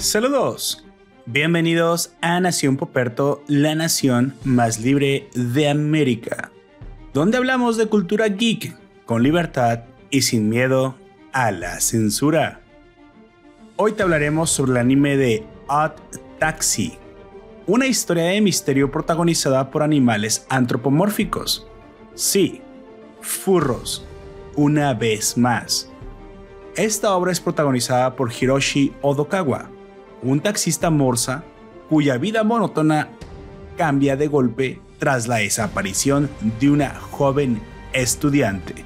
Saludos. Bienvenidos a Nación Poperto, la nación más libre de América, donde hablamos de cultura geek con libertad y sin miedo a la censura. Hoy te hablaremos sobre el anime de Odd Taxi, una historia de misterio protagonizada por animales antropomórficos. Sí, furros, una vez más. Esta obra es protagonizada por Hiroshi Odokawa, un taxista morsa cuya vida monótona cambia de golpe tras la desaparición de una joven estudiante.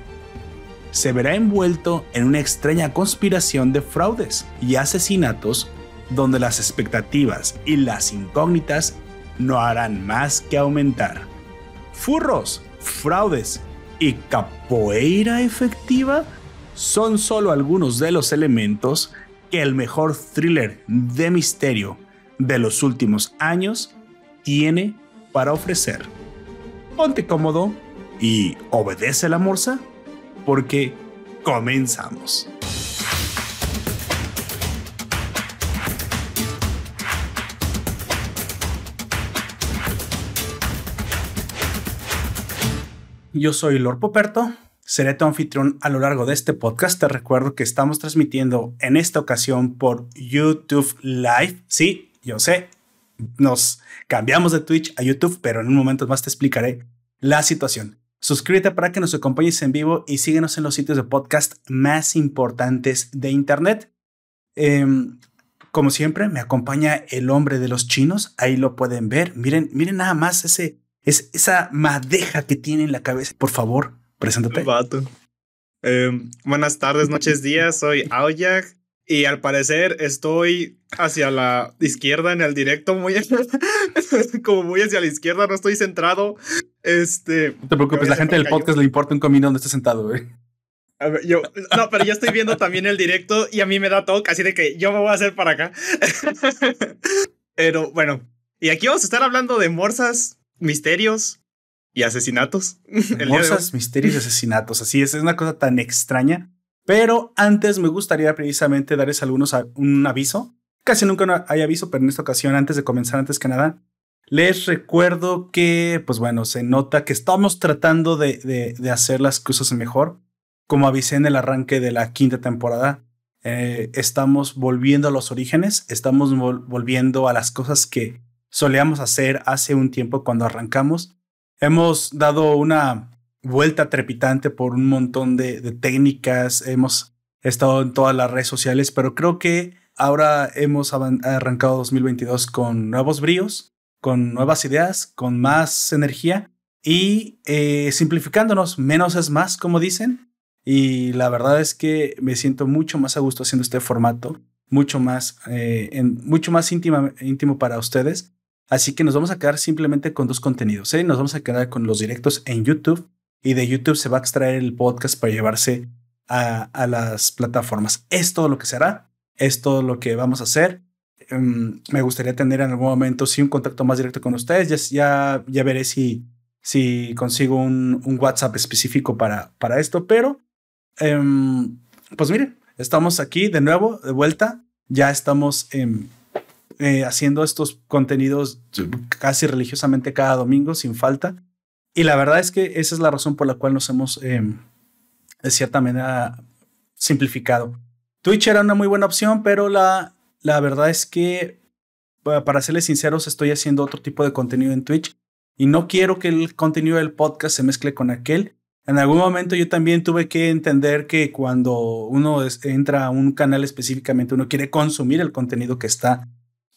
Se verá envuelto en una extraña conspiración de fraudes y asesinatos donde las expectativas y las incógnitas no harán más que aumentar. Furros, fraudes y capoeira efectiva son solo algunos de los elementos que el mejor thriller de misterio de los últimos años tiene para ofrecer. Ponte cómodo y obedece la morsa porque comenzamos. Yo soy Lord Poperto Seré tu anfitrión a lo largo de este podcast. Te recuerdo que estamos transmitiendo en esta ocasión por YouTube Live. Sí, yo sé, nos cambiamos de Twitch a YouTube, pero en un momento más te explicaré la situación. Suscríbete para que nos acompañes en vivo y síguenos en los sitios de podcast más importantes de Internet. Em, como siempre, me acompaña el hombre de los chinos. Ahí lo pueden ver. Miren, miren nada más ese, es, esa madeja que tiene en la cabeza. Por favor, Preséntate. Em, buenas tardes, noches, días. Soy Aoyak y al parecer estoy hacia la izquierda en el directo, muy como muy hacia la izquierda, no estoy centrado. Este, no te preocupes, la gente del podcast le importa un comino donde estés sentado, güey. yo, no, pero yo estoy viendo también el directo y a mí me da toque, así de que yo me voy a hacer para acá. pero bueno, y aquí vamos a estar hablando de morsas, misterios, y asesinatos. Morsas, misterios y asesinatos. Así es, es una cosa tan extraña. Pero antes me gustaría precisamente darles algunos un aviso. Casi nunca hay aviso, pero en esta ocasión, antes de comenzar, antes que nada, les recuerdo que, pues bueno, se nota que estamos tratando de, de, hacer las cosas mejor. Como avisé en el arranque de la quinta temporada, eh, estamos volviendo a los orígenes, estamos volviendo a las cosas que solíamos hacer hace un tiempo cuando arrancamos Hemos dado una vuelta trepitante por un montón de, técnicas, hemos estado en todas las redes sociales, pero creo que ahora hemos arrancado 2022 con nuevos bríos, con nuevas ideas, con más energía y eh, simplificándonos, menos es más, como dicen. Y la verdad es que me siento mucho más a gusto haciendo este formato, mucho más, eh, en, mucho más íntimo para ustedes. Así que nos vamos a quedar simplemente con dos contenidos. ¿eh? Nos vamos a quedar con los directos en YouTube y de YouTube se va a extraer el podcast para llevarse a, las plataformas. Es todo lo que será, es todo lo que vamos a hacer. Em, me gustaría tener en algún momento sí un contacto más directo con ustedes. Ya, ya, veré si, si consigo un, WhatsApp específico para, para esto, pero em, pues miren, estamos aquí de nuevo, de vuelta. Ya estamos en eh, haciendo estos contenidos casi religiosamente cada domingo, sin falta. Y la verdad es que esa es la razón por la cual nos hemos, em, de cierta manera, simplificado. Twitch era una muy buena opción, pero la, la verdad es que, para serles sinceros, estoy haciendo otro tipo de contenido en Twitch y no quiero que el contenido del podcast se mezcle con aquel. En algún momento yo también tuve que entender que cuando uno entra a un canal específicamente, uno quiere consumir el contenido que está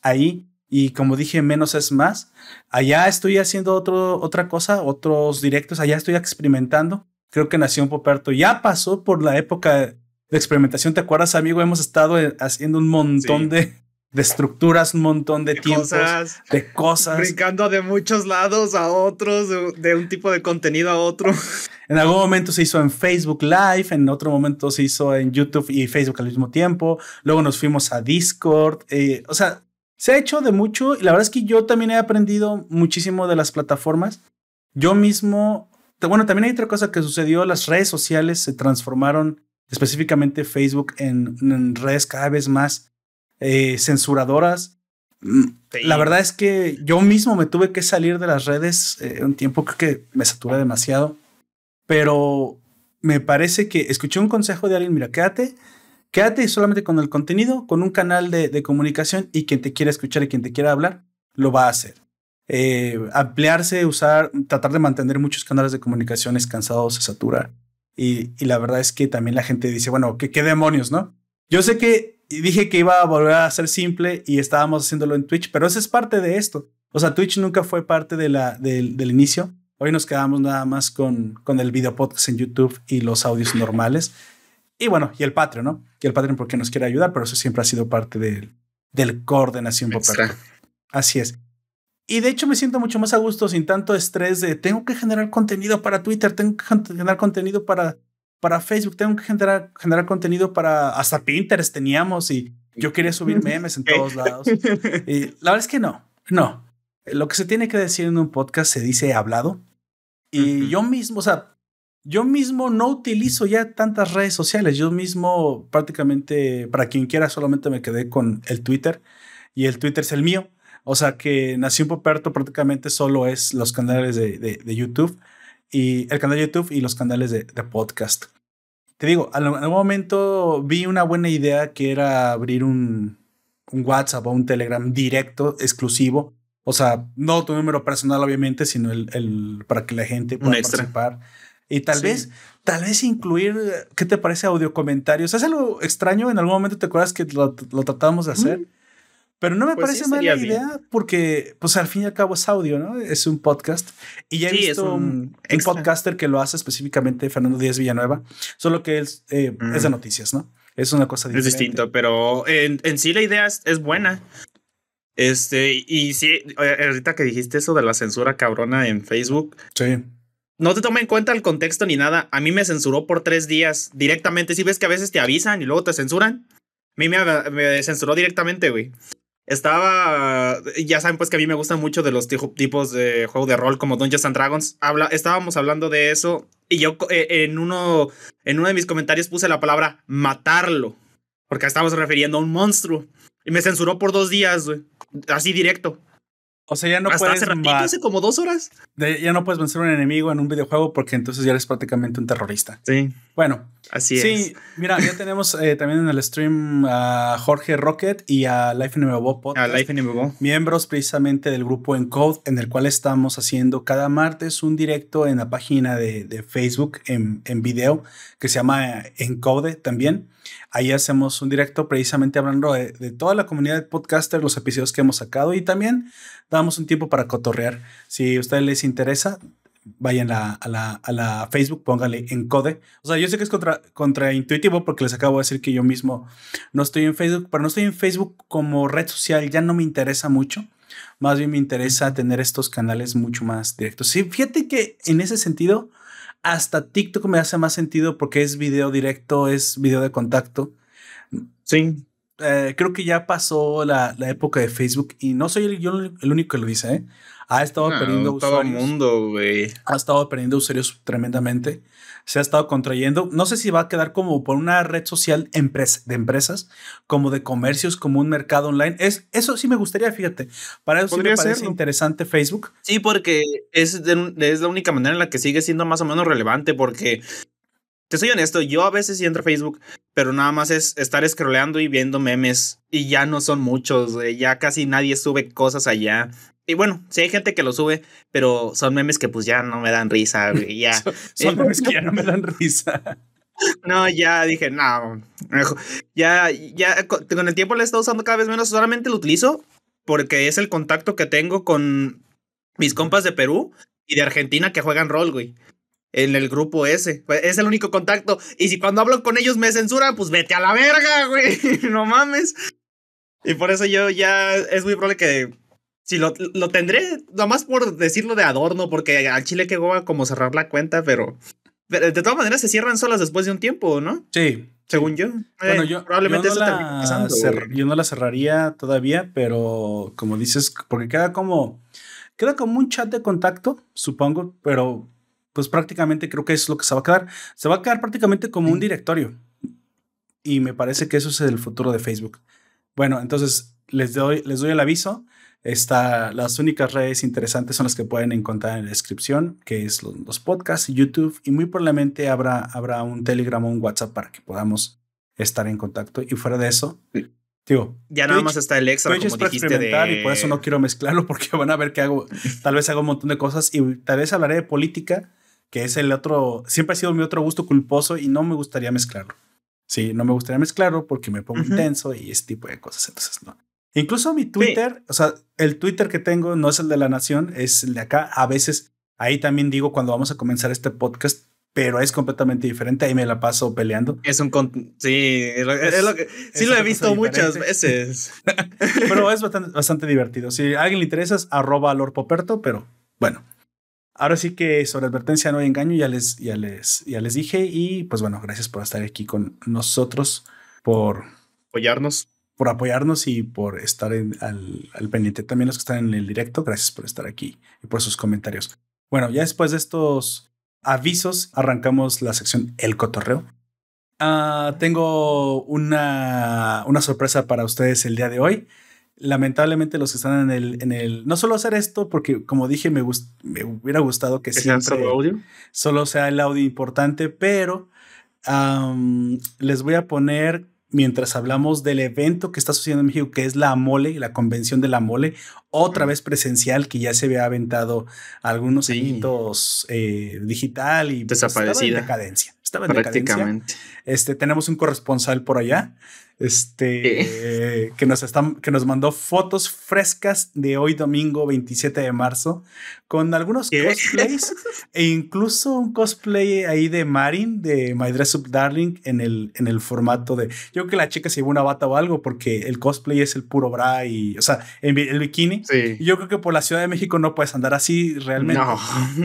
ahí y como dije, menos es más. Allá estoy haciendo otro, otra cosa, otros directos, allá estoy experimentando. Creo que Nación Poperto ya pasó por la época de experimentación. ¿Te acuerdas, amigo? Hemos estado eh, haciendo un montón de, de, estructuras, un montón de, tiempos, de cosas. Brincando de muchos lados a otros, de, un tipo de contenido a otro. En algún momento se hizo en Facebook Live, en otro momento se hizo en YouTube y Facebook al mismo tiempo. Luego nos fuimos a Discord. Eh, o sea, se ha hecho de mucho y la verdad es que yo también he aprendido muchísimo de las plataformas. Yo mismo, bueno, también hay otra cosa que sucedió, las redes sociales se transformaron, específicamente Facebook, en, redes cada vez más eh, censuradoras. Mm, la verdad es que yo mismo me tuve que salir de las redes eh, un tiempo, que me saturé demasiado, pero me parece que escuché un consejo de alguien, mira, quédate, quédate solamente con el contenido, con un canal de, comunicación y quien te quiera escuchar y quien te quiera hablar, lo va a hacer. Eh, ampliarse, usar, tratar de mantener muchos canales de comunicación es cansado, se satura. Y, la verdad es que también la gente dice, bueno, ¿qué, ¿qué demonios, no? Yo sé que dije que iba a volver a ser simple y estábamos haciéndolo en Twitch, pero eso es parte de esto. O sea, Twitch nunca fue parte del, del inicio. Hoy nos quedamos nada más con, con el video podcast en YouTube y los audios normales. Y bueno, y el Patreon, ¿no? Y el Patreon porque nos quiere ayudar, pero eso siempre ha sido parte del, del core de Nación Popper. Así es. Y de hecho me siento mucho más a gusto sin tanto estrés de tengo que generar contenido para Twitter, tengo que generar contenido para, para Facebook, tengo que generar, generar contenido para hasta Pinterest teníamos y yo quería subir memes en todos lados. Y la verdad es que no, no. Lo que se tiene que decir en un podcast se dice hablado. Y yo mismo, o sea, yo mismo no utilizo ya tantas redes sociales. Yo mismo prácticamente, para quien quiera, solamente me quedé con el Twitter y el Twitter es el mío. O sea que Nación Poperto prácticamente solo es los canales de, de, de, YouTube y el canal de YouTube y los canales de, de podcast. Te digo, en algún momento vi una buena idea que era abrir un, un WhatsApp o un Telegram directo, exclusivo. O sea, no tu número personal, obviamente, sino el, el para que la gente pueda participar. Y tal sí. vez, tal vez incluir, ¿qué te parece? Audio comentarios. ¿Es algo extraño? En algún momento te acuerdas que lo, lo tratamos de hacer. Mm. Pero no me pues parece sí, mala idea bien. porque, pues al fin y al cabo es audio, ¿no? Es un podcast. Y ya he sí, visto un, un, podcaster que lo hace específicamente, Fernando Díaz Villanueva, solo que él eh, mm. es de noticias, ¿no? Es una cosa diferente. Es distinto, pero en, en sí la idea es, es, buena. Este, y sí, ahorita que dijiste eso de la censura cabrona en Facebook. Sí. No te toma en cuenta el contexto ni nada. A mí me censuró por tres días directamente. Si ves que a veces te avisan y luego te censuran. A mí me, me censuró directamente, güey. Estaba, ya saben pues que a mí me gustan mucho de los tipos de juego de rol como Dungeons and Dragons. Habla, estábamos hablando de eso y yo eh, en uno, en uno de mis comentarios puse la palabra matarlo, porque estábamos refiriendo a un monstruo y me censuró por dos días, güey, así directo. O sea, ya no Hasta puedes. Hace, ratito, hace como dos horas. De, ya no puedes vencer a un enemigo en un videojuego porque entonces ya eres prácticamente un terrorista. Sí. Bueno. Así sí, es. Sí, mira, ya tenemos eh, también en el stream a Jorge Rocket y a Life MMO Podcast. A Life MMO. Miembros precisamente del grupo Encode, en el cual estamos haciendo cada martes un directo en la página de, de Facebook en, en video que se llama Encode también. Ahí hacemos un directo precisamente hablando de, de, toda la comunidad de podcasters, los episodios que hemos sacado y también damos un tiempo para cotorrear. Si a ustedes les interesa, vayan a, a, la, a la Facebook, pónganle Encode. O sea, yo sé que es contra, contraintuitivo porque les acabo de decir que yo mismo no estoy en Facebook, pero no estoy en Facebook como red social, ya no me interesa mucho. Más bien me interesa tener estos canales mucho más directos. Sí, fíjate que en ese sentido hasta TikTok me hace más sentido porque es video directo, es video de contacto. Sí. Eh, creo que ya pasó la, la, época de Facebook y no soy el, yo el único que lo dice, ¿eh? Ha estado no, perdiendo todo usuarios. el mundo, güey. Ha estado perdiendo usuarios tremendamente. Se ha estado contrayendo. No sé si va a quedar como por una red social empresa, de empresas, como de comercios, como un mercado online. Es, eso sí me gustaría, fíjate. Para eso sí me parece serlo. interesante Facebook. Sí, porque es, de, es la única manera en la que sigue siendo más o menos relevante, porque te soy honesto, yo a veces sí entro a Facebook, pero nada más es estar scrolleando y viendo memes. Y ya no son muchos. Ya casi nadie sube cosas allá. Y bueno, sí hay gente que lo sube, pero son memes que pues ya no me dan risa, güey. Ya. son, son memes que ya no me dan risa. No, ya dije, no. Ya, ya con el tiempo le he estado usando cada vez menos. Solamente lo utilizo porque es el contacto que tengo con mis compas de Perú y de Argentina que juegan rol, güey en el grupo ese. Pues, Es el único contacto. Y si cuando hablo con ellos me censuran, pues vete a la verga, güey. No mames. Y por eso yo ya es muy probable que si lo, lo tendré, nomás por decirlo de adorno, porque al chile que goba como cerrar la cuenta, pero, pero, de todas maneras se cierran solas después de un tiempo, ¿no? Sí. Según yo. Bueno, yo, probablemente yo no eso la pasando, Yo no la cerraría todavía, pero como dices, porque queda como. Queda como un chat de contacto, supongo, pero pues prácticamente creo que es lo que se va a quedar. Se va a quedar prácticamente como sí. un directorio. Y me parece que eso es el futuro de Facebook. Bueno, entonces les doy, les doy el aviso. Está, las únicas redes interesantes son las que pueden encontrar en la descripción, que es los, podcasts, YouTube, y muy probablemente habrá, habrá un Telegram o un WhatsApp para que podamos estar en contacto. Y fuera de eso, digo, ya nada más está el extra, como dijiste, de... y por eso no quiero mezclarlo, porque van a ver que hago, tal vez hago un montón de cosas y tal vez hablaré de política, que es el otro, siempre ha sido mi otro gusto culposo y no me gustaría mezclarlo. Sí, no me gustaría mezclarlo porque me pongo intenso y ese tipo de cosas. Entonces, no. Incluso mi Twitter, o sea, el Twitter que tengo no es el de la Nación, es el de acá. A veces ahí también digo cuando vamos a comenzar este podcast, pero es completamente diferente. Ahí me la paso peleando. Es un. Sí, es, lo que, sí lo he visto muchas veces. pero es bastante, bastante divertido. Si a alguien le interesa, es arroba lorpoperto, pero bueno. Ahora sí que sobre advertencia no hay engaño, ya les, ya les, ya les dije. Y pues bueno, gracias por estar aquí con nosotros, por apoyarnos. Por apoyarnos y por estar al, al, pendiente. También los que están en el directo, gracias por estar aquí y por sus comentarios. Bueno, ya después de estos avisos, arrancamos la sección El Cotorreo. Ah, tengo una, una sorpresa para ustedes el día de hoy lamentablemente los que están en el, en el, no solo hacer esto, porque como dije, me, me hubiera gustado que siempre audio? solo sea el audio importante, pero les voy a poner mientras hablamos del evento que está sucediendo en México, que es la mole, la convención de la mole, otra vez presencial, que ya se había aventado algunos sí. Eh, digital y pues, desaparecida. estaba en decadencia. Estaba en Decadencia. Este, tenemos un corresponsal por allá este, que, nos están, que nos mandó fotos frescas de hoy domingo 27 de marzo con algunos cosplays e incluso un cosplay ahí de Marin de My Dress Up Darling en el, en el formato de yo creo que la chica se llevó una bata o algo porque el cosplay es el puro bra y o sea el, bikini. Y yo creo que por la Ciudad de México no puedes andar así realmente.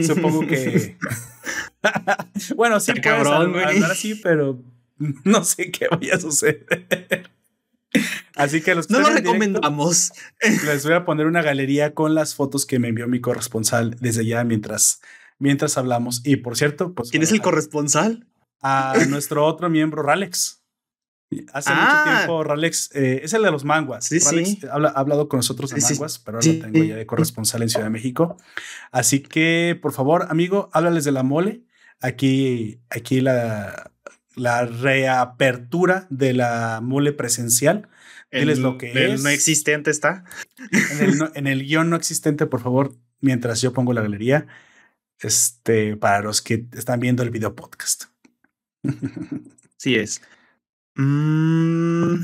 Supongo que bueno sí puedes andar así pero no sé qué vaya a suceder. Así que los no lo recomendamos. les voy a poner una galería con las fotos que me envió mi corresponsal desde ya mientras, mientras hablamos. Y por cierto, pues. ¿Quién es el corresponsal? A nuestro otro miembro, Ralex. Hace mucho ah. tiempo, Ralex eh, es el de los manguas. Sí, sí. Ha, hablado con nosotros de manguas, pero ahora lo tengo ya de corresponsal en Ciudad de México. Así que, por favor, amigo, háblales de la mole. Aquí, aquí la, la reapertura de la mole presencial. Diles lo que el es. no existente está. En el, guion no existente, por favor, mientras yo pongo la galería, este, para los que están viendo el video podcast. Sí es. Mm.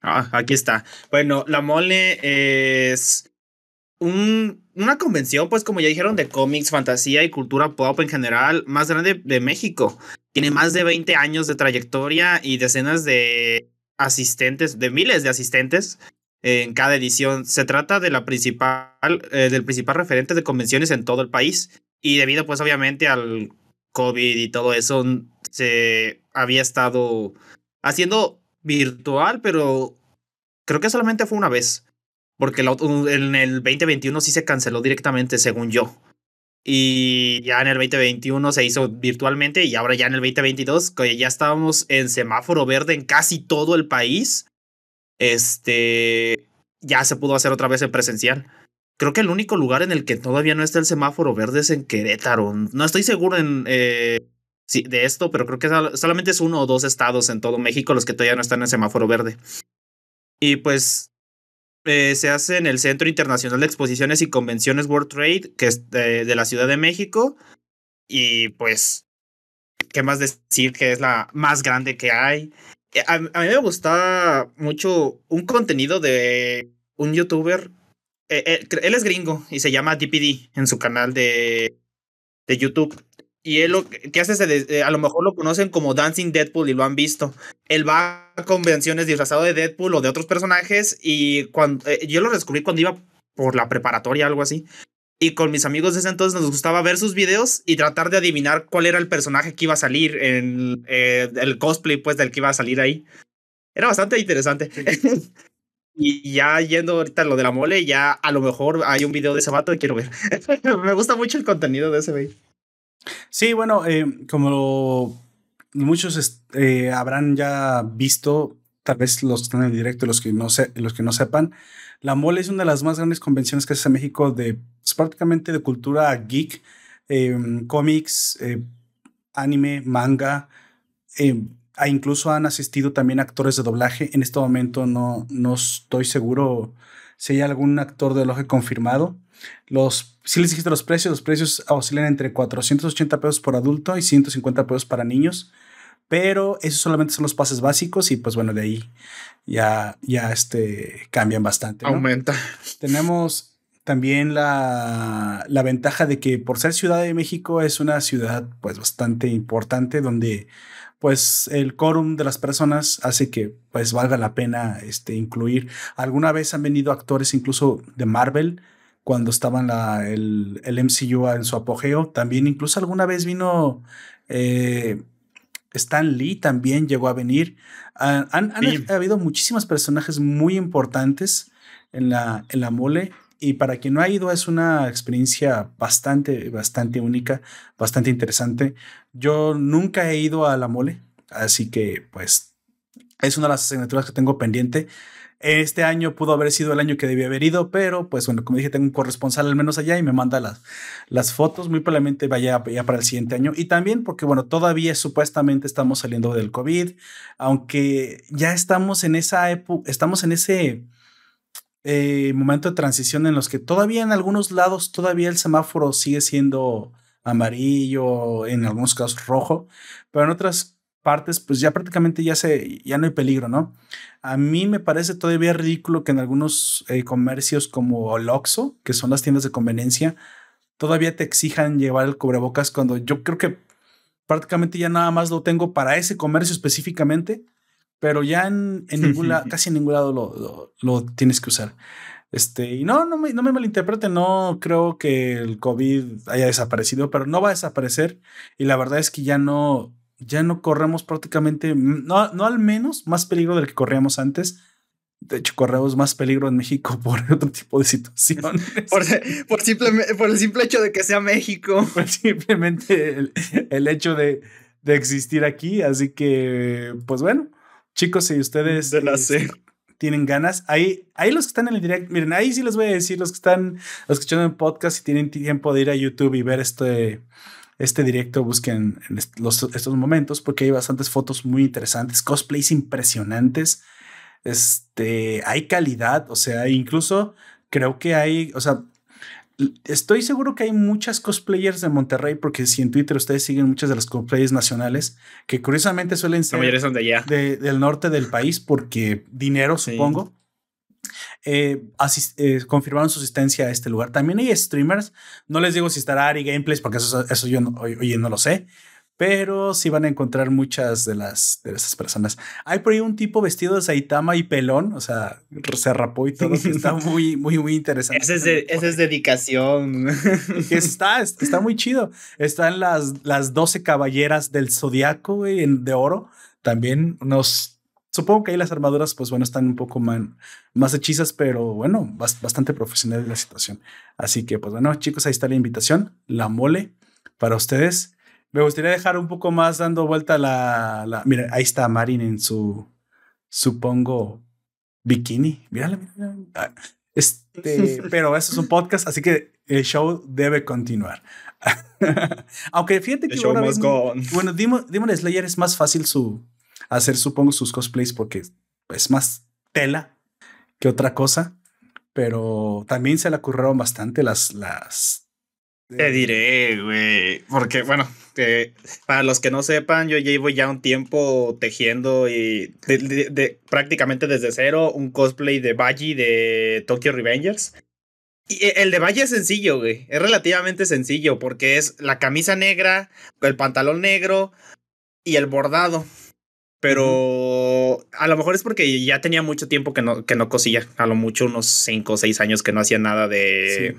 Ah, aquí está. Bueno, la mole es un, una convención, pues como ya dijeron, de cómics, fantasía y cultura pop en general, más grande de México. Tiene más de 20 años de trayectoria y decenas de asistentes, de miles de asistentes en cada edición. Se trata de la principal, eh, del principal referente de convenciones en todo el país. Y debido, pues, obviamente al COVID y todo eso, se había estado haciendo virtual, pero creo que solamente fue una vez. Porque en el 2021 sí se canceló directamente, según yo. Y ya en el 2021 se hizo virtualmente y ahora ya en el 2022, que ya estábamos en semáforo verde en casi todo el país, este, ya se pudo hacer otra vez en presencial. Creo que el único lugar en el que todavía no está el semáforo verde es en Querétaro. No estoy seguro en, eh, de esto, pero creo que solamente es uno o dos estados en todo México los que todavía no están en semáforo verde. Y pues eh, se hace en el Centro Internacional de Exposiciones y Convenciones World Trade, que es de, la Ciudad de México. Y pues, ¿qué más decir que es la más grande que hay? Eh, a, mí me gusta mucho un contenido de un youtuber. Eh, él es gringo y se llama DPD en su canal de, de YouTube. Y él lo que hace es, eh, a lo mejor lo conocen como Dancing Deadpool y lo han visto. Él va a convenciones disfrazado de Deadpool o de otros personajes y cuando eh, yo lo descubrí cuando iba por la preparatoria, algo así. Y con mis amigos de ese entonces nos gustaba ver sus videos y tratar de adivinar cuál era el personaje que iba a salir en eh, el cosplay, pues, del que iba a salir ahí. Era bastante interesante. y ya yendo ahorita lo de la mole, ya a lo mejor hay un video de ese vato que quiero ver. Me gusta mucho el contenido de ese güey. Sí, bueno, eh, como muchos eh, habrán ya visto, tal vez los que están en directo los que no, los que no sepan, la mole es una de las más grandes convenciones que hace México de pues, prácticamente de cultura geek, em, cómics, eh, anime, manga. Eh, incluso han asistido también actores de doblaje. En este momento no, no estoy seguro si hay algún actor de doblaje confirmado. Los, si les dijiste los precios, los precios oscilan entre 480 pesos por adulto y 150 pesos para niños. Pero esos solamente son los pases básicos y pues bueno, de ahí ya, ya este, cambian bastante. Aumenta. Tenemos también la, la, ventaja de que por ser Ciudad de México es una ciudad pues bastante importante donde pues el quórum de las personas hace que pues valga la pena este, incluir. Alguna vez han venido actores incluso de Marvel cuando estaban la, el, el, MCU en su apogeo. También incluso alguna vez vino eh, Stan Lee, también llegó a venir. han, han habido muchísimos personajes muy importantes en la, en la mole y para quien no ha ido es una experiencia bastante, bastante única, bastante interesante. Yo nunca he ido a la mole, así que pues es una de las asignaturas que tengo pendiente. Este año pudo haber sido el año que debía haber ido, pero pues bueno, como dije, tengo un corresponsal al menos allá y me manda las, las fotos. Muy probablemente vaya ya para el siguiente año. Y también porque bueno, todavía supuestamente estamos saliendo del COVID, aunque ya estamos en esa época, estamos en ese eh, momento de transición en los que todavía en algunos lados todavía el semáforo sigue siendo amarillo, en algunos casos rojo, pero en otras partes pues ya prácticamente ya se ya no hay peligro, ¿no? A mí me parece todavía ridículo que en algunos eh, comercios como el Oxxo, que son las tiendas de conveniencia, todavía te exijan llevar el cubrebocas cuando yo creo que prácticamente ya nada más lo tengo para ese comercio específicamente pero ya en, en ningún lado, casi en ningún lado lo, lo, tienes que usar. Este, y no, no me, no me malinterpreten, no creo que el COVID haya desaparecido, pero no va a desaparecer. Y la verdad es que ya no, ya no corremos prácticamente, no, no al menos más peligro del que corríamos antes. De hecho, corremos más peligro en México por otro tipo de situaciones. por, por, por el simple hecho de que sea México. Por simplemente el, el hecho de, de existir aquí. Así que, pues bueno, Chicos, si ustedes de la este, tienen ganas, ahí, ahí los que están en el direct, miren, ahí sí les voy a decir, los que están escuchando en podcast y tienen tiempo de ir a YouTube y ver este, este directo, busquen en los, estos momentos porque hay bastantes fotos muy interesantes, cosplays impresionantes, este, hay calidad, o sea, incluso creo que hay, o sea, Estoy seguro que hay muchas cosplayers de Monterrey, porque si en Twitter ustedes siguen muchas de las cosplayers nacionales, que curiosamente suelen ser de, del norte del país, porque dinero, supongo. Eh, eh, confirmaron su asistencia a este lugar. También hay streamers. No les digo si estará Ari Gameplays, porque eso, eso yo no, oye, no lo sé pero sí van a encontrar muchas de las de esas personas. Hay por ahí un tipo vestido de Saitama y pelón, o sea, se rapó y todo, está muy, muy, muy interesante. Ese es, dedicación. está, está muy chido. Están las, las 12 caballeras del zodiaco, güey, de oro. También unos. Supongo que ahí las armaduras, pues bueno, están un poco más, más hechizas, pero bueno, bastante profesional la situación. Así que, pues bueno, chicos, ahí está la invitación, la mole para ustedes. Me gustaría dejar un poco más dando vuelta la. la mira, ahí está Marin en su. Supongo. Bikini. Mírala, mírala. Ah, este, pero eso es un podcast, así que el show debe continuar. Aunque fíjate que ahora bueno, Demon, Slayer es más fácil su hacer, supongo, sus cosplays porque es más tela que otra cosa. Pero también se le ocurrieron bastante las, las, te diré, güey. Porque, bueno, para los que no sepan, yo llevo ya un tiempo tejiendo y de, prácticamente desde cero un cosplay de Baji de Tokyo Revengers. Y e, el de Baji es sencillo, güey. Es relativamente sencillo porque es la camisa negra, el pantalón negro y el bordado. Pero a lo mejor es porque ya tenía mucho tiempo que no, que no cosía. A lo mucho unos 5 o 6 años que no hacía nada de,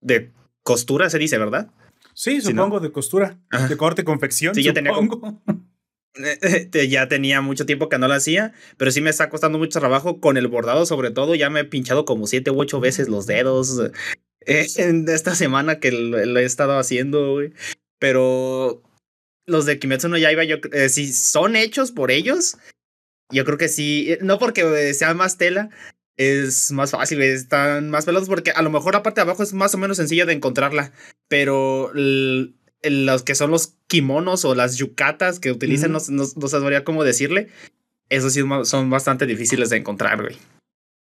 de costura, se dice, ¿verdad? Sí, supongo, de costura, de corte, confección. Sí, ya tenía. ya tenía mucho tiempo que no lo hacía, pero sí me está costando mucho trabajo con el bordado, sobre todo. Ya me he pinchado como siete u ocho veces los dedos eh, en esta semana que lo, he estado haciendo, güey. Pero los de Kimetsu no Yaiba, yo, eh, si son hechos por ellos, yo creo que sí, eh, no porque sea más tela, es más fácil, están más pelosos porque a lo mejor la parte de abajo es más o menos sencilla de encontrarla, pero los que son los kimonos o las yucatas que utilizan, no, no, sabría cómo decirle, esos sí son bastante difíciles de encontrar, güey.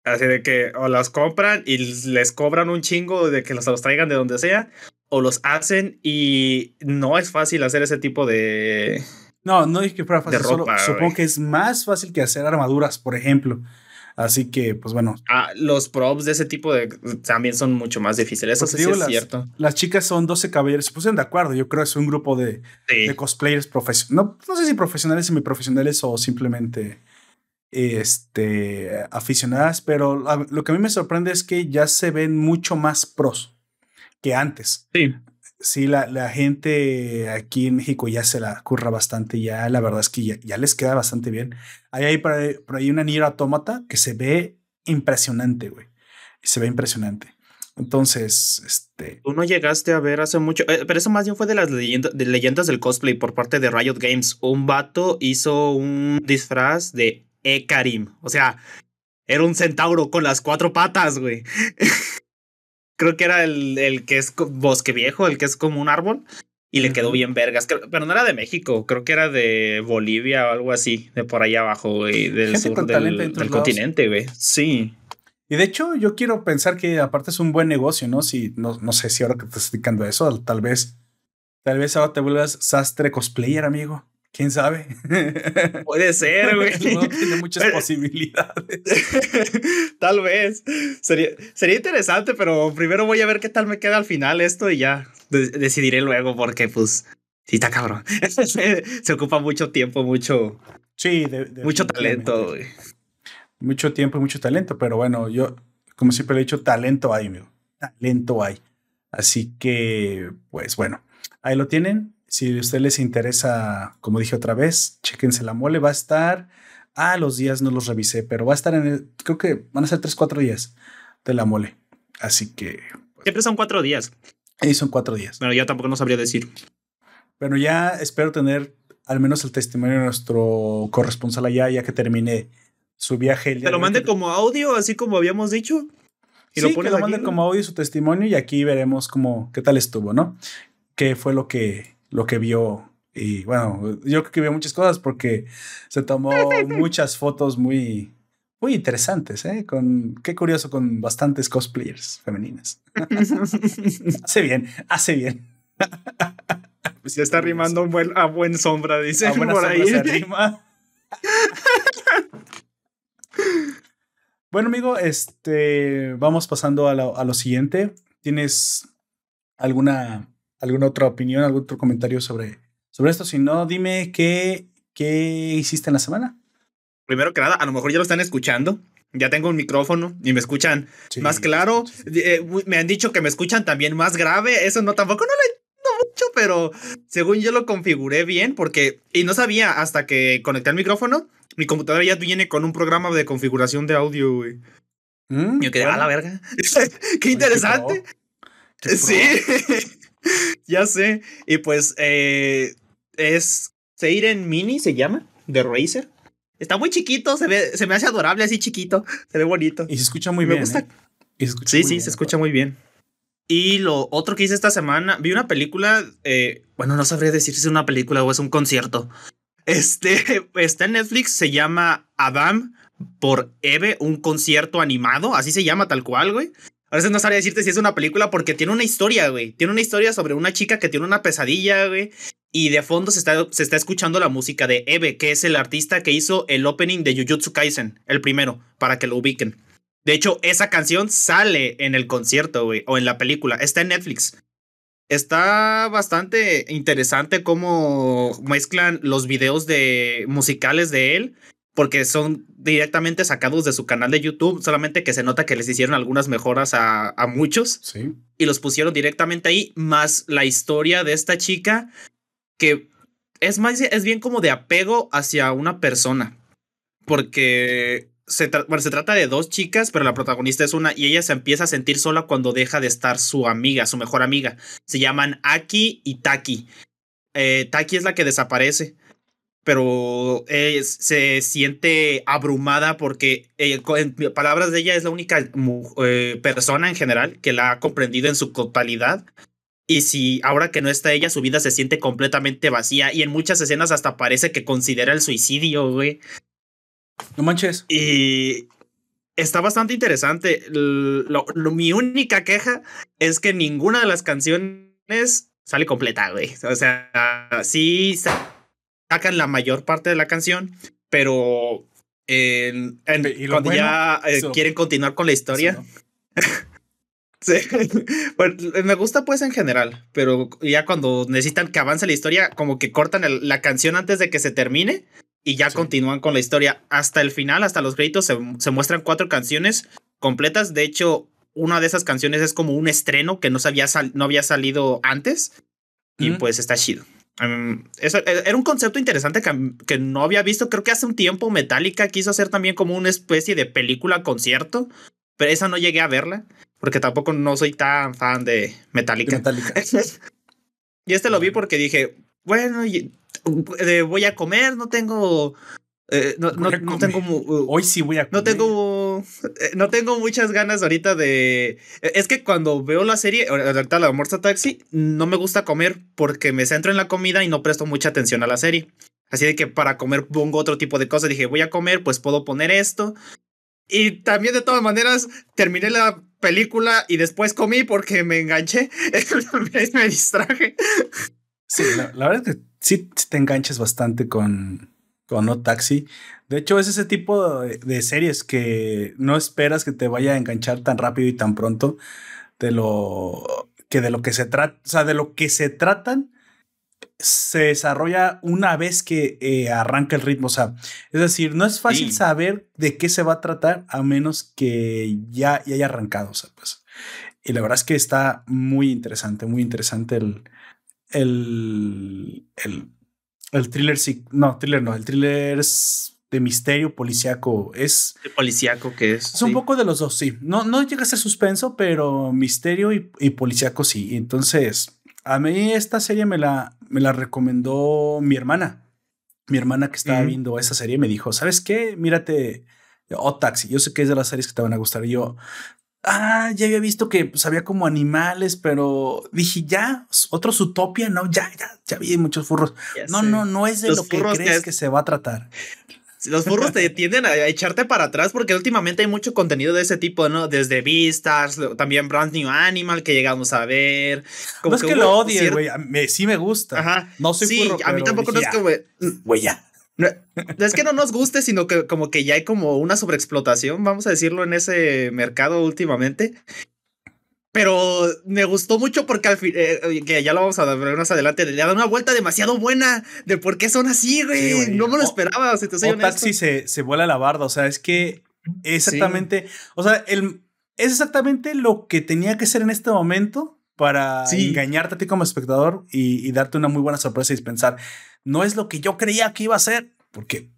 Así de que o las compran y les cobran un chingo de que los, los traigan de donde sea, o los hacen y no es fácil hacer ese tipo de... No, no es que fuera fácil, supongo que es más fácil que hacer armaduras, por ejemplo. Así que, pues bueno. Ah, los props de ese tipo de también son mucho más difíciles. Eso pues sí es cierto. Las chicas son 12 caballeros. Se pusieron de acuerdo. Yo creo que es un grupo de, de cosplayers profesionales. No, no sé si profesionales, semiprofesionales o simplemente este, aficionadas. Pero lo que a mí me sorprende es que ya se ven mucho más pros que antes. Sí sí, la, la, gente aquí en México ya se la curra bastante, ya la verdad es que ya, les queda bastante bien. Ahí hay por ahí, una Nier Automata que se ve impresionante, güey. Se ve impresionante. Entonces, este. Tú no llegaste a ver hace mucho, eh, pero eso más bien fue de las leyendas, de leyendas del cosplay por parte de Riot Games. Un vato hizo un disfraz de Ekarim. O sea, era un centauro con las cuatro patas, güey. creo que era el, el que es bosque viejo, el que es como un árbol. Y le quedó bien vergas. Pero no era de México, creo que era de Bolivia o algo así, de por allá abajo, güey, del sur del, continente, güey. Sí. Y de hecho, yo quiero pensar que aparte es un buen negocio, ¿no? Si no, no sé si ahora que te estás dedicando a eso, tal vez, tal vez ahora te vuelvas sastre cosplayer, amigo. ¿Quién sabe? Puede ser, güey. No tiene muchas posibilidades. tal vez. Sería, sería interesante, pero primero voy a ver qué tal me queda al final esto y ya decidiré luego porque, pues, sí está cabrón. Se ocupa mucho tiempo, mucho... Sí, mucho talento, güey. Mucho tiempo y mucho talento, pero bueno, yo, como siempre he dicho, talento hay, amigo. Talento hay. Así que, pues bueno, ahí lo tienen. Si a ustedes les interesa, como dije otra vez, chequense la mole. Va a estar. Ah, los días no los revisé, pero va a estar en el. Creo que van a ser tres, cuatro días de la mole. Así que. Pues Siempre son cuatro días. Y son cuatro días. Pero ya tampoco no sabría decir. Bueno, ya espero tener al menos el testimonio de nuestro corresponsal allá, ya que termine su viaje. Te lo mande como audio, así como habíamos dicho. Y lo pone que lo mande como audio su testimonio y aquí veremos cómo, qué tal estuvo, ¿no? Qué fue lo que lo que vio. Y bueno, yo creo que vio muchas cosas porque se tomó muchas fotos muy, muy interesantes, ¿eh? Con, qué curioso, con bastantes cosplayers femeninas. hace bien, hace bien. pues ya está rimando buen, a buen sombra, dice. A por ahí. Se rima. bueno, amigo, este, vamos pasando a lo, a lo siguiente. ¿Tienes alguna alguna otra opinión, algún otro comentario sobre, sobre esto. Si no, dime qué, qué hiciste en la semana. Primero que nada, a lo mejor ya lo están escuchando. Ya tengo un micrófono y me escuchan más claro. Eh, me han dicho que me escuchan también más grave. Eso no tampoco no lo entiendo mucho, pero según yo lo configuré bien porque y no sabía hasta que conecté el micrófono. Mi computadora ya viene con un programa de configuración de audio, güey. Mm, yo quedé a la verga. qué interesante. sí. ya sé. Y pues eh, es Seiren Mini, se llama, de Razer. Está muy chiquito, se, ve, se me hace adorable así chiquito, se ve bonito. Y se escucha muy bien. Gusta. ¿eh? sí, sí, se escucha muy bien. Y lo otro que hice esta semana, vi una película, eh, bueno, no sabría decir si es una película o es un concierto. Este está en Netflix, se llama Adam por Eve, un concierto animado, así se llama tal cual, güey. A veces no sabría decirte si es una película porque tiene una historia, güey. Tiene una historia sobre una chica que tiene una pesadilla, güey. Y de fondo se está, se está escuchando la música de Eve, que es el artista que hizo el opening de Jujutsu Kaisen, el primero, para que lo ubiquen. De hecho, esa canción sale en el concierto, güey, o en la película. Está en Netflix. Está bastante interesante cómo mezclan los videos de musicales de él porque son directamente sacados de su canal de YouTube, solamente que se nota que les hicieron algunas mejoras a, a muchos sí. y los pusieron directamente ahí, más la historia de esta chica que es más, es bien como de apego hacia una persona, porque se, se trata de dos chicas, pero la protagonista es una y ella se empieza a sentir sola cuando deja de estar su amiga, su mejor amiga. Se llaman Aki y Taki. Eh, Taki es la que desaparece pero eh, se siente abrumada porque, eh, en palabras de ella, es la única eh, persona en general que la ha comprendido en su totalidad. Y si ahora que no está ella, su vida se siente completamente vacía. Y en muchas escenas hasta parece que considera el suicidio, güey. No manches. Y está bastante interesante. mi única queja es que ninguna de las canciones sale completa, güey. O sea, sí sacan la mayor parte de la canción, pero cuando ya eh, quieren continuar con la historia. sí. me gusta pues en general, pero ya cuando necesitan que avance la historia, como que cortan la canción antes de que se termine y ya continúan con la historia hasta el final, hasta los créditos se, se, muestran cuatro canciones completas. De hecho, una de esas canciones es como un estreno que no, había, no había salido antes y pues está chido. Eso, e, era un concepto interesante que, que, no había visto. Creo que hace un tiempo Metallica quiso hacer también como una especie de película concierto, pero esa no llegué a verla porque tampoco no soy tan fan de Metallica. Metallica. y este lo vi porque dije, bueno, voy a comer, no tengo eh, no, no, no, tengo. Uh, Hoy sí voy a comer. No tengo. Eh, no tengo muchas ganas ahorita de. Eh, es que cuando veo la serie, ahorita la Morsa Taxi, no me gusta comer porque me centro en la comida y no presto mucha atención a la serie. Así de que para comer pongo otro tipo de cosas. Dije, voy a comer, pues puedo poner esto. Y también de todas maneras terminé la película y después comí porque me enganché. me distraje. Sí, la, verdad es que sí te enganches bastante con, con No Taxi. De hecho, es ese tipo de, series que no esperas que te vaya a enganchar tan rápido y tan pronto de lo que de lo que se trata, o sea, de lo que se tratan se desarrolla una vez que eh, arranca el ritmo. O sea, es decir, no es fácil saber de qué se va a tratar a menos que ya, ya haya arrancado. O sea, pues. Y la verdad es que está muy interesante, muy interesante el, el, el el thriller sí, no, thriller no, el thriller es de misterio policíaco. Es. De policíaco que es. Es un poco de los dos, sí. No, no llega a ser suspenso, pero misterio y, y policíaco sí. Entonces, a mí esta serie me la, me la recomendó mi hermana. Mi hermana que estaba viendo esa serie me dijo: ¿Sabes qué? Mírate. O Taxi. Yo sé que es de las series que te van a gustar. Y yo, Ah, ya había visto que pues, había como animales, pero dije, ya, otro Utopia, no, ya, ya, ya vi muchos furros. no, no, no es de lo que crees que, se va a tratar. Los furros te tienden a echarte para atrás porque últimamente hay mucho contenido de ese tipo, ¿no? Desde Beastars, también Brand New Animal que llegamos a ver. no es que, lo odie, güey, sí me gusta. Ajá. No soy sí, a mí tampoco no es que, güey, ya. No, es que no nos guste, sino que como que ya hay como una sobreexplotación, vamos a decirlo, en ese mercado últimamente. Pero me gustó mucho porque al fin, eh, que ya lo vamos a ver más adelante, le da una vuelta demasiado buena de por qué son así, güey. no me lo esperaba, si te soy Taxi se, se vuela la barda, o sea, es que exactamente, o sea, el, es exactamente lo que tenía que ser en este momento para engañarte a ti como espectador y, y, darte una muy buena sorpresa y pensar, no es lo que yo creía que iba a ser, porque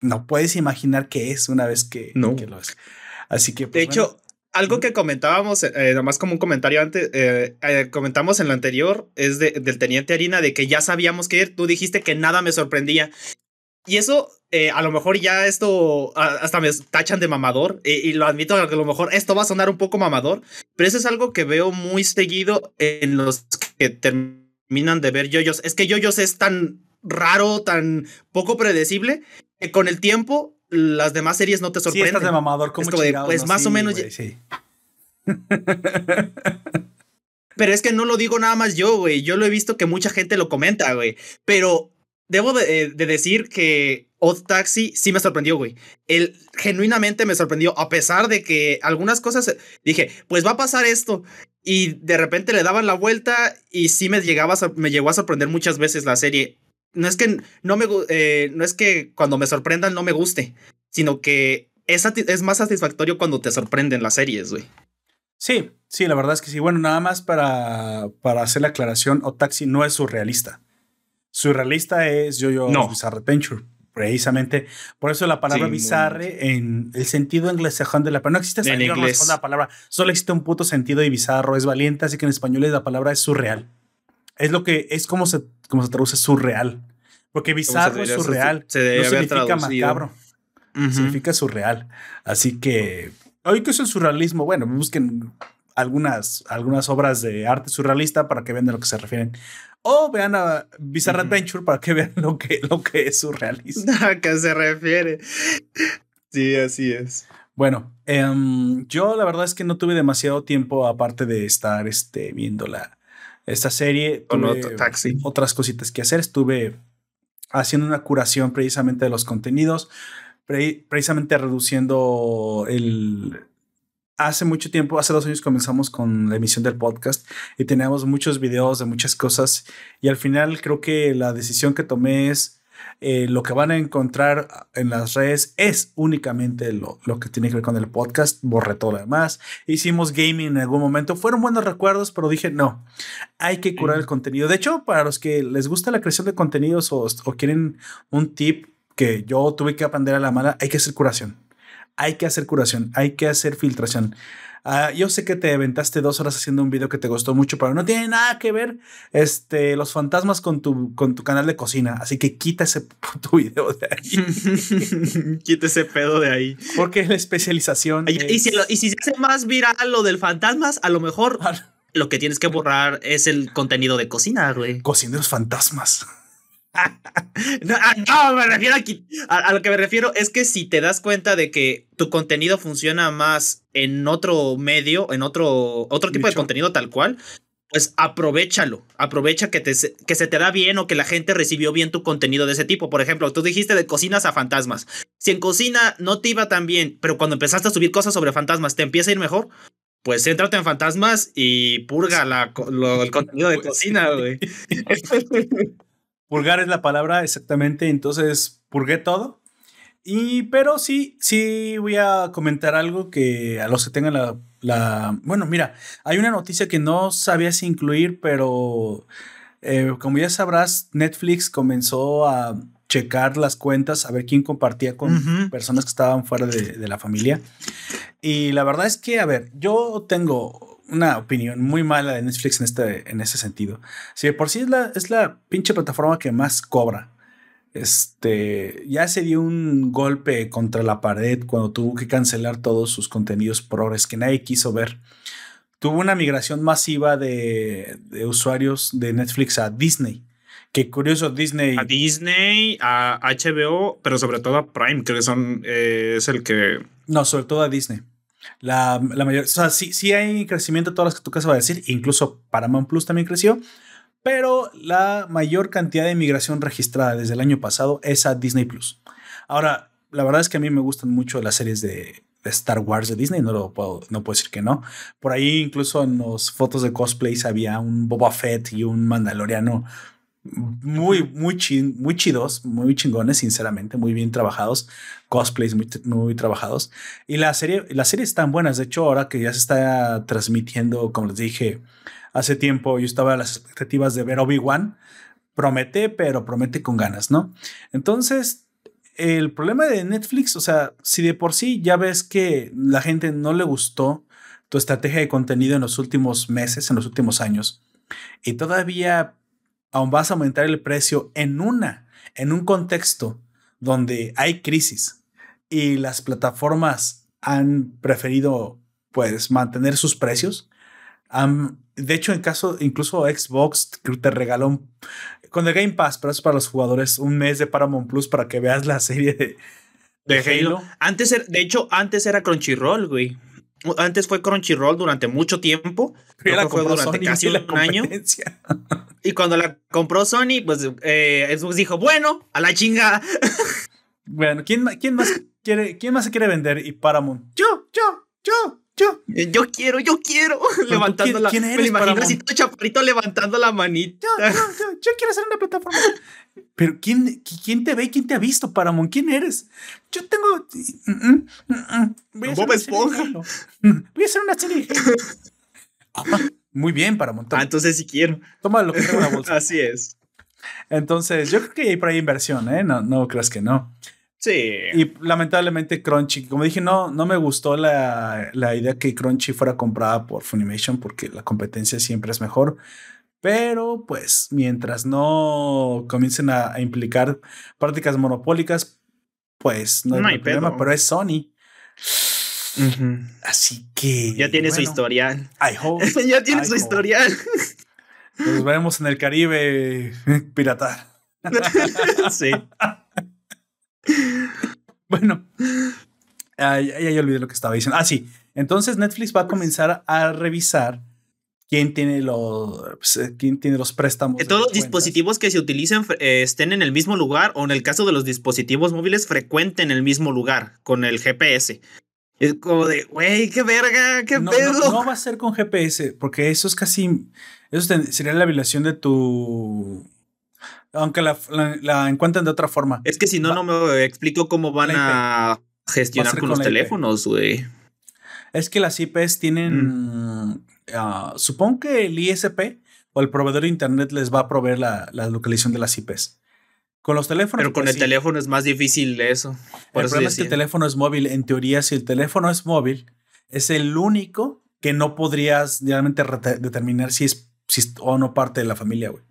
no puedes imaginar qué es una vez que, no. que lo es. Así que... Pues, de hecho, algo que comentábamos, eh, nomás como un comentario antes, eh, eh, comentamos en lo anterior, es de, del Teniente Harina, de que ya sabíamos que tú dijiste que nada me sorprendía. Y eso, a lo mejor ya esto, hasta me tachan de mamador, y lo admito, que a lo mejor esto va a sonar un poco mamador, pero eso es algo que veo muy seguido en los que terminan de ver yoyos. Es que yoyos es tan raro, tan poco predecible, que con el tiempo las demás series no te sorprenden. Sí, estás de mamador, como Pues más o menos. sí. Pero es que no lo digo nada más yo, güey. Yo lo he visto que mucha gente lo comenta, güey. Pero debo de, eh, decir que Odd Taxi sí me sorprendió, güey. Él genuinamente me sorprendió, a pesar de que algunas cosas dije, pues va a pasar esto. Y de repente le daban la vuelta y sí me, llegaba me llegó a sorprender muchas veces la serie no es que no me eh, no es que cuando me sorprendan no me guste, sino que es, es más satisfactorio cuando te sorprenden las series, güey. Sí, sí, la verdad es que sí. Bueno, nada más para, para hacer la aclaración, Otaxi no es surrealista. Surrealista es Yo-Yo no. Bizarre Adventure, precisamente. Por eso la palabra bizarre en el sentido anglosajón de la palabra. No existe en inglés. la palabra. Solo existe un puto sentido y bizarro es valiente, así que en español la palabra es surreal. Es lo que es como se, como se traduce surreal. Porque bizarro es surreal. Se, no significa macabro. Significa surreal. Así que. Hoy, ¿qué es el surrealismo? Bueno, busquen algunas, algunas obras de arte surrealista para que vean a lo que se refieren. O vean a Bizarre Adventure para que vean lo que, lo que es surrealista. ¿A qué se refiere? Sí, así es. Bueno, em, yo la verdad es que no tuve demasiado tiempo aparte de estar este, viendo la, esta serie. Con taxi. Otras cositas que hacer. Estuve haciendo una curación precisamente de los contenidos, precisamente reduciendo el, hace mucho tiempo, hace dos años comenzamos con la emisión del podcast y teníamos muchos videos de muchas cosas y al final creo que la decisión que tomé es eh, lo que van a encontrar en las redes es únicamente lo, lo, que tiene que ver con el podcast, borré todo lo demás, hicimos gaming en algún momento, fueron buenos recuerdos, pero dije no, hay que curar el contenido. De hecho, para los que les gusta la creación de contenidos o, o quieren un tip que yo tuve que aprender a la mala, hay que hacer curación hay que hacer curación, hay que hacer filtración. Ah, yo sé que te aventaste dos horas haciendo un video que te gustó mucho, pero no tiene nada que ver este, los fantasmas con tu, con tu canal de cocina. Así que quita ese puto video de ahí. quita ese pedo de ahí. Porque es la especialización. Y, si, y si se hace más viral lo del fantasmas, a lo mejor lo que tienes que borrar es el contenido de cocina, güey. Cocineros fantasmas. Ah, no, me refiero aquí. A, lo que me refiero es que si te das cuenta de que tu contenido funciona más en otro medio, en otro, otro tipo de contenido tal cual, pues aprovechalo. Aprovecha que, te, que se te da bien o que la gente recibió bien tu contenido de ese tipo. Por ejemplo, tú dijiste de cocinas a fantasmas. Si en cocina no te iba tan bien, pero cuando empezaste a subir cosas sobre fantasmas te empieza a ir mejor, pues céntrate en fantasmas y purga la, el contenido de cocina, güey. Purgar es la palabra exactamente, entonces purgué todo. Y, pero sí, sí voy a comentar algo que a los que tengan la, la bueno, mira, hay una noticia que no sabía si incluir, pero eh, como ya sabrás, Netflix comenzó a checar las cuentas, a ver quién compartía con personas que estaban fuera de, de, la familia. Y la verdad es que, a ver, yo tengo una opinión muy mala de Netflix en, este, en ese sentido. Si por sí es la, es la pinche plataforma que más cobra. Este ya se dio un golpe contra la pared cuando tuvo que cancelar todos sus contenidos progres que nadie quiso ver. Tuvo una migración masiva de, usuarios de Netflix a Disney. Qué curioso, Disney. A Disney, a HBO, pero sobre todo a Prime, que son, eh, es el que. No, sobre todo a Disney. La, la mayor, o sea, sí, sí hay crecimiento todas las que tu casa va a decir, incluso Paramount Plus también creció, pero la mayor cantidad de migración registrada desde el año pasado es a Disney Plus. Ahora, la verdad es que a mí me gustan mucho las series de, Star Wars de Disney, no lo puedo, no puedo decir que no. Por ahí incluso en las fotos de cosplays había un Boba Fett y un Mandaloriano muy, muy, muy chidos, muy chingones, sinceramente, muy bien trabajados, cosplays muy, muy trabajados. Y la serie, las series están buenas. De hecho, ahora que ya se está transmitiendo, como les dije hace tiempo, yo estaba a las expectativas de ver Obi-Wan. Promete, pero promete con ganas, ¿no? Entonces, el problema de Netflix, o sea, si de por sí ya ves que la gente no le gustó tu estrategia de contenido en los últimos meses, en los últimos años, y todavía aún vas a aumentar el precio en una, en un contexto donde hay crisis y las plataformas han preferido pues mantener sus precios. de hecho, en caso, incluso Xbox te regaló un, con el Game Pass, pero eso es para los jugadores, un mes de Paramount Plus para que veas la serie de, de, Halo. Antes, de hecho, antes era Crunchyroll, güey. Antes fue Crunchyroll durante mucho tiempo. Fue durante casi un año. Y cuando la compró Sony, pues eh, Xbox dijo, bueno, a la chingada. Bueno, ¿quién, quién, más quiere, ¿quién más se quiere vender? Y Paramount. Yo, yo, yo, yo. Eh, yo quiero, yo quiero. levantando la. ¿Quién eres, me imagino así todo chaparrito levantando la manita. Yo, yo, yo, yo quiero hacer una plataforma. Pero ¿quién, ¿quién te ve? ¿Quién te ha visto, Paramount? ¿Quién eres? Yo tengo. Mm, mm, mm, voy a Bob Esponja. Voy a hacer una serie. muy bien, Paramount. Ah, entonces sí quiero. Toma lo que tengo en la bolsa. Así es. Entonces, yo creo que hay por ahí inversión, ¿eh? No, no creas que no. Sí. Y lamentablemente Crunchy, como dije, no, no me gustó la, la idea que Crunchy fuera comprada por Funimation porque la competencia siempre es mejor. Pero pues mientras no comiencen a, implicar prácticas monopólicas, pues no, hay, problema, pero es Sony. Así que. Ya tiene su historial. I hope, ya tiene su historial. Nos vemos en el Caribe, pirata. sí. bueno, ya, ya, olvidé lo que estaba diciendo. Ah, sí. Entonces Netflix va a comenzar a revisar quién tiene los, pues, eh, quién tiene los préstamos. Que todos los dispositivos que se utilicen eh, estén en el mismo lugar o en el caso de los dispositivos móviles frecuenten el mismo lugar con el GPS. Es como de, güey, qué verga, qué pedo. No, va a ser con GPS, porque eso es casi. Eso sería la violación de tu. Aunque la, la, encuentren de otra forma. Es que si no, no me explico cómo van a gestionar con, los teléfonos, güey. Es que las IPs tienen. Mm. Ah, supongo que el ISP o el proveedor de internet les va a proveer la, la localización de las IPs. Con los teléfonos. Pero con pues el teléfono es más difícil eso. el problema es que el teléfono es móvil. En teoría, si el teléfono es móvil, es el único que no podrías realmente determinar si es, si o no parte de la familia, güey.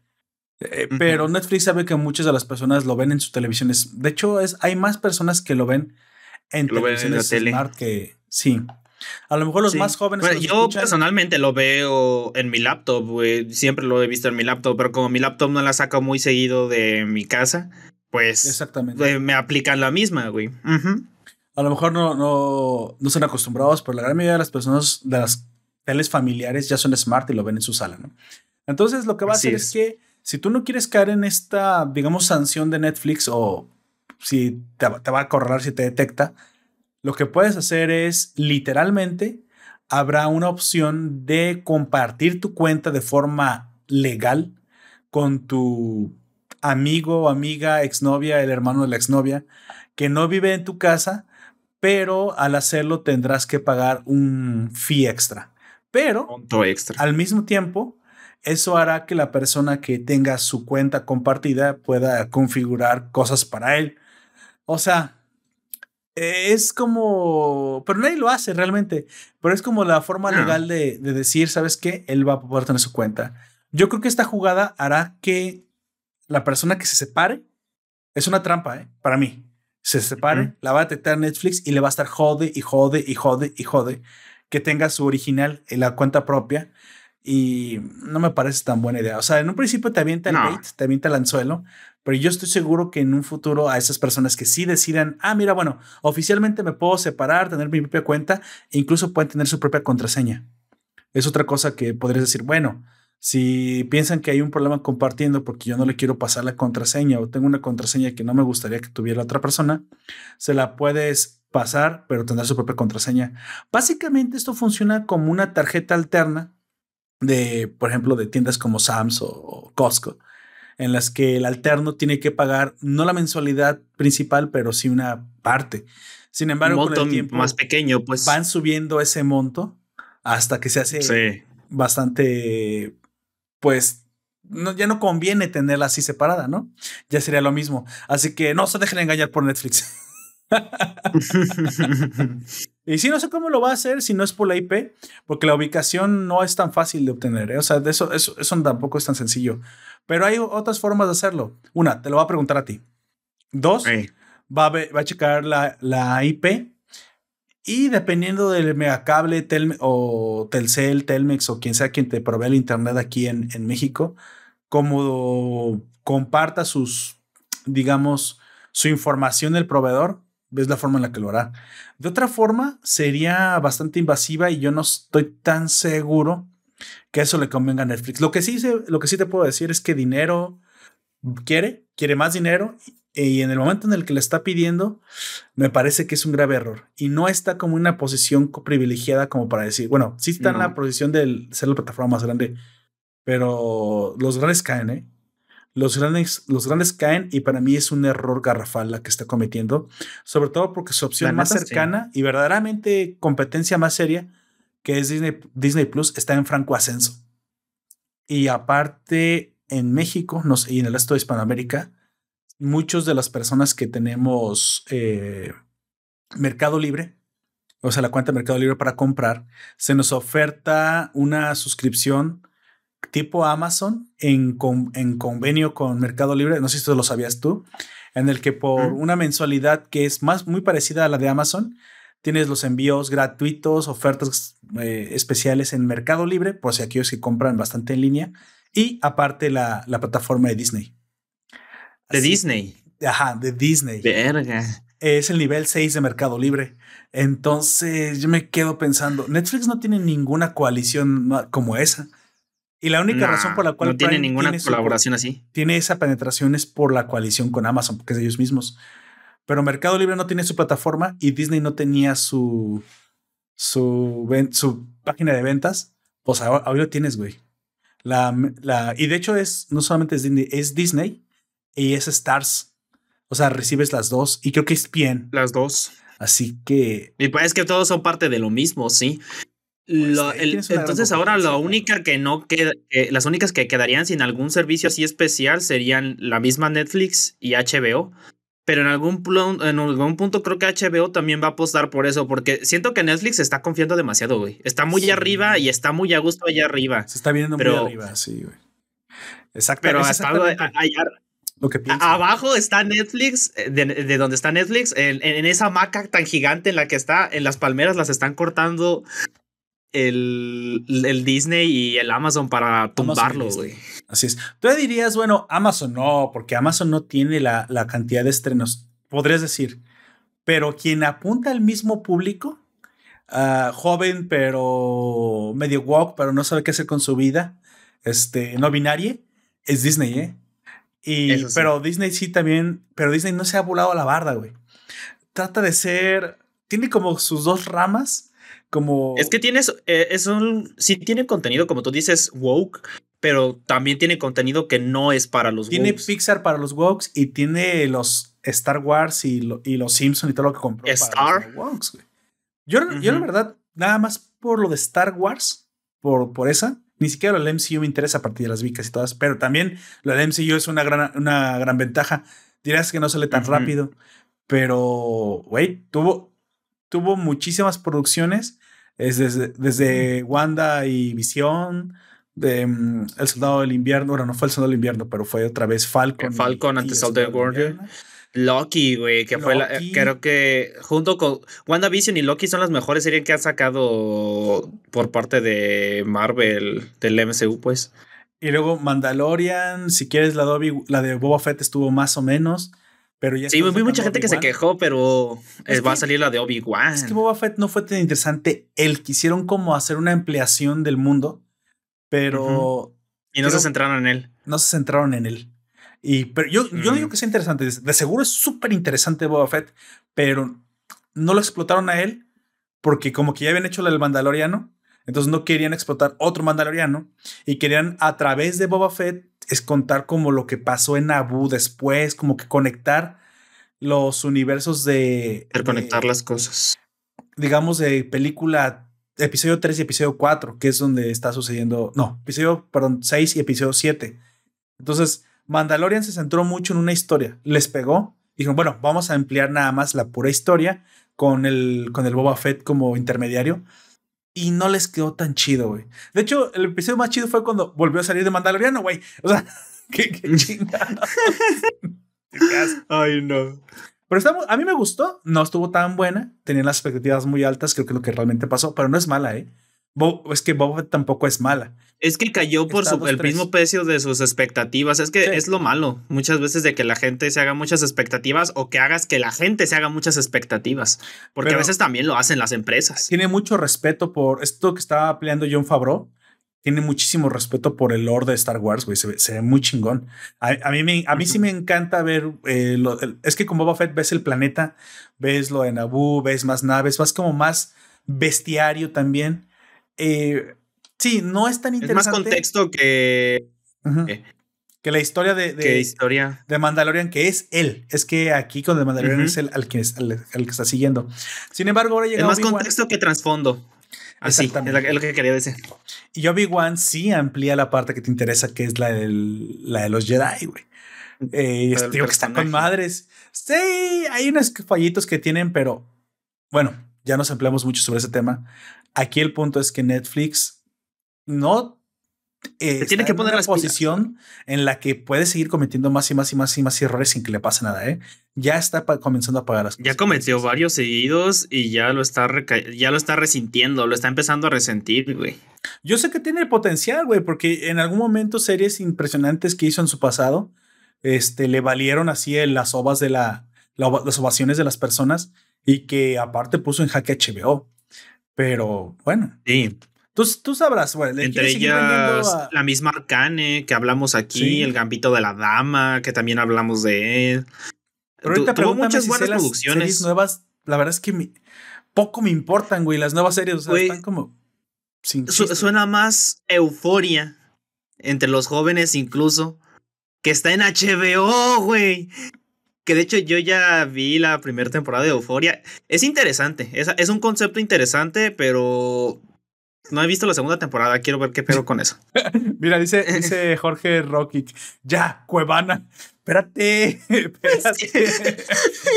Eh, pero Netflix sabe que muchas de las personas lo ven en sus televisiones. De hecho, es, hay más personas que lo ven en televisiones smart que sí. A lo mejor los más jóvenes. yo personalmente lo veo en mi laptop, güey. Siempre lo he visto en mi laptop, pero como mi laptop no la saco muy seguido de mi casa, pues. Exactamente. me aplican la misma, güey. A lo mejor no, no, no son acostumbrados, pero la gran mayoría de las personas de las teles familiares ya son smart y lo ven en su sala, ¿no? Entonces, lo que va a hacer es. que si tú no quieres caer en esta, digamos, sanción de Netflix o si te, te va a correr si te detecta, lo que puedes hacer es literalmente habrá una opción de compartir tu cuenta de forma legal con tu amigo o amiga, exnovia, el hermano de la exnovia, que no vive en tu casa, pero al hacerlo tendrás que pagar un fee extra. Pero extra. al mismo tiempo, eso hará que la persona que tenga su cuenta compartida pueda configurar cosas para él. O sea, es como, pero nadie lo hace realmente, pero es como la forma legal de, decir, ¿sabes qué? Él va a poder tener su cuenta. Yo creo que esta jugada hará que la persona que se separe, es una trampa, ¿eh? Para mí, se separe, la va a detectar Netflix y le va a estar jode y jode y jode y jode que tenga su original en la cuenta propia y no me parece tan buena idea. O sea, en un principio te avienta el bait, te avienta el anzuelo, pero yo estoy seguro que en un futuro a esas personas que sí decidan, ah, mira, bueno, oficialmente me puedo separar, tener mi propia cuenta e incluso pueden tener su propia contraseña. Es otra cosa que podrías decir, bueno, si piensan que hay un problema compartiendo porque yo no le quiero pasar la contraseña o tengo una contraseña que no me gustaría que tuviera otra persona, se la puedes pasar, pero tener su propia contraseña. Básicamente esto funciona como una tarjeta alterna de, por ejemplo, de tiendas como Sam's o Costco, en las que el alterno tiene que pagar no la mensualidad principal, pero sí una parte. Sin embargo, con el tiempo más pequeño, pues van subiendo ese monto hasta que se hace bastante, pues no, ya no conviene tenerla así separada, ¿no? Ya sería lo mismo. Así que no se dejen engañar por Netflix. y si no sé cómo lo va a hacer si no es por la IP, porque la ubicación no es tan fácil de obtener. ¿eh? O sea, de eso, eso, eso tampoco es tan sencillo. Pero hay otras formas de hacerlo. Una, te lo va a preguntar a ti. Dos, va, a va, a checar la, la, IP. Y dependiendo del megacable tel, o Telcel, Telmex o quien sea quien te provee el internet aquí en, en México, como comparta sus, digamos, su información del proveedor, ves la forma en la que lo hará. De otra forma, sería bastante invasiva y yo no estoy tan seguro que eso le convenga a Netflix. Lo que sí, lo que sí te puedo decir es que dinero quiere, quiere más dinero y en el momento en el que le está pidiendo, me parece que es un grave error y no está como una posición privilegiada como para decir, bueno, sí está en la posición de ser la plataforma más grande, pero los grandes caen, ¿eh? Los grandes, los grandes caen y para mí es un error garrafal la que está cometiendo, sobre todo porque su opción más cercana y verdaderamente competencia más seria, que es Disney, Disney Plus, está en franco ascenso. Y aparte, en México y en el resto de Hispanoamérica, muchos de las personas que tenemos eh, Mercado Libre, o sea, la cuenta de Mercado Libre para comprar, se nos oferta una suscripción tipo Amazon en, en convenio con Mercado Libre, no sé si lo sabías tú, en el que por una mensualidad que es más muy parecida a la de Amazon, tienes los envíos gratuitos, ofertas eh, especiales en Mercado Libre, por si aquellos que compran bastante en línea, y aparte la, la plataforma de Disney. De Disney. Ajá, de Disney. Verga. Es el nivel 6 de Mercado Libre. Entonces yo me quedo pensando, Netflix no tiene ninguna coalición como esa. Y la única razón por la cual no tiene ninguna colaboración así. Tiene esa penetración es por la coalición con Amazon, porque es de ellos mismos. Pero Mercado Libre no tiene su plataforma y Disney no tenía su su, su página de ventas. Pues ahora, lo tienes, güey. La, la, y de hecho es no solamente es Disney, es Disney y es Stars. O sea, recibes las dos y creo que es bien. Las dos. Así que. Y pues es que todos son parte de lo mismo, sí. Pues, entonces ahora la única que no queda, las únicas que quedarían sin algún servicio así especial serían la misma Netflix y HBO. Pero en algún, en algún punto creo que HBO también va a apostar por eso, porque siento que Netflix está confiando demasiado, güey. Está muy arriba y está muy a gusto allá arriba. Se está viendo muy arriba, sí, güey. Exacto. Pero hasta lo que Abajo está Netflix, eh, de, donde está Netflix, en, en, esa maca tan gigante en la que está, en las palmeras las están cortando el, Disney y el Amazon para tumbarlo, güey. Así es. Tú dirías, bueno, Amazon no, porque Amazon no tiene la, cantidad de estrenos, podrías decir. Pero quien apunta al mismo público, ah, joven, pero medio walk, pero no sabe qué hacer con su vida, este, no binaria, es Disney, ¿eh? Y, Pero Disney sí también, pero Disney no se ha volado a la barda, güey. Trata de ser, tiene como sus dos ramas, como... Es que tienes, eh, es un, sí tiene contenido, como tú dices, woke, pero también tiene contenido que no es para los Tiene Pixar para los wokes y tiene los Star Wars y, y los Simpsons y todo lo que compró. Star. Yo, yo la verdad, nada más por lo de Star Wars, por, por esa, ni siquiera el MCU me interesa a partir de las vicas y todas, pero también lo del MCU es una gran, una gran ventaja. Dirás que no sale tan rápido, pero, güey, tuvo, tuvo muchísimas producciones es desde, desde Wanda y Visión, de mm, El Soldado del Invierno, bueno, no fue El Soldado del Invierno, pero fue otra vez Falcon. Falcon antes del Guardian. Loki, güey, que fue la, creo que junto con WandaVision y Loki son las mejores series que han sacado por parte de Marvel, del MCU, pues. Y luego Mandalorian, si quieres la, la de Boba Fett estuvo más o menos. Pero ya sí, vi mucha gente que se quejó, pero va a salir la de Obi-Wan. Es que Boba Fett no fue tan interesante. El quisieron como hacer una ampliación del mundo, pero. Y no se centraron en él. No se centraron en él. Y, pero yo, yo digo que es interesante. De seguro es súper interesante Boba Fett, pero no lo explotaron a él porque, como que ya habían hecho el Mandaloriano, entonces no querían explotar otro Mandaloriano y querían a través de Boba Fett es contar como lo que pasó en Abu después, como que conectar los universos de... Reconectar las cosas. Digamos de película, episodio 3 y episodio 4, que es donde está sucediendo, no, episodio, perdón, 6 y episodio 7. Entonces, Mandalorian se centró mucho en una historia, les pegó, dijeron, bueno, vamos a ampliar nada más la pura historia con el, con el Boba Fett como intermediario y no les quedó tan chido, güey. De hecho, el episodio más chido fue cuando volvió a salir de Mandaloriano, güey. O sea, qué, qué chingada. Ay, no. Pero estamos, a mí me gustó, no estuvo tan buena, tenía las expectativas muy altas, creo que es lo que realmente pasó, pero no es mala, ¿eh? es que Boba tampoco es mala. Es que cayó por su, el mismo precio de sus expectativas. Es que es lo malo muchas veces de que la gente se haga muchas expectativas o que hagas que la gente se haga muchas expectativas. Porque a veces también lo hacen las empresas. Tiene mucho respeto por esto que estaba peleando John Favreau. Tiene muchísimo respeto por el lore de Star Wars, güey. Se, ve muy chingón. A, mí, me, a mí sí me encanta ver. Eh, es que con Boba Fett ves el planeta, ves lo de Naboo, ves más naves, vas como más bestiario también. Eh, sí, no es tan interesante. Es más contexto que. que la historia de, de, historia? de Mandalorian, que es él. Es que aquí con The Mandalorian es el al que, que está siguiendo. Sin embargo, ahora llega. Es más contexto que trasfondo. Así, es, lo que quería decir. Y Obi-Wan sí amplía la parte que te interesa, que es la, la de los Jedi, güey. Eh, que están con madres. Sí, hay unos fallitos que tienen, pero bueno, ya nos empleamos mucho sobre ese tema. Aquí el punto es que Netflix no eh, tiene que poner en la posición en la que puede seguir cometiendo más y más y más y más errores sin que le pase nada, ¿eh? Ya está comenzando a pagar las cosas. Ya cometió varios seguidos y ya lo está ya lo está resintiendo, lo está empezando a resentir, güey. Yo sé que tiene potencial, güey, porque en algún momento series impresionantes que hizo en su pasado, este, le valieron así las ovas de la, las ovaciones de las personas y que aparte puso en jaque HBO. Pero bueno. Sí. Tú, tú sabrás, güey. Entre ellas, la misma Arcane que hablamos aquí, el Gambito de la Dama, que también hablamos de él. Pero ahorita tuvo muchas buenas producciones. nuevas, la verdad es que poco me importan, güey. Las nuevas series, o sea, están como. suena más euforia entre los jóvenes, incluso, que está en HBO, güey. Que de hecho yo ya vi la primera temporada de Euforia. Es interesante, es, es un concepto interesante, pero no he visto la segunda temporada, quiero ver qué pedo con eso. Mira, dice, dice Jorge Rocky, ya, Cuevana, espérate, espérate.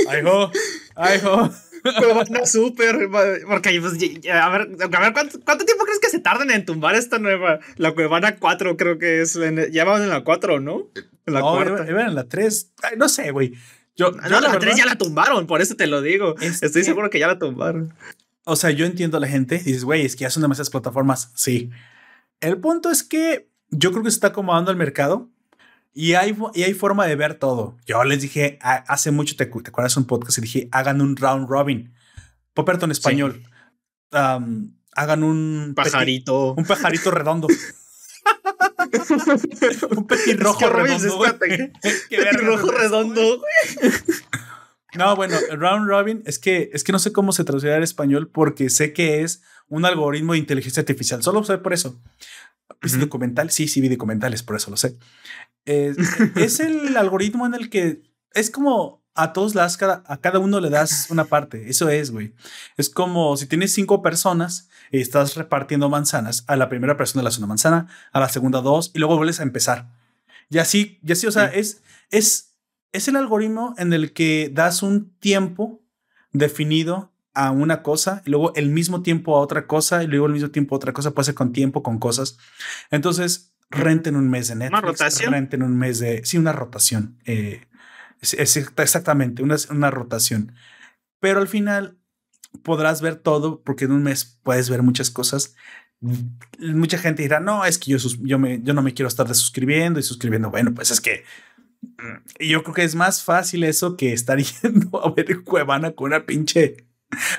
Ay, jo, ay, jo. Cuevana súper, porque pues, a ver, a ver ¿cuánto, tiempo crees que se tarden en tumbar esta nueva? La Cuevana 4 creo que es, ya van en la 4, ¿no? En la no. Iban en la 3, no sé, güey. Yo, no, la, 3 ya la tumbaron, por eso te lo digo. Estoy seguro que ya la tumbaron. O sea, yo entiendo a la gente dices, güey, es que ya son demasiadas plataformas. Sí. El punto es que yo creo que se está acomodando el mercado y hay, y hay forma de ver todo. Yo les dije hace mucho, te, te acuerdas un podcast y dije, hagan un round robin. Popperton español. hagan un pajarito. un pajarito redondo. un petirrojo redondo. Petirrojo redondo. No, bueno, round robin es que es que no sé cómo se traducirá al español porque sé que es un algoritmo de inteligencia artificial. Solo sé por eso. ¿Viste documental? Sí, sí vi documentales, por eso lo sé. Es, el algoritmo en el que es como a todos las, cada, a cada uno le das una parte. Eso es, güey. Es como si tienes cinco personas y estás repartiendo manzanas. A la primera persona le das una manzana, a la segunda dos y luego vuelves a empezar. Y así, y así, o sea, es, es es el algoritmo en el que das un tiempo definido a una cosa, y luego el mismo tiempo a otra cosa, y luego el mismo tiempo a otra cosa, puede ser con tiempo, con cosas. Entonces, renten un mes de Netflix. ¿Una rotación? Renten un mes de... Sí, una rotación. Eh, es, exactamente, una, una rotación. Pero al final podrás ver todo porque en un mes puedes ver muchas cosas. Mucha gente dirá, no, es que yo, yo, me, yo no me quiero estar desuscribiendo y suscribiendo. Bueno, pues es que y yo creo que es más fácil eso que estar yendo a ver Cuevana con una pinche.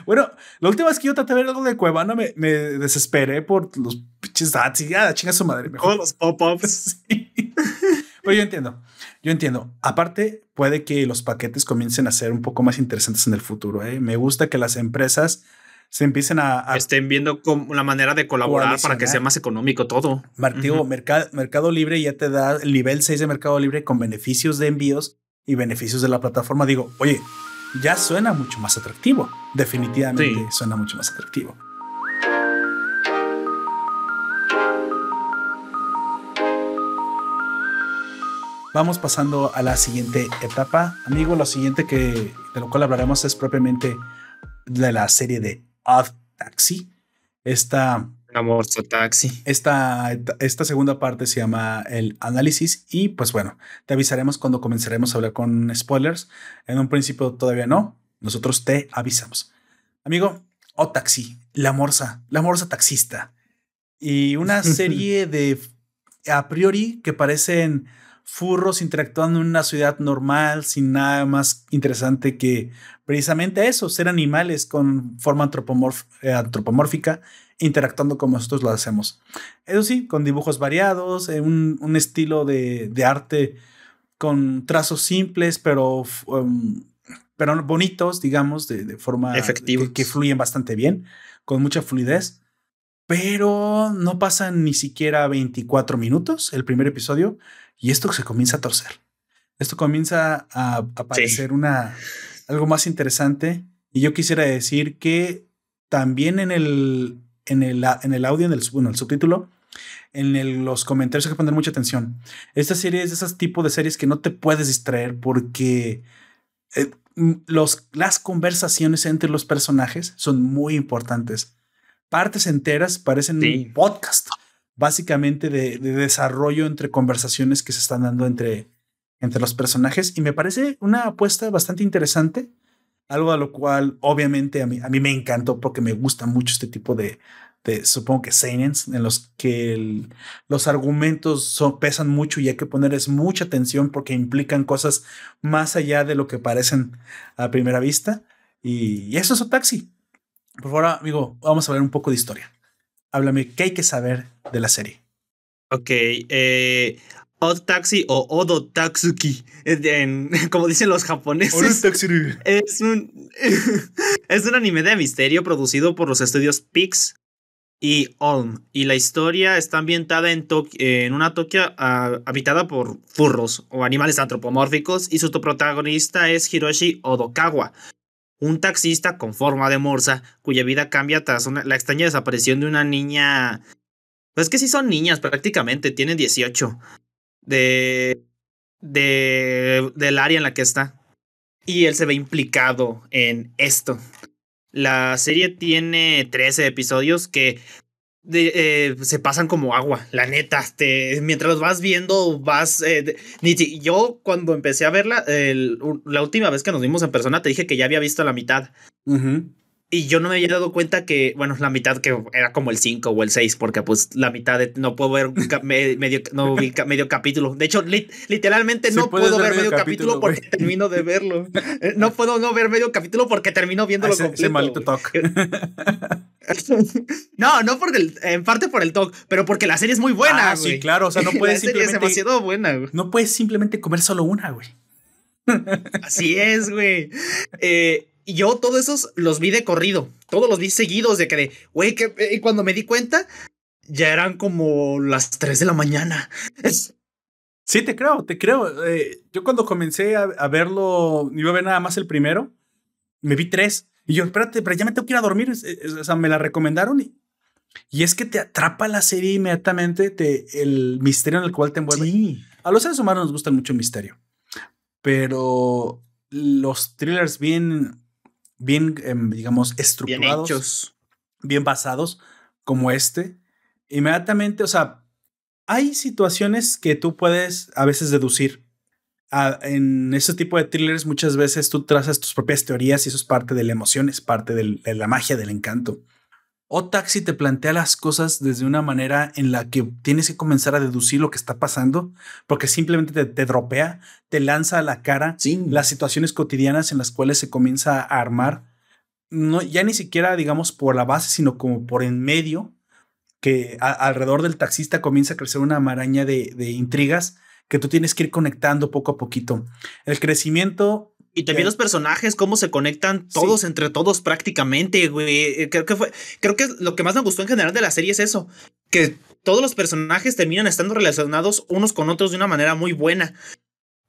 Bueno, la última vez que yo traté de ver algo de Cuevana me, me desesperé por los pinches ads y ya, chinga su madre. Mejor. los pop-ups. Pero yo entiendo, yo entiendo. Aparte, puede que los paquetes comiencen a ser un poco más interesantes en el futuro. ¿eh? Me gusta que las empresas se empiecen a, estén viendo la manera de colaborar para que sea más económico todo. Martío, Mercado Libre ya te da el nivel 6 de Mercado Libre con beneficios de envíos y beneficios de la plataforma. Digo, oye, ya suena mucho más atractivo. Definitivamente suena mucho más atractivo. Vamos pasando a la siguiente etapa. Amigo, lo siguiente que de lo cual hablaremos es propiamente de la serie de Odd Taxi. Esta. Amor Taxi. Esta, esta segunda parte se llama el análisis y pues bueno, te avisaremos cuando comenzaremos a hablar con spoilers. En un principio todavía no, nosotros te avisamos. Amigo, Odd Taxi, la morsa, la morsa taxista. Y una serie de a priori que parecen furros interactuando en una ciudad normal, sin nada más interesante que precisamente eso, ser animales con forma eh, antropomórfica, interactuando como nosotros lo hacemos. Eso sí, con dibujos variados, eh, un, estilo de, arte con trazos simples, pero, um, pero bonitos, digamos, de, forma efectiva, que, fluyen bastante bien, con mucha fluidez. Pero no pasan ni siquiera 24 minutos el primer episodio y esto se comienza a torcer. Esto comienza a, aparecer una, algo más interesante. Y yo quisiera decir que también en el, en el, en el audio, en el, bueno, el subtítulo, en los comentarios hay que poner mucha atención. Esta serie es de esos tipos de series que no te puedes distraer porque eh, los, las conversaciones entre los personajes son muy importantes. Partes enteras parecen un podcast básicamente de, desarrollo entre conversaciones que se están dando entre, entre los personajes. Y me parece una apuesta bastante interesante, algo a lo cual obviamente a mí, a mí me encantó porque me gusta mucho este tipo de, de supongo que seinens en los que los argumentos son, pesan mucho y hay que ponerles mucha atención porque implican cosas más allá de lo que parecen a primera vista. Y, y eso es taxi Por favor, amigo, vamos a ver un poco de historia háblame, ¿qué hay que saber de la serie? Ok, eh, Odd Taxi o Odo Tatsuki, como dicen los japoneses. Es un, es un anime de misterio producido por los estudios Pix y Olm. Y la historia está ambientada en, en una Tokio ah, habitada por furros o animales antropomórficos. Y su protagonista es Hiroshi Odokawa, un taxista con forma de morsa, cuya vida cambia tras la extraña desaparición de una niña. Pues que sí son niñas prácticamente, tienen 18. De. de. del área en la que está. Y él se ve implicado en esto. La serie tiene 13 episodios que eh, se pasan como agua, la neta. Te, mientras los vas viendo, vas. Eh, yo, cuando empecé a verla, la última vez que nos vimos en persona, te dije que ya había visto la mitad. Y yo no me había dado cuenta que, bueno, la mitad que era como el 5 o el 6, porque pues la mitad no puedo ver medio, no medio capítulo. De hecho, literalmente no puedo ver medio, capítulo, porque termino de verlo. Eh, no puedo no ver medio capítulo porque termino viéndolo ese, completo. Ese maldito talk. no, no porque en parte por el talk, pero porque la serie es muy buena. Ah, sí, claro. O sea, no puedes simplemente. Es demasiado buena, güey. No puedes simplemente comer solo una, güey. Así es, güey. Eh, y yo todos esos los vi de corrido, todos los vi seguidos de que, güey, que y cuando me di cuenta, ya eran como las 3 de la mañana. Sí, te creo, te creo. Eh, yo cuando comencé a, verlo, iba a ver nada más el primero, me vi tres. Y yo, espérate, pero ya me tengo que ir a dormir. O sea, me la recomendaron y, y es que te atrapa la serie inmediatamente, te, el misterio en el cual te envuelve. A los seres humanos nos gusta mucho el misterio, pero los thrillers bien bien, em, digamos, estructurados, bien, basados, como este, inmediatamente, o sea, hay situaciones que tú puedes a veces deducir. en ese tipo de thrillers muchas veces tú trazas tus propias teorías y eso es parte de la emoción, es parte de la magia, del encanto. O Taxi te plantea las cosas desde una manera en la que tienes que comenzar a deducir lo que está pasando, porque simplemente te, dropea, te lanza a la cara las situaciones cotidianas en las cuales se comienza a armar, no, ya ni siquiera digamos por la base, sino como por en medio, que alrededor del taxista comienza a crecer una maraña de, de intrigas que tú tienes que ir conectando poco a poquito. El crecimiento y también los personajes, cómo se conectan todos entre todos prácticamente, güey. Eh, creo que fue, creo que lo que más me gustó en general de la serie es eso, que todos los personajes terminan estando relacionados unos con otros de una manera muy buena.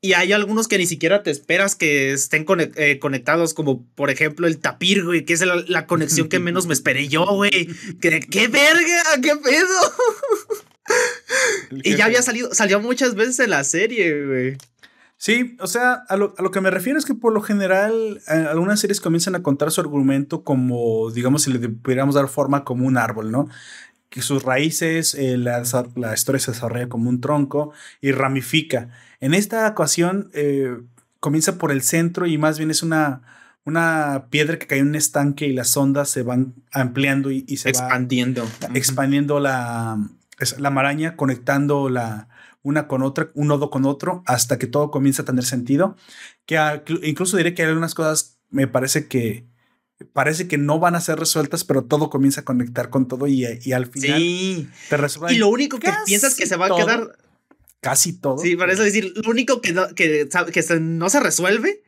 Y hay algunos que ni siquiera te esperas que estén eh, conectados, como por ejemplo el tapir, güey, que es la, conexión que menos me esperé yo, güey. ¿Qué, ¿Qué verga? ¿Qué pedo? y ya había salido, salió muchas veces en la serie, güey. Sí, o sea, a lo, que me refiero es que por lo general eh, algunas series comienzan a contar su argumento como, digamos, si le pudiéramos dar forma como un árbol, ¿no? Que sus raíces, eh, la, historia se desarrolla como un tronco y ramifica. En esta ocasión eh, comienza por el centro y más bien es una, una piedra que cae en un estanque y las ondas se van ampliando y, se expandiendo. expandiendo la, la maraña, conectando la, una con otra, un nodo con otro, hasta que todo comienza a tener sentido. Que incluso diré que hay algunas cosas, me parece que parece que no van a ser resueltas, pero todo comienza a conectar con todo y, al final sí. te resuelve. Y lo único que piensas que se va a quedar. Casi todo. Sí, parece decir, lo único que no, que, que no se resuelve,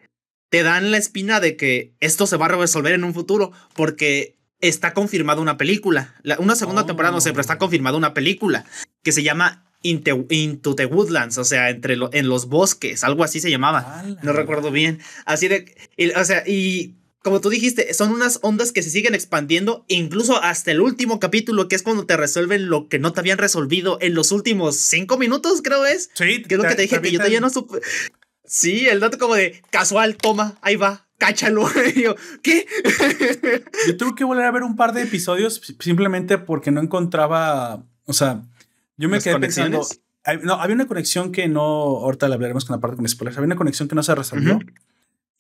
te dan la espina de que esto se va a resolver en un futuro, porque está confirmada una película. una segunda temporada no sé, pero está oh. confirmada una película que se llama into, the Woodlands, o sea, entre en los bosques, algo así se llamaba. No recuerdo bien. Así de, o sea, y como tú dijiste, son unas ondas que se siguen expandiendo, incluso hasta el último capítulo, que es cuando te resuelven lo que no te habían resolvido en los últimos cinco minutos, creo es. Sí, que es lo que te dije, que yo todavía no supe. Sí, el dato como de casual, toma, ahí va, cáchalo. yo, ¿qué? yo tuve que volver a ver un par de episodios simplemente porque no encontraba, o sea, Yo me quedé pensando. No, había una conexión que no. Ahorita la hablaremos con la parte con spoilers. Había una conexión que no se resolvió.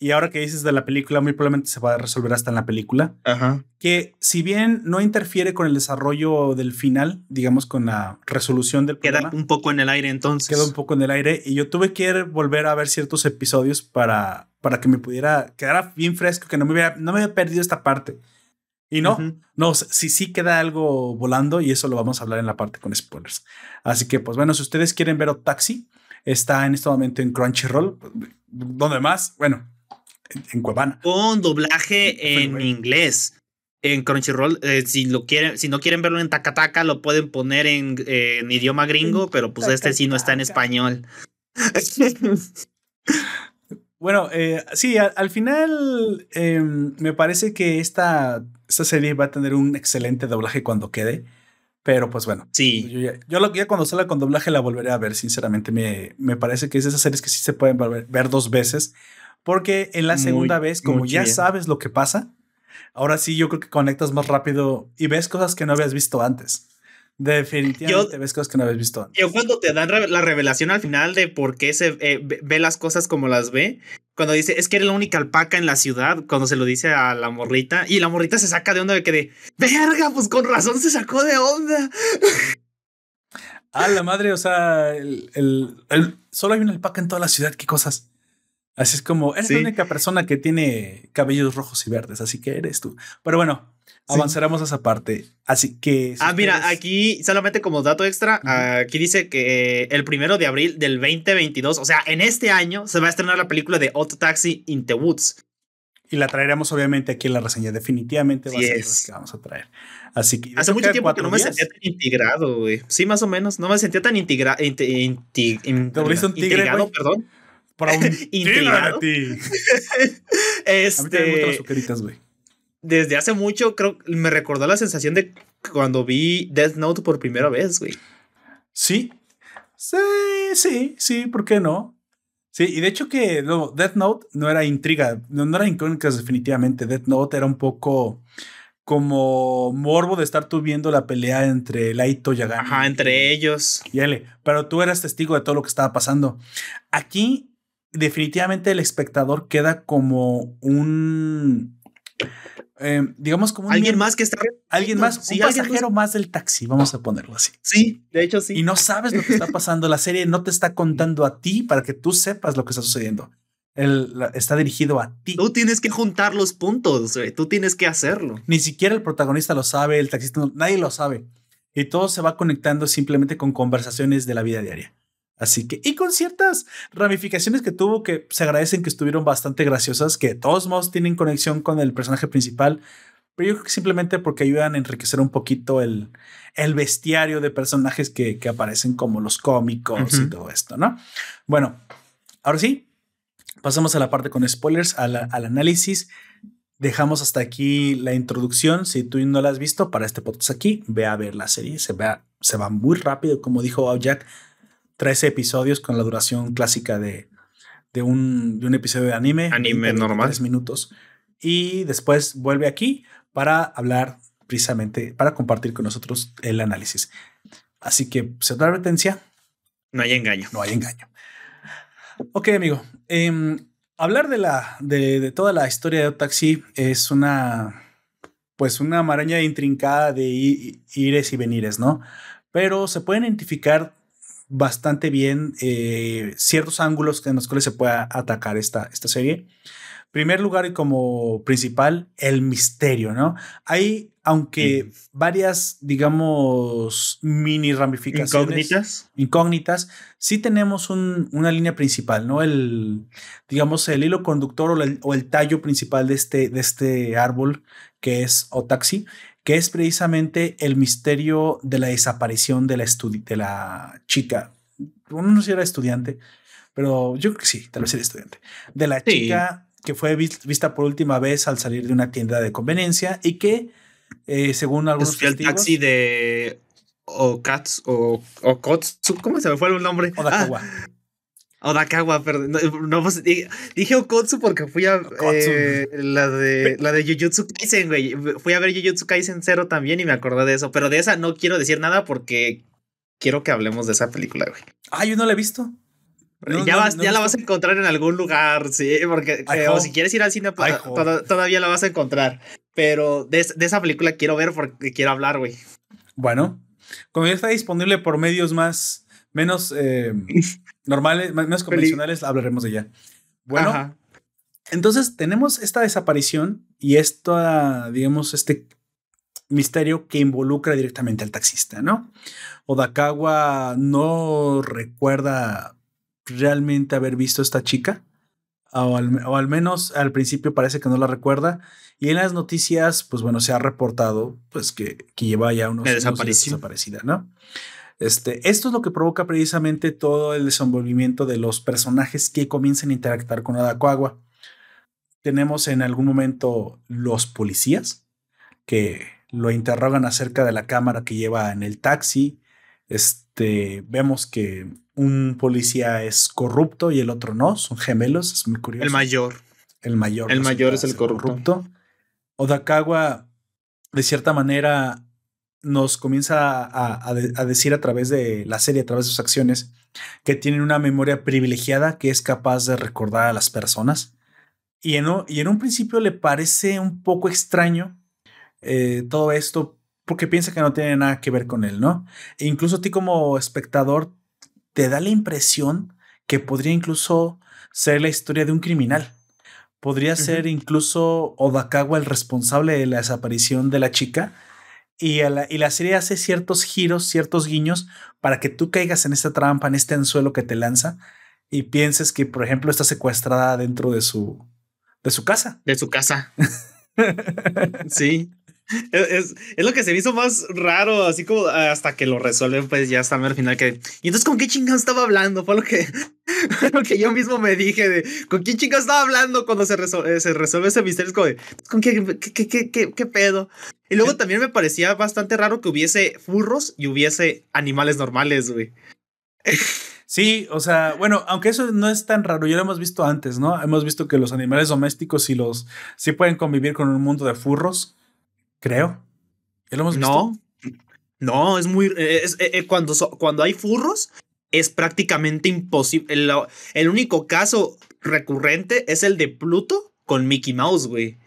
Y ahora que dices de la película, muy probablemente se va a resolver hasta en la película. Ajá. Que si bien no interfiere con el desarrollo del final, digamos con la resolución del problema. Queda un poco en el aire entonces. Queda un poco en el aire. Y yo tuve que volver a ver ciertos episodios para, para que me pudiera quedar bien fresco, que no me hubiera, no me había perdido esta parte. Y no, no, si sí queda algo volando y eso lo vamos a hablar en la parte con spoilers. Así que, pues bueno, si ustedes quieren ver Taxi, está en este momento en Crunchyroll. ¿Dónde más? Bueno, en Cuevana. Con doblaje en inglés. En Crunchyroll, eh, si lo quieren, si no quieren verlo en Takataka, lo pueden poner en, idioma gringo, pero pues este sí no está en español. bueno, eh, sí, al, final em, me parece que esta, esta serie va a tener un excelente doblaje cuando quede. Pero pues bueno. Sí. Yo, ya, yo ya cuando salga con doblaje la volveré a ver, sinceramente. Me, me parece que es de esas series que sí se pueden ver dos veces. Porque en la segunda vez, como ya sabes lo que pasa, ahora sí yo creo que conectas más rápido y ves cosas que no habías visto antes. Definitivamente ves cosas que no habías visto antes. Yo cuando te dan la revelación al final de por qué se eh, ve las cosas como las ve, cuando dice, es que eres la única alpaca en la ciudad, cuando se lo dice a la morrita, y la morrita se saca de onda de que de, verga, pues con razón se sacó de onda. Ah, la madre, o sea, el, el, solo hay una alpaca en toda la ciudad, qué cosas. Así es como, eres la única persona que tiene cabellos rojos y verdes, así que eres tú. Pero bueno, avanzaremos a esa parte. Así que. ah, mira, aquí solamente como dato extra, aquí dice que el primero de abril del 2022, o sea, en este año, se va a estrenar la película de Auto Taxi in the Woods. Y la traeremos obviamente aquí en la reseña. Definitivamente va a ser la que vamos a traer. Así que. Hace mucho tiempo que no me sentía tan integrado, güey. Sí, más o menos. No me sentía tan integrado. integrado, perdón para un intrigado. este, a mí me este, las güey. Desde hace mucho, creo, me recordó la sensación de cuando vi Death Note por primera vez, güey. Sí. Sí, sí, sí, ¿por qué no? Sí, y de hecho que no, Death Note no era intriga, no, no era incógnitas definitivamente. Death Note era un poco como morbo de estar tú viendo la pelea entre Laito y Ajá, entre ellos. Y L. Pero tú eras testigo de todo lo que estaba pasando. Aquí definitivamente el espectador queda como un. Eh, digamos como alguien más que está alguien más un pasajero más del taxi vamos a ponerlo así. Sí de hecho sí. Y no sabes lo que está pasando. La serie no te está contando a ti para que tú sepas lo que está sucediendo. Él está dirigido a ti. Tú tienes que juntar los puntos tú tienes que hacerlo. Ni siquiera el protagonista lo sabe el taxista nadie lo sabe. Y todo se va conectando simplemente con conversaciones de la vida diaria Así que, y con ciertas ramificaciones que tuvo que se agradecen que estuvieron bastante graciosas, que de todos modos tienen conexión con el personaje principal, pero yo creo que simplemente porque ayudan a enriquecer un poquito el, el bestiario de personajes que, que aparecen como los cómicos y todo esto, ¿no? Bueno, ahora sí, pasamos a la parte con spoilers, al análisis. Dejamos hasta aquí la introducción. Si tú no la has visto para este podcast aquí, ve a ver la serie. Se, va, se va muy rápido, como dijo Jack 13 episodios con la duración clásica de, de, un, de un, episodio de anime. Anime normal. Tres minutos. Y después vuelve aquí para hablar precisamente, para compartir con nosotros el análisis. Así que, se otra advertencia. No hay engaño. No hay engaño. Ok, amigo. Em, hablar de, la, de, de, toda la historia de Taxi es una, pues una maraña intrincada de ires y venires, ¿no? Pero se pueden identificar bastante bien eh, ciertos ángulos en los cuales se pueda atacar esta, esta serie. Primer lugar y como principal, el misterio, ¿no? Hay, aunque varias, digamos, mini ramificaciones. Incógnitas. Incógnitas, sí tenemos una línea principal, ¿no? El, digamos, el hilo conductor o el, o el tallo principal de este, de este árbol que es Otaxi, que es precisamente el misterio de la desaparición de la, de la chica. Uno no sé si era estudiante, pero yo creo que sí, tal vez era estudiante. De la chica que fue vista por última vez al salir de una tienda de conveniencia y que, eh, según algunos el taxi de Okatsu o Okotsu, ¿cómo se me fue el nombre? Odakawa. Ah, Odakawa, perdón. No, pues, dije Okotsu porque fui a eh, la de la de Jujutsu Kaisen, güey. Fui a ver Jujutsu Kaisen 0 también y me acordé de eso. Pero de esa no quiero decir nada porque quiero que hablemos de esa película, güey. Ah, yo no la he visto. ya vas, ya la vas a encontrar en algún lugar, sí, porque eh, o si quieres ir al cine, pues, todavía la vas a encontrar. Pero de, esa película quiero ver porque quiero hablar, güey. Bueno, como ya está disponible por medios más, menos eh, normales, menos convencionales, hablaremos de ella. Bueno, entonces tenemos esta desaparición y esto, digamos, este misterio que involucra directamente al taxista, ¿no? Odakawa no recuerda realmente haber visto a esta chica, o al, menos al principio parece que no la recuerda, y en las noticias, pues bueno, se ha reportado pues que, que lleva ya unos años desaparecida, ¿no? Este, esto es lo que provoca precisamente todo el desenvolvimiento de los personajes que comienzan a interactuar con Odakawa. Tenemos en algún momento los policías que lo interrogan acerca de la cámara que lleva en el taxi. Este, vemos que un policía es corrupto y el otro no, son gemelos, es muy curioso. El mayor. El mayor. El mayor es el corrupto. Odakawa, de cierta manera, nos comienza a, decir a través de la serie, a través de sus acciones, que tiene una memoria privilegiada que es capaz de recordar a las personas. Y en, y en un principio le parece un poco extraño eh, todo esto porque piensa que no tiene nada que ver con él, ¿no? E incluso a ti como espectador te da la impresión que podría incluso ser la historia de un criminal. Podría ser incluso Odakawa el responsable de la desaparición de la chica. Y, y, la serie hace ciertos giros, ciertos guiños para que tú caigas en esta trampa, en este anzuelo que te lanza y pienses que, por ejemplo, está secuestrada dentro de su, de su casa. De su casa. sí. Es, es, lo que se me hizo más raro, así como hasta que lo resuelven, pues ya está al final que. Y entonces, ¿con qué chingado estaba hablando? Fue lo que, lo que yo mismo me dije de con quién chingado estaba hablando cuando se, resuelve, se resuelve ese misterio. Es como de, ¿con qué, qué, qué, qué, qué pedo? Y luego también me parecía bastante raro que hubiese furros y hubiese animales normales, güey. Sí, o sea, bueno, aunque eso no es tan raro, ya lo hemos visto antes, ¿no? Hemos visto que los animales domésticos y los sí pueden convivir con un mundo de furros creo. ¿Ya lo hemos visto? No, no, es muy. Es, eh, eh, cuando, cuando hay furros, es prácticamente imposible. El, el, único caso recurrente es el de Pluto con Mickey Mouse, güey.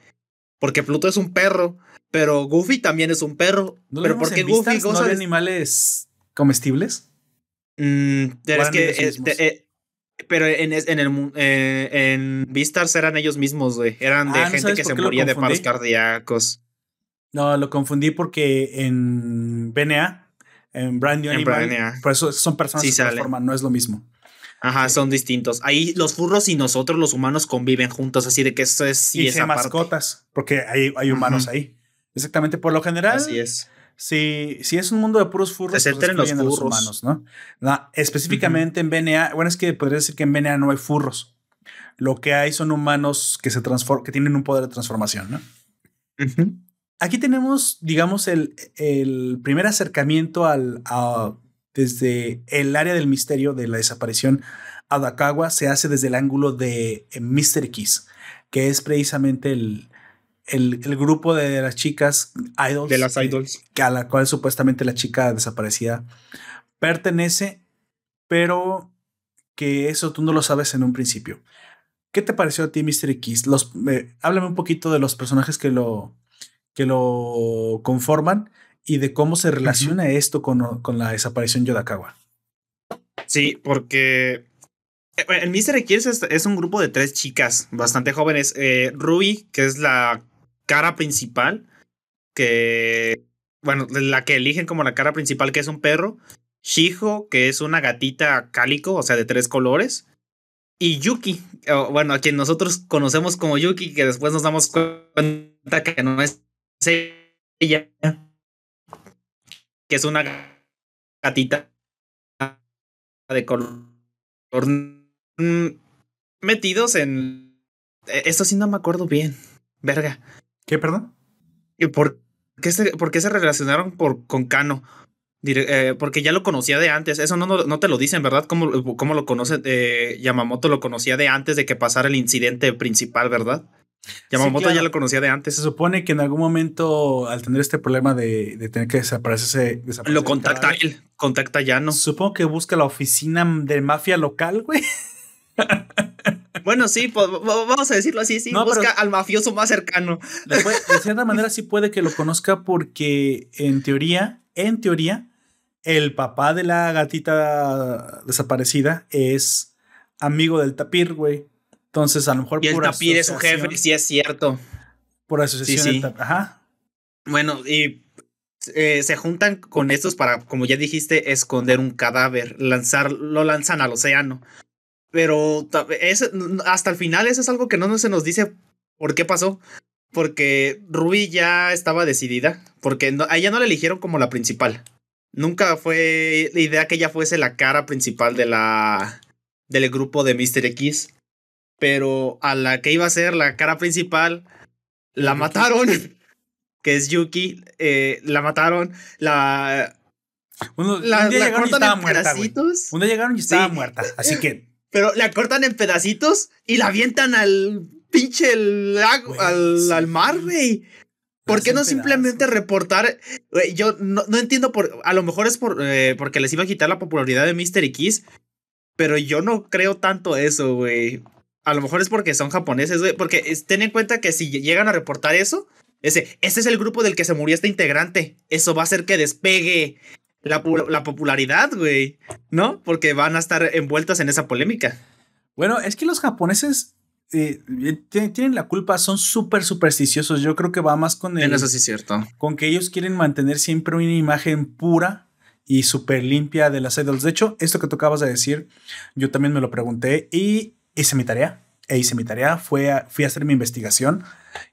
Porque Pluto es un perro, pero Goofy también es un perro. pero porque Goofy ¿No hay animales comestibles? Mm, pero es que. Eh, pero en, en el en Beastars eran ellos mismos, güey. Eran de ah, gente que se moría de paros cardíacos. No, lo confundí porque en BNA, en Brand New Animal, por eso son personas que se transforman, no es lo mismo. Ajá, son distintos. Ahí los furros y nosotros los humanos conviven juntos, así de que eso es y esa mascotas, porque hay, hay humanos ahí. Exactamente, por lo general. Así es. Si, si es un mundo de puros furros, pues los, furros. los humanos, ¿no? específicamente en BNA, bueno, es que podría decir que en BNA no hay furros. Lo que hay son humanos que se transforman, que tienen un poder de transformación, ¿no? Aquí tenemos, digamos, el, el primer acercamiento al, desde el área del misterio de la desaparición a Dakawa se hace desde el ángulo de eh, Mr. Kiss, que es precisamente el, el, grupo de las chicas idols. De las idols. Que, a la cual supuestamente la chica desaparecida pertenece, pero que eso tú no lo sabes en un principio. ¿Qué te pareció a ti, Mr. Kiss? Los, eh, háblame un poquito de los personajes que lo, que lo conforman y de cómo se relaciona esto con, con, la desaparición de Yodakawa. Sí, porque el Mr. X es, un grupo de tres chicas bastante jóvenes. Eh, Ruby, que es la cara principal, que, bueno, la que eligen como la cara principal, que es un perro. Shijo, que es una gatita cálico, o sea, de tres colores. Y Yuki, bueno, a quien nosotros conocemos como Yuki, que después nos damos cuenta que no es ella, que es una gatita de color metidos en e, esto sí no me acuerdo bien verga. Qué perdón por qué se, por qué se relacionaron por, con Kano eh, porque ya lo conocía de antes. Eso no, no, te lo dicen verdad cómo, cómo lo conoce eh, Yamamoto lo conocía de antes de que pasara el incidente principal verdad Yamamoto ya lo conocía de antes. Se supone que en algún momento, al tener este problema de, de tener que desaparecerse, desaparecer lo contacta él, contacta ya no. Supongo que busca la oficina de mafia local, güey. Bueno, sí, pues, vamos a decirlo así, sí, busca al mafioso más cercano. de cierta manera sí puede que lo conozca porque en teoría, en teoría, el papá de la gatita desaparecida es amigo del tapir, güey. Entonces, a lo mejor y el tapir es su jefe, sí es cierto. Por asociación. Sí, Ajá. Bueno, y eh, se juntan con estos para, como ya dijiste, esconder un cadáver, lanzar, lo lanzan al océano. Pero es, hasta el final eso es algo que no se nos dice por qué pasó. Porque Ruby ya estaba decidida, porque a ella no la eligieron como la principal. Nunca fue la idea que ella fuese la cara principal de la, del grupo de Mr. X. Pero a la que iba a ser la cara principal, la mataron. que es Yuki. Eh, la mataron. La. Bueno, la, un día llegaron y estaba muerta. Un día llegaron y estaba muerta. Así que pero la cortan en pedacitos y la avientan al pinche lago, al, mar, güey. ¿Por qué no simplemente reportar? yo no, entiendo por. A lo mejor es por, eh, porque les iba a quitar la popularidad de Mr. X. Pero yo no creo tanto eso, güey. A lo mejor es porque son japoneses, güey. Porque ten en cuenta que si llegan a reportar eso, ese, ese es el grupo del que se murió este integrante. Eso va a hacer que despegue la, popularidad, güey, ¿no? Porque van a estar envueltas en esa polémica. Bueno, es que los japoneses eh, tienen la culpa, son súper supersticiosos. Yo creo que va más con el, eso sí es cierto. Con que ellos quieren mantener siempre una imagen pura y súper limpia de las idols. De hecho, esto que tú acabas de decir, yo también me lo pregunté y hice mi tarea. E hice mi tarea, fue fui a hacer mi investigación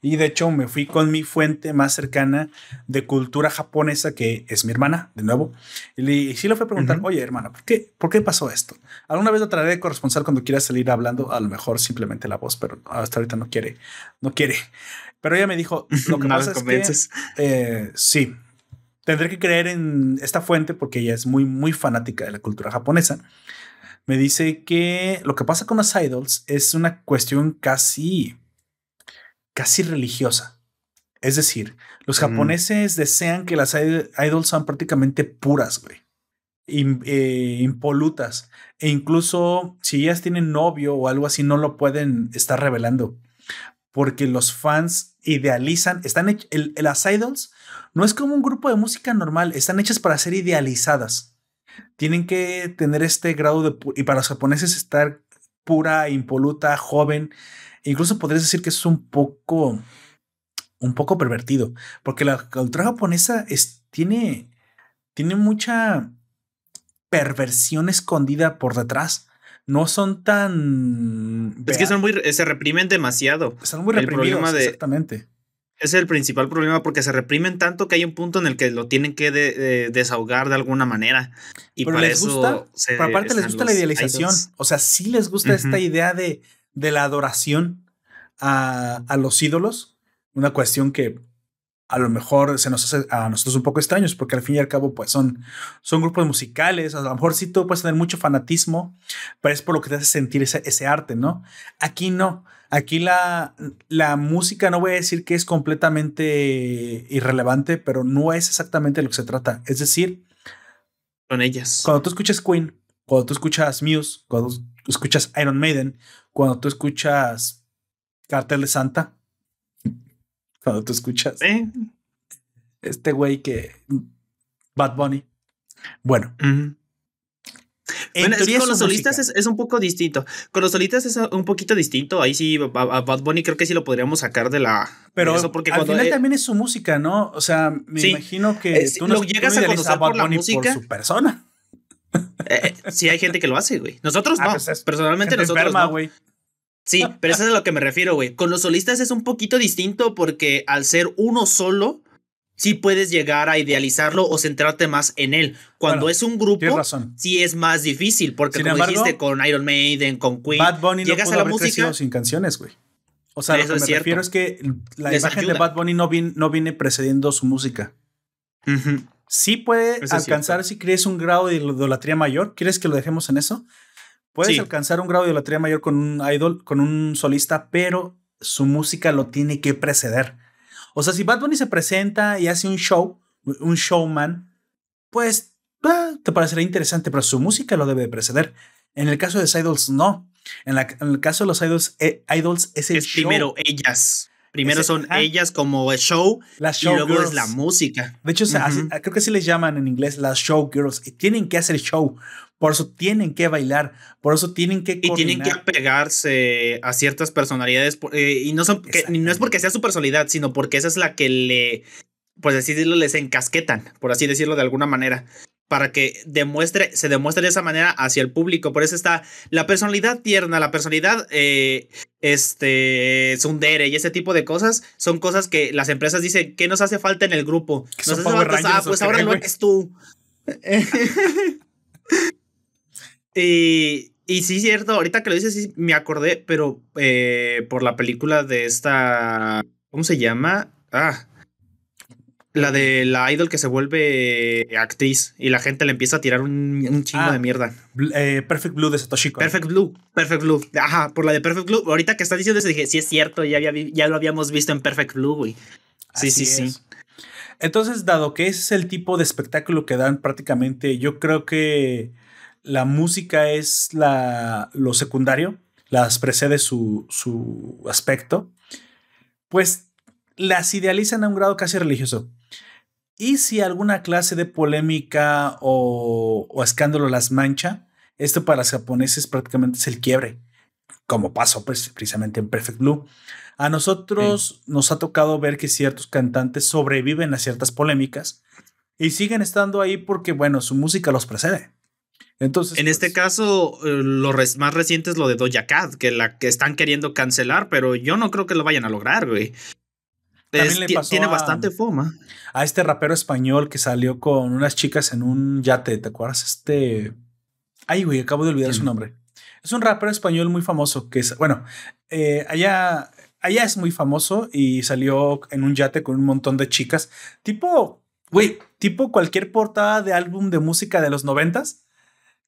y de hecho me fui con mi fuente más cercana de cultura japonesa, que es mi hermana, de nuevo. Y, sí le fui a preguntar, oye hermana, ¿por qué, ¿por qué pasó esto? Alguna vez lo traeré de corresponsal cuando quiera salir hablando, a lo mejor simplemente la voz, pero hasta ahorita no quiere, no quiere. Pero ella me dijo, lo que pasa es que eh, sí, tendré que creer en esta fuente porque ella es muy, muy fanática de la cultura japonesa. Me dice que lo que pasa con las idols es una cuestión casi casi religiosa. Es decir, los japoneses desean que las idols sean prácticamente puras, güey. Eh, impolutas. E incluso si ellas tienen novio o algo así, no lo pueden estar revelando. Porque los fans idealizan, están las idols no es como un grupo de música normal, están hechas para ser idealizadas. Tienen que tener este grado de y para los japoneses estar pura, impoluta, joven Incluso podrías decir que es un poco, un poco pervertido, porque la cultura japonesa es, tiene, tiene mucha perversión escondida por detrás. No son tan. Es que son muy, se reprimen demasiado. Son muy reprimidos, exactamente. Es el principal problema porque se reprimen tanto que hay un punto en el que lo tienen que desahogar de alguna manera. Y para les eso. Gusta, por aparte les gusta la idealización. O sea, sí les gusta esta idea de de la adoración a, los ídolos, una cuestión que a lo mejor se nos hace a nosotros un poco extraños, porque al fin y al cabo, pues son, son grupos musicales, a lo mejor sí tú puedes tener mucho fanatismo, pero es por lo que te hace sentir ese, ese arte, ¿no? Aquí no, aquí la, la música no voy a decir que es completamente irrelevante, pero no es exactamente lo que se trata, es decir, con ellas. Cuando tú escuchas Queen, cuando tú escuchas Muse, cuando tú escuchas Iron Maiden, cuando tú escuchas Cartel de Santa, cuando tú escuchas este güey que Bad Bunny. Bueno. Con los solistas es, un poco distinto. Con los solistas es un poquito distinto. Ahí sí, a, Bad Bunny creo que sí lo podríamos sacar de la. Pero eso porque al final también es su música, ¿no? O sea, me imagino que tú no, llegas a conocer por la música. Por su persona. Eh, sí, hay gente que lo hace, güey. Nosotros ah, no. Pues personalmente nosotros no. Sí, pero eso es a lo que me refiero, güey. Con los solistas es un poquito distinto porque al ser uno solo, sí puedes llegar a idealizarlo o centrarte más en él. Cuando es un grupo, sí es más difícil porque como dijiste con Iron Maiden, con Queen, Bad Bunny llegas a la música sin canciones, güey. O sea, lo que me refiero es que la imagen de Bad Bunny no, viene, no viene precediendo su música. Sí puede alcanzar si crees un grado de idolatría mayor. ¿Quieres que lo dejemos en eso? Puedes alcanzar un grado de idolatría mayor con un idol, con un solista, pero su música lo tiene que preceder. O sea, si Bad Bunny se presenta y hace un show, un showman, pues ah, te parecerá interesante, pero su música lo debe de preceder. En el caso de los idols, no. En, el caso de los idols, eh, idols es el es primero ellas. Primero son ellas como el show, y luego es la música. De hecho, creo que sí les llaman en inglés las showgirls. Y tienen que hacer show. Por eso tienen que bailar. Por eso tienen que. Y tienen que apegarse a ciertas personalidades. Eh, y no, son, no es porque sea su personalidad, sino porque esa es la que le. Pues así decirlo, les encasquetan, por así decirlo de alguna manera para que demuestre, se demuestre de esa manera hacia el público. Por eso está la personalidad tierna, la personalidad eh, este, sundere y ese tipo de cosas son cosas que las empresas dicen que nos hace falta en el grupo. Nos hace falta, ah, pues ahora lo eres tú. y, y sí, cierto, ahorita que lo dices, sí me acordé, pero eh, por la película de esta, ¿cómo se llama? Ah, la de la idol que se vuelve actriz y la gente le empieza a tirar un, chingo de ah, mierda. Eh, Perfect Blue de Satoshi Perfect Blue, Perfect Blue. Ajá, por la de Perfect Blue. Ahorita que estás diciendo eso dije, sí es cierto, ya, ya lo habíamos visto en Perfect Blue, güey. Sí, sí, sí. Entonces, dado que ese es el tipo de espectáculo que dan prácticamente, yo creo que la música es la, lo secundario, las precede su, su aspecto, pues las idealizan a un grado casi religioso. Y si alguna clase de polémica o, escándalo las mancha, esto para los japoneses prácticamente es el quiebre, como pasó pues, precisamente en Perfect Blue. A nosotros nos ha tocado ver que ciertos cantantes sobreviven a ciertas polémicas y siguen estando ahí porque, bueno, su música los precede. Entonces, en este pues caso, eh, lo más reciente es lo de Doja Cat, que la que están queriendo cancelar, pero yo no creo que lo vayan a lograr, güey tiene bastante fama. A este rapero español que salió con unas chicas en un yate, ¿te acuerdas? Este. Ay, güey, acabo de olvidar su nombre. Es un rapero español muy famoso que es, bueno, eh, allá, allá es muy famoso y salió en un yate con un montón de chicas, tipo, güey, tipo cualquier portada de álbum de música de los noventas,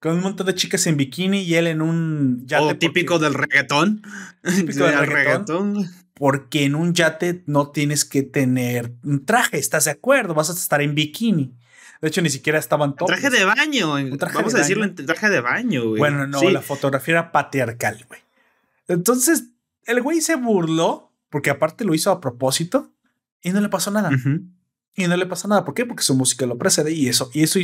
con un montón de chicas en bikini y él en un yate. típico del reggaetón. Típico del reggaetón porque en un yate no tienes que tener un traje, ¿estás de acuerdo? Vas a estar en bikini. De hecho, ni siquiera estaban todos. Traje de baño. Vamos a decirlo en traje de baño, güey. Bueno, no, la fotografía era patriarcal, güey. Entonces, el güey se burló, porque aparte lo hizo a propósito, y no le pasó nada. Y no le pasó nada. ¿Por qué? Porque su música lo precede y eso, y eso,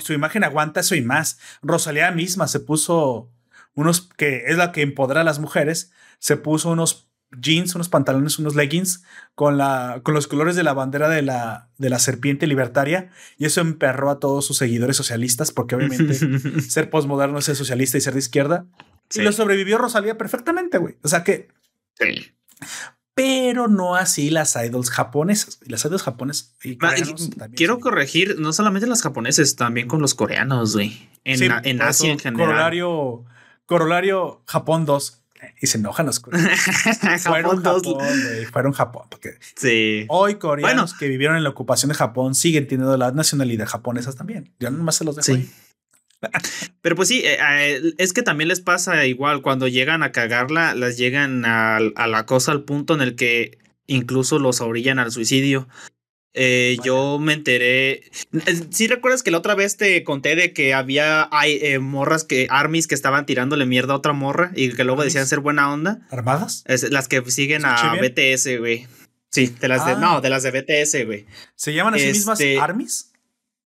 su imagen aguanta eso y más. Rosalía misma se puso unos, que es la que empodera a las mujeres, se puso unos jeans, unos pantalones, unos leggings con, la, con los colores de la bandera de la, de la serpiente libertaria y eso emperró a todos sus seguidores socialistas porque obviamente ser postmoderno es ser socialista y ser de izquierda. Y lo sobrevivió Rosalía perfectamente, güey. O sea que... Sí. Pero no así las idols japonesas. Las idols japonesas. Y quiero corregir, no solamente las japoneses, también con los coreanos, güey. En, en Asia en general. Corolario, corolario Japón 2 y se enojan los coreanos. fueron Japón, Fueron Japón. Porque sí. hoy coreanos que vivieron en la ocupación de Japón siguen teniendo la nacionalidad japonesa también. Yo nomás se los dejo sí. Pero pues sí, eh, eh, es que también les pasa igual cuando llegan a cagarla, las llegan a, a la cosa al punto en el que incluso los orillan al suicidio. Eh, yo me enteré. Si recuerdas que la otra vez te conté de que había hay, eh, morras que, armies que estaban tirándole mierda a otra morra y que luego decían ser buena onda? ¿Armadas? las que siguen a BTS, güey. Sí, de las de. No, ah. de las de BTS, güey. ¿Se llaman así mismas este, armies?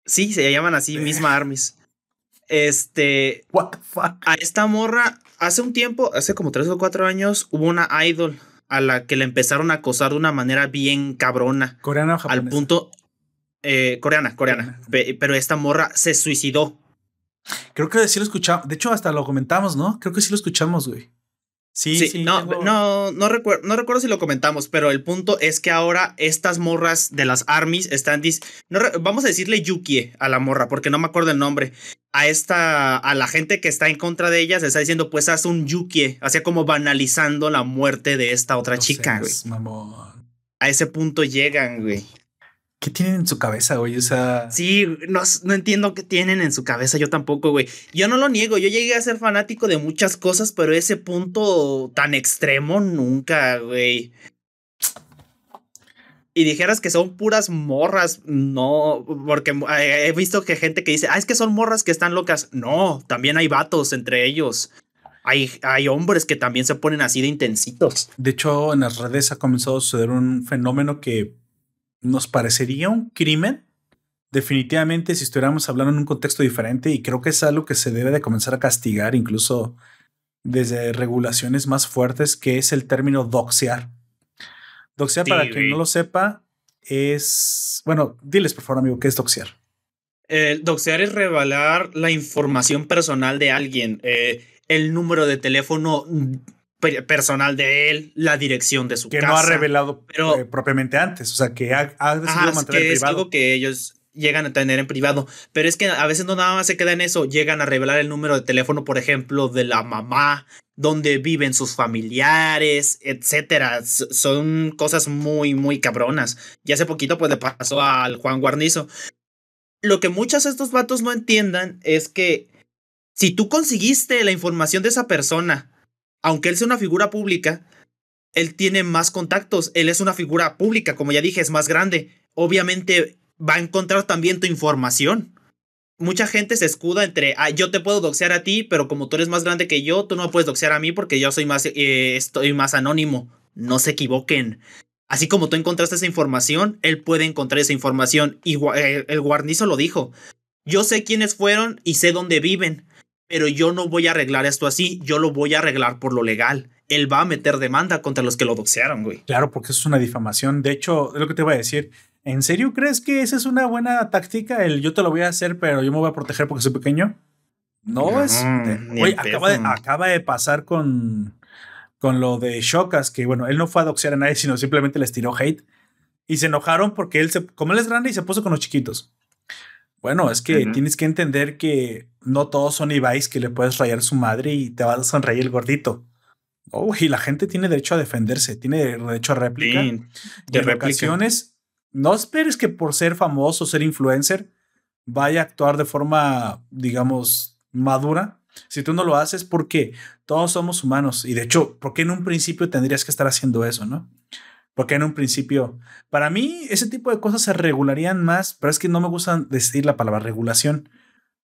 Sí, se llaman así misma armies. Este. What the fuck? A esta morra, hace un tiempo, hace como tres o cuatro años, hubo una idol a la que le empezaron a acosar de una manera bien cabrona. Coreana o japonesa. Al punto. Eh, coreana, coreana. Pero esta morra se suicidó. Creo que sí lo escuchamos. De hecho, hasta lo comentamos, ¿no? Creo que sí lo escuchamos, güey. Sí, sí, no, no, no, recuerdo, no recuerdo si lo comentamos, pero el punto es que ahora estas morras de las armies están, no vamos a decirle Yukie a la morra, porque no me acuerdo el nombre, a esta, a la gente que está en contra de ellas, está diciendo, pues haz un Yukie, así como banalizando la muerte de esta otra chica, güey. A ese punto llegan, güey. ¿Qué tienen en su cabeza, güey? O sea. Sí, no, no entiendo qué tienen en su cabeza, yo tampoco, güey. Yo no lo niego, yo llegué a ser fanático de muchas cosas, pero ese punto tan extremo nunca, güey. Y dijeras que son puras morras, no, porque he visto que gente que dice, ah, es que son morras que están locas. No, también hay vatos entre ellos. Hay, hay hombres que también se ponen así de intensitos. De hecho, en las redes ha comenzado a suceder un fenómeno que nos parecería un crimen, definitivamente, si estuviéramos hablando en un contexto diferente, y creo que es algo que se debe de comenzar a castigar, incluso desde regulaciones más fuertes, que es el término doxear. Doxear, para quien no lo sepa, es. Bueno, diles por favor, amigo, ¿qué es doxear? El doxear es revelar la información personal de alguien, eh, el número de teléfono personal de él, la dirección de su casa. Que no ha revelado pero, eh, propiamente antes, o sea, que ha, decidido mantener que Es algo que ellos llegan a tener en privado, pero es que a veces no nada más se queda en eso, llegan a revelar el número de teléfono, por ejemplo, de la mamá, donde viven sus familiares, etcétera. son cosas muy, muy cabronas. Y hace poquito, pues le pasó al Juan Guarnizo. Lo que muchos de estos vatos no entiendan es que si tú conseguiste la información de esa persona aunque él sea una figura pública, él tiene más contactos, él es una figura pública, como ya dije, es más grande. Obviamente va a encontrar también tu información. Mucha gente se escuda entre, ah, yo te puedo doxear a ti, pero como tú eres más grande que yo, tú no puedes doxear a mí porque yo soy más, eh, estoy más anónimo. No se equivoquen. Así como tú encontraste esa información, él puede encontrar esa información. Y eh, el guarnizo lo dijo. Yo sé quiénes fueron y sé dónde viven pero yo no voy a arreglar esto así, yo lo voy a arreglar por lo legal. Él va a meter demanda contra los que lo doxearon, güey. Claro, porque eso es una difamación. De hecho, es lo que te voy a decir. ¿En serio crees que esa es una buena táctica? El yo te lo voy a hacer, pero yo me voy a proteger porque soy pequeño. No, es. Oye, acaba de, acaba de pasar con, con lo de Shokas, que bueno, él no fue a doxear a nadie, sino simplemente les tiró hate. Y se enojaron porque él se, como él es grande y se puso con los chiquitos. Bueno, es que tienes que entender que no todos son Ibais que le puedes rayar su madre y te va a sonreír el gordito. Oh, y la gente tiene derecho a defenderse, tiene derecho a réplica. de no esperes que por ser famoso, ser influencer, vaya a actuar de forma, digamos, madura. Si tú no lo haces, porque todos somos humanos. Y de hecho, ¿por qué en un principio tendrías que estar haciendo eso, no? Porque en un principio, para mí, ese tipo de cosas se regularían más, pero es que no me gusta decir la palabra regulación,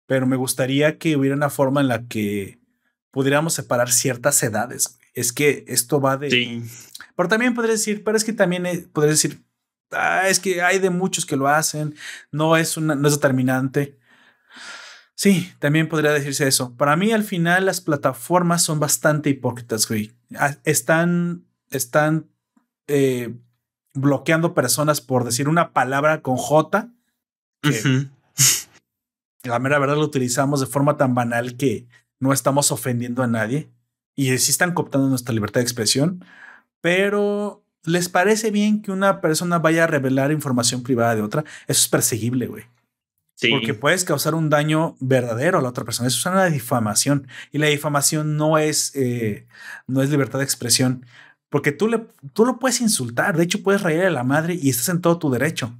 pero me gustaría que hubiera una forma en la que pudiéramos separar ciertas edades. Es que esto va de... Sí. Pero también podría decir, pero es que también eh, podría decir, ah, es que hay de muchos que lo hacen, no es, una, no es determinante. Sí, también podría decirse eso. Para mí, al final, las plataformas son bastante hipócritas, güey. Ah, están, están eh, bloqueando personas por decir una palabra con J. La mera verdad lo utilizamos de forma tan banal que no estamos ofendiendo a nadie. Y sí están cooptando nuestra libertad de expresión. Pero ¿les parece bien que una persona vaya a revelar información privada de otra? Eso es perseguible, güey. Porque puedes causar un daño verdadero a la otra persona. Eso es una difamación. Y la difamación no es, eh, no es libertad de expresión. Porque tú, le, tú lo puedes insultar, de hecho puedes reír a la madre y estás en todo tu derecho,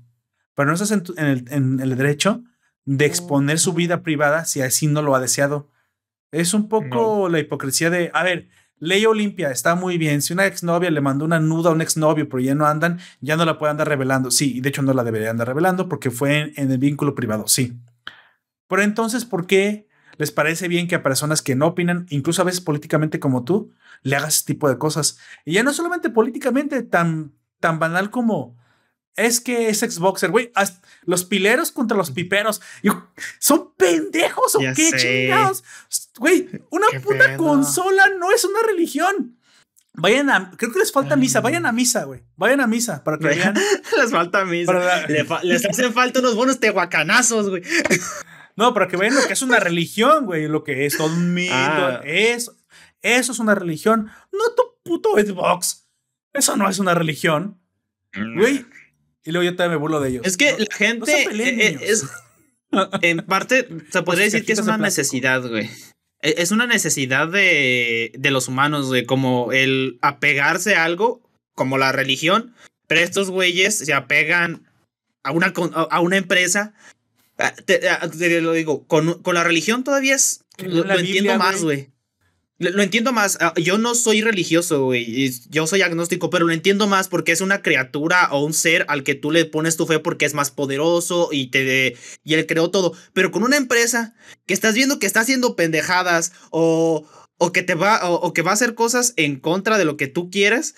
pero no estás en, el, en el, derecho de exponer su vida privada si así no lo ha deseado. Es un poco la hipocresía de, a ver, ley Olimpia está muy bien. Si una exnovia le mandó una nuda a un exnovio, pero ya no andan, ya no la puede andar revelando. Sí, y de hecho no la debería andar revelando porque fue en, en el vínculo privado, sí. Pero entonces, ¿por qué les parece bien que a personas que no opinan, incluso a veces políticamente como tú, le hagas ese tipo de cosas. Y ya no solamente políticamente, tan, tan banal como es que es Xboxer, güey. Los pileros contra los piperos. ¿Son pendejos o qué chingados? Güey, una puta consola no es una religión. Vayan a, creo que les falta misa, vayan a misa, güey. Vayan a misa para que vean. les falta misa. les hacen falta unos buenos tehuacanazos, güey. No, para que vean lo que es una religión, güey. Lo que es todo un mito. Ah. Es eso es una religión. No tu puto Xbox. Eso no es una religión. Mm. Güey. Y luego yo también me burlo de ellos. Es que la gente. Eh, es, en parte, se podría decir que es una necesidad, güey. E, es una necesidad de, de los humanos, güey. Como el apegarse a algo, como la religión. Pero estos güeyes se apegan a una, a una empresa. Ah, ah, te, lo digo, con, con, la religión todavía es. Lo, entiendo más, güey. Lo, entiendo más. Yo no soy religioso, güey. Yo soy agnóstico, pero lo entiendo más porque es una criatura o un ser al que tú le pones tu fe porque es más poderoso y te y él creó todo. Pero con una empresa que estás viendo que está haciendo pendejadas o, o que te va o, que va a hacer cosas en contra de lo que tú quieres,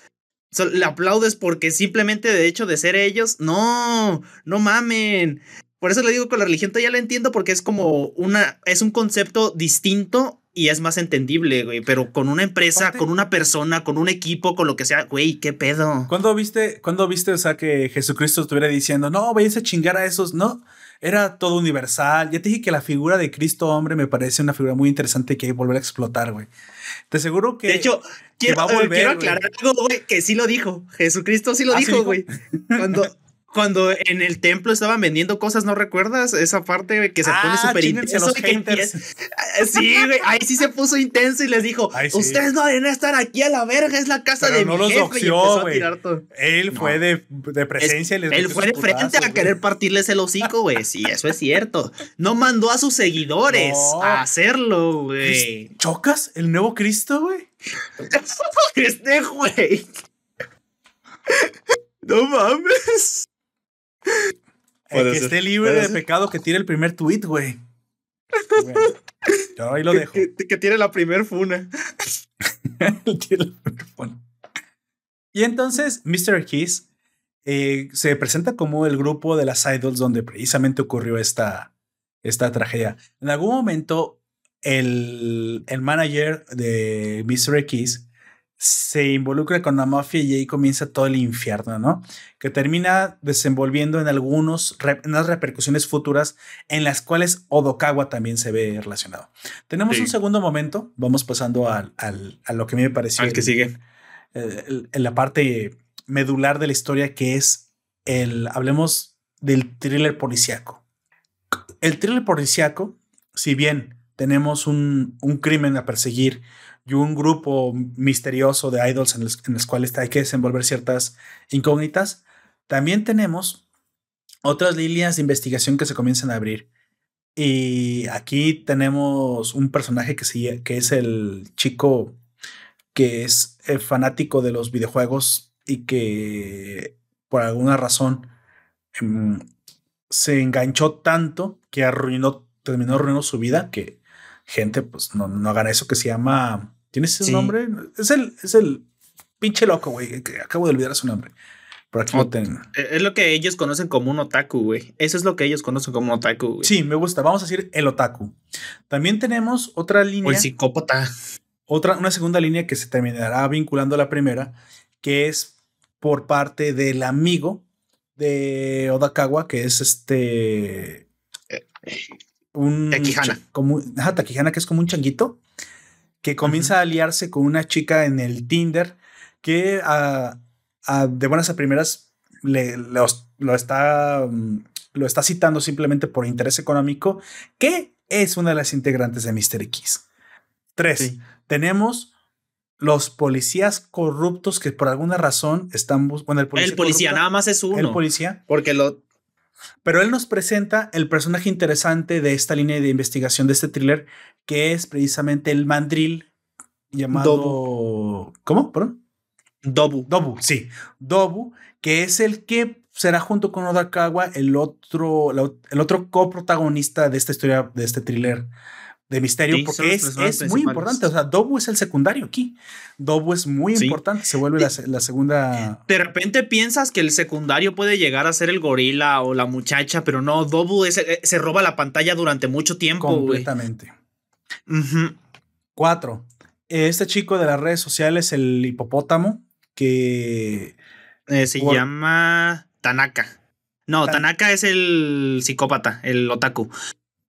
le aplaudes porque simplemente de hecho de ser ellos, no, no mamen. Por eso le digo que la religión todavía la entiendo porque es como una, es un concepto distinto y es más entendible, güey. Pero con una empresa, con una persona, con un equipo, con lo que sea, güey, qué pedo. ¿Cuándo viste, cuando viste, o sea, que Jesucristo estuviera diciendo, no, vayas a chingar a esos? No, era todo universal. Ya te dije que la figura de Cristo hombre me parece una figura muy interesante que hay que volver a explotar, güey. Te aseguro que. De hecho, quiero, va a volver, quiero aclarar algo, güey, que sí lo dijo. Jesucristo sí lo ¿Ah, dijo, güey. Cuando cuando en el templo estaban vendiendo cosas, ¿no recuerdas? Esa parte que se pone ah, súper intenso. Ah, sí, güey, ahí sí se puso intenso y les dijo, ustedes no deben estar aquí a la verga, es la casa de mi jefe. Él fue de, de, presencia. les él fue de frente a querer partirles el hocico, güey. Sí, eso es cierto. No mandó a sus seguidores a hacerlo, güey. ¿Chocas el nuevo Cristo, güey? este, güey. No mames. El que esté libre de pecado que tire el primer tweet, güey. yo ahí lo dejo. Que, tiene la primer funa. Y entonces, Mr. Keys eh, se presenta como el grupo de las idols donde precisamente ocurrió esta, esta tragedia. En algún momento, el, el manager de Mr. Keys se involucra con la mafia y ahí comienza todo el infierno, ¿no? Que termina desenvolviendo en algunos unas repercusiones futuras en las cuales Odokawa también se ve relacionado. Tenemos un segundo momento, vamos pasando al, a lo que a mí me pareció. Al que sigue. en la parte medular de la historia que es el, hablemos del thriller policíaco. El thriller policíaco, si bien tenemos un, un crimen a perseguir, y un grupo misterioso de idols en los, cuales hay que desenvolver ciertas incógnitas, también tenemos otras líneas de investigación que se comienzan a abrir. Y aquí tenemos un personaje que, que es el chico que es eh, fanático de los videojuegos y que por alguna razón em, se enganchó tanto que arruinó, terminó arruinando su vida, que gente, pues no, no hagan eso, que se llama ¿Tienes ese nombre? Es el, es el pinche loco, güey. Acabo de olvidar su nombre. Por aquí lo tengo. E, es lo que ellos conocen como un otaku, güey. Eso es lo que ellos conocen como un otaku, güey. Sí, me gusta. Vamos a decir el otaku. También tenemos otra línea. O el psicópata. Otra, una segunda línea que se terminará vinculando a la primera, que es por parte del amigo de Odakawa, que es este. Eh, un. Takihana. Como, ajá, Takihana, que es como un changuito que comienza a aliarse con una chica en el Tinder que a, de buenas a primeras le, lo, está, mm, lo está citando simplemente por interés económico, que es una de las integrantes de Mr. X. Tres, tenemos los policías corruptos que por alguna razón están buscando el policía. El policía, nada más es uno. El policía. Porque lo. Pero él nos presenta el personaje interesante de esta línea de investigación de este thriller, que es precisamente el mandril llamado... ¿Cómo? ¿Perdón? Dobu. Dobu, sí. Dobu, que es el que será junto con Odakawa el otro, el otro coprotagonista de esta historia, de este thriller de misterio, porque es, es muy importante. O sea, Dobu es el secundario aquí. Dobu es muy importante, se vuelve la, la, segunda. De repente piensas que el secundario puede llegar a ser el gorila o la muchacha, pero no, Dobu eh, se roba la pantalla durante mucho tiempo. Completamente. Cuatro. Este chico de las redes sociales, el hipopótamo, que. Eh, se llama Tanaka. No, Tanaka es el psicópata, el otaku.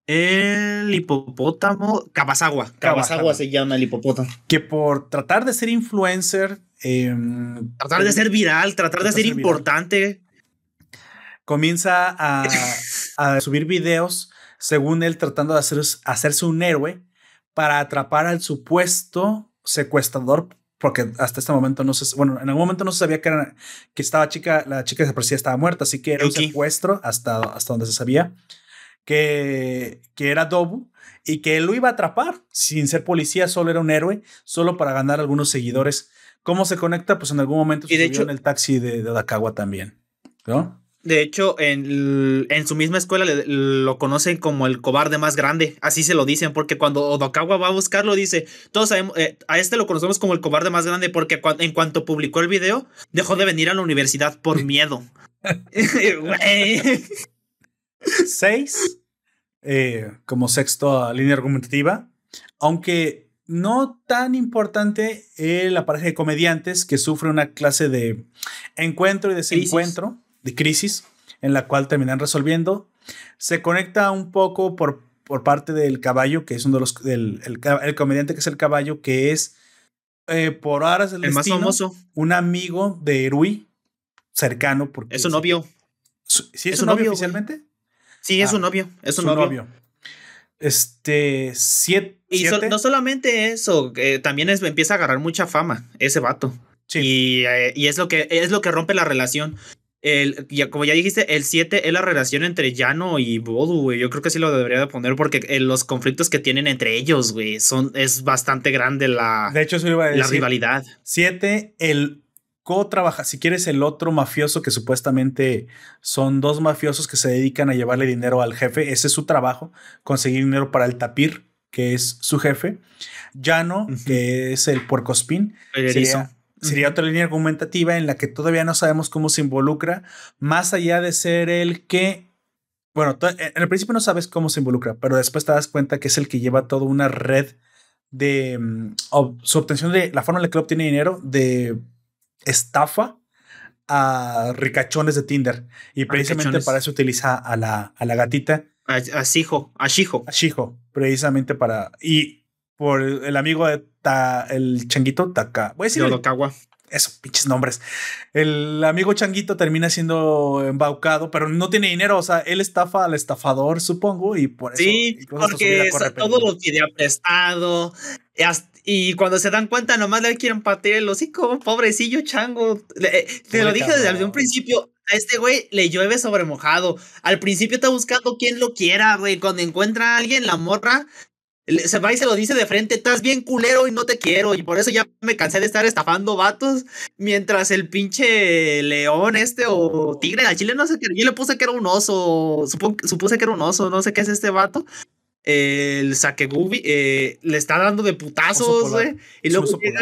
El hipopótamo. Kabasawa. Kabasawa se llama el hipopótamo. Que por tratar de ser influencer. Em, tratar de ser viral, tratar de ser, importante. comienza a, a, subir videos, según él, tratando de hacerse un héroe para atrapar al supuesto secuestrador porque hasta este momento no se, bueno, en algún momento no se sabía que, era, que estaba chica, la chica desaparecida estaba muerta, así que era un secuestro hasta, hasta donde se sabía que, que era Dobu y que él lo iba a atrapar sin ser policía, solo era un héroe, solo para ganar algunos seguidores. ¿Cómo se conecta? Pues en algún momento y de hecho, en el taxi de, de Odakawa también, ¿no? De hecho, en, en su misma escuela lo conocen como el cobarde más grande. Así se lo dicen, porque cuando Odokawa va a buscarlo, dice: Todos sabemos, eh, a este lo conocemos como el cobarde más grande, porque en cuanto publicó el video, dejó de venir a la universidad por miedo. Seis, eh, como sexto línea argumentativa, aunque no tan importante eh, la pareja de comediantes que sufre una clase de encuentro y desencuentro de crisis en la cual terminan resolviendo. Se conecta un poco por, por parte del caballo, que es uno de los. Del, el, comediante que es el caballo, que es eh, por horas del el más famoso. un amigo de Rui, cercano. Porque es su novio. ¿Sí es, su novio, oficialmente? Sí, es su ah, novio. Es su, novio. Este, siete. Y no solamente eso, también es, empieza a agarrar mucha fama ese vato. Sí. Y, eh, y, es, lo que, es lo que rompe la relación. El, ya, como ya dijiste, el 7 es la relación entre Yano y Bodu, güey. Yo creo que sí lo debería de poner porque eh, los conflictos que tienen entre ellos, güey, son, es bastante grande la, de hecho, iba a decir, la rivalidad. 7, el co-trabaja, si quieres, el otro mafioso que supuestamente son dos mafiosos que se dedican a llevarle dinero al jefe. Ese es su trabajo, conseguir dinero para el tapir, que es su jefe. Yano, que es el puercospín. Sería, Sería otra línea argumentativa en la que todavía no sabemos cómo se involucra, más allá de ser el que, bueno, en el principio no sabes cómo se involucra, pero después te das cuenta que es el que lleva toda una red de mm, su obtención de la forma en la que obtiene dinero de estafa a ricachones de Tinder. Y precisamente para eso utiliza a la, a la gatita. A, a Shijo, a Shijo. A Shijo, precisamente para. Y por el amigo de el changuito Taka. Voy a decir. Eso, pinches nombres. El amigo changuito termina siendo embaucado, pero no tiene dinero. O sea, él estafa al estafador, supongo, y por eso. Sí, porque todo lo tiene prestado. Y cuando se dan cuenta, nomás le quieren patear el hocico, pobrecillo chango. Eh, te lo dije desde un principio, a este güey le llueve sobre mojado. Al principio está buscando quien lo quiera, güey. Cuando encuentra a alguien, la morra se va y se lo dice de frente, estás bien culero y no te quiero. Y por eso ya me cansé de estar estafando vatos. Mientras el pinche león este o tigre al chile, no sé qué. Yo le puse que era un oso. supuse que era un oso, no sé qué es este vato. El Sakegubi eh, le está dando de putazos, güey. Y luego llega.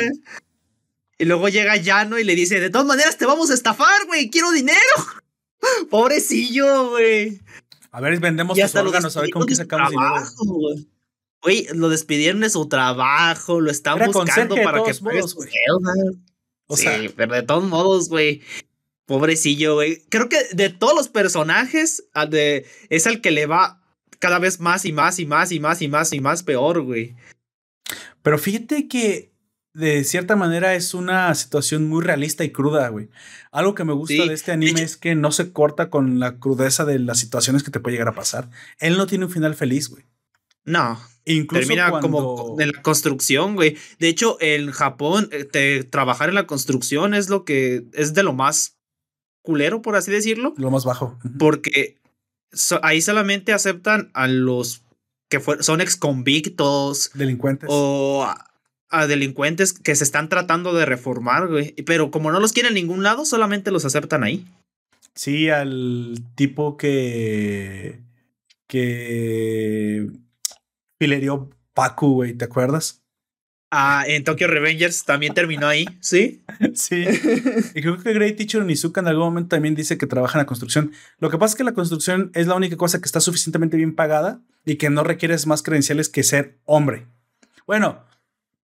Y luego llega Llano y le dice: De todas maneras, te vamos a estafar, güey. Quiero dinero. Pobrecillo, güey. A ver, vendemos tus órganos, a ver con qué sacamos dinero. Güey, lo despidieron de su trabajo, lo están buscando para que modos, O sea, sí, pero de todos modos, güey. Pobrecillo, güey. Creo que de todos los personajes, de, es el que le va cada vez más y más y más y más y más y más peor, güey. Pero fíjate que de cierta manera es una situación muy realista y cruda, güey. Algo que me gusta de este anime es que no se corta con la crudeza de las situaciones que te puede llegar a pasar. Él no tiene un final feliz, güey. No. Incluso termina como en la construcción, güey. De hecho, en Japón, eh, trabajar en la construcción es lo que es de lo más culero, por así decirlo. Lo más bajo. Porque ahí solamente aceptan a los que son ex convictos. Delincuentes. O a, delincuentes que se están tratando de reformar, güey. Pero como no los quieren en ningún lado, solamente los aceptan ahí. Sí, al tipo que. que Pilerio Paku, güey, ¿te acuerdas? Ah, en Tokyo Revengers también terminó ahí, ¿sí? sí. Y creo que Great Teacher Nizuka en algún momento también dice que trabaja en la construcción. Lo que pasa es que la construcción es la única cosa que está suficientemente bien pagada y que no requieres más credenciales que ser hombre. Bueno,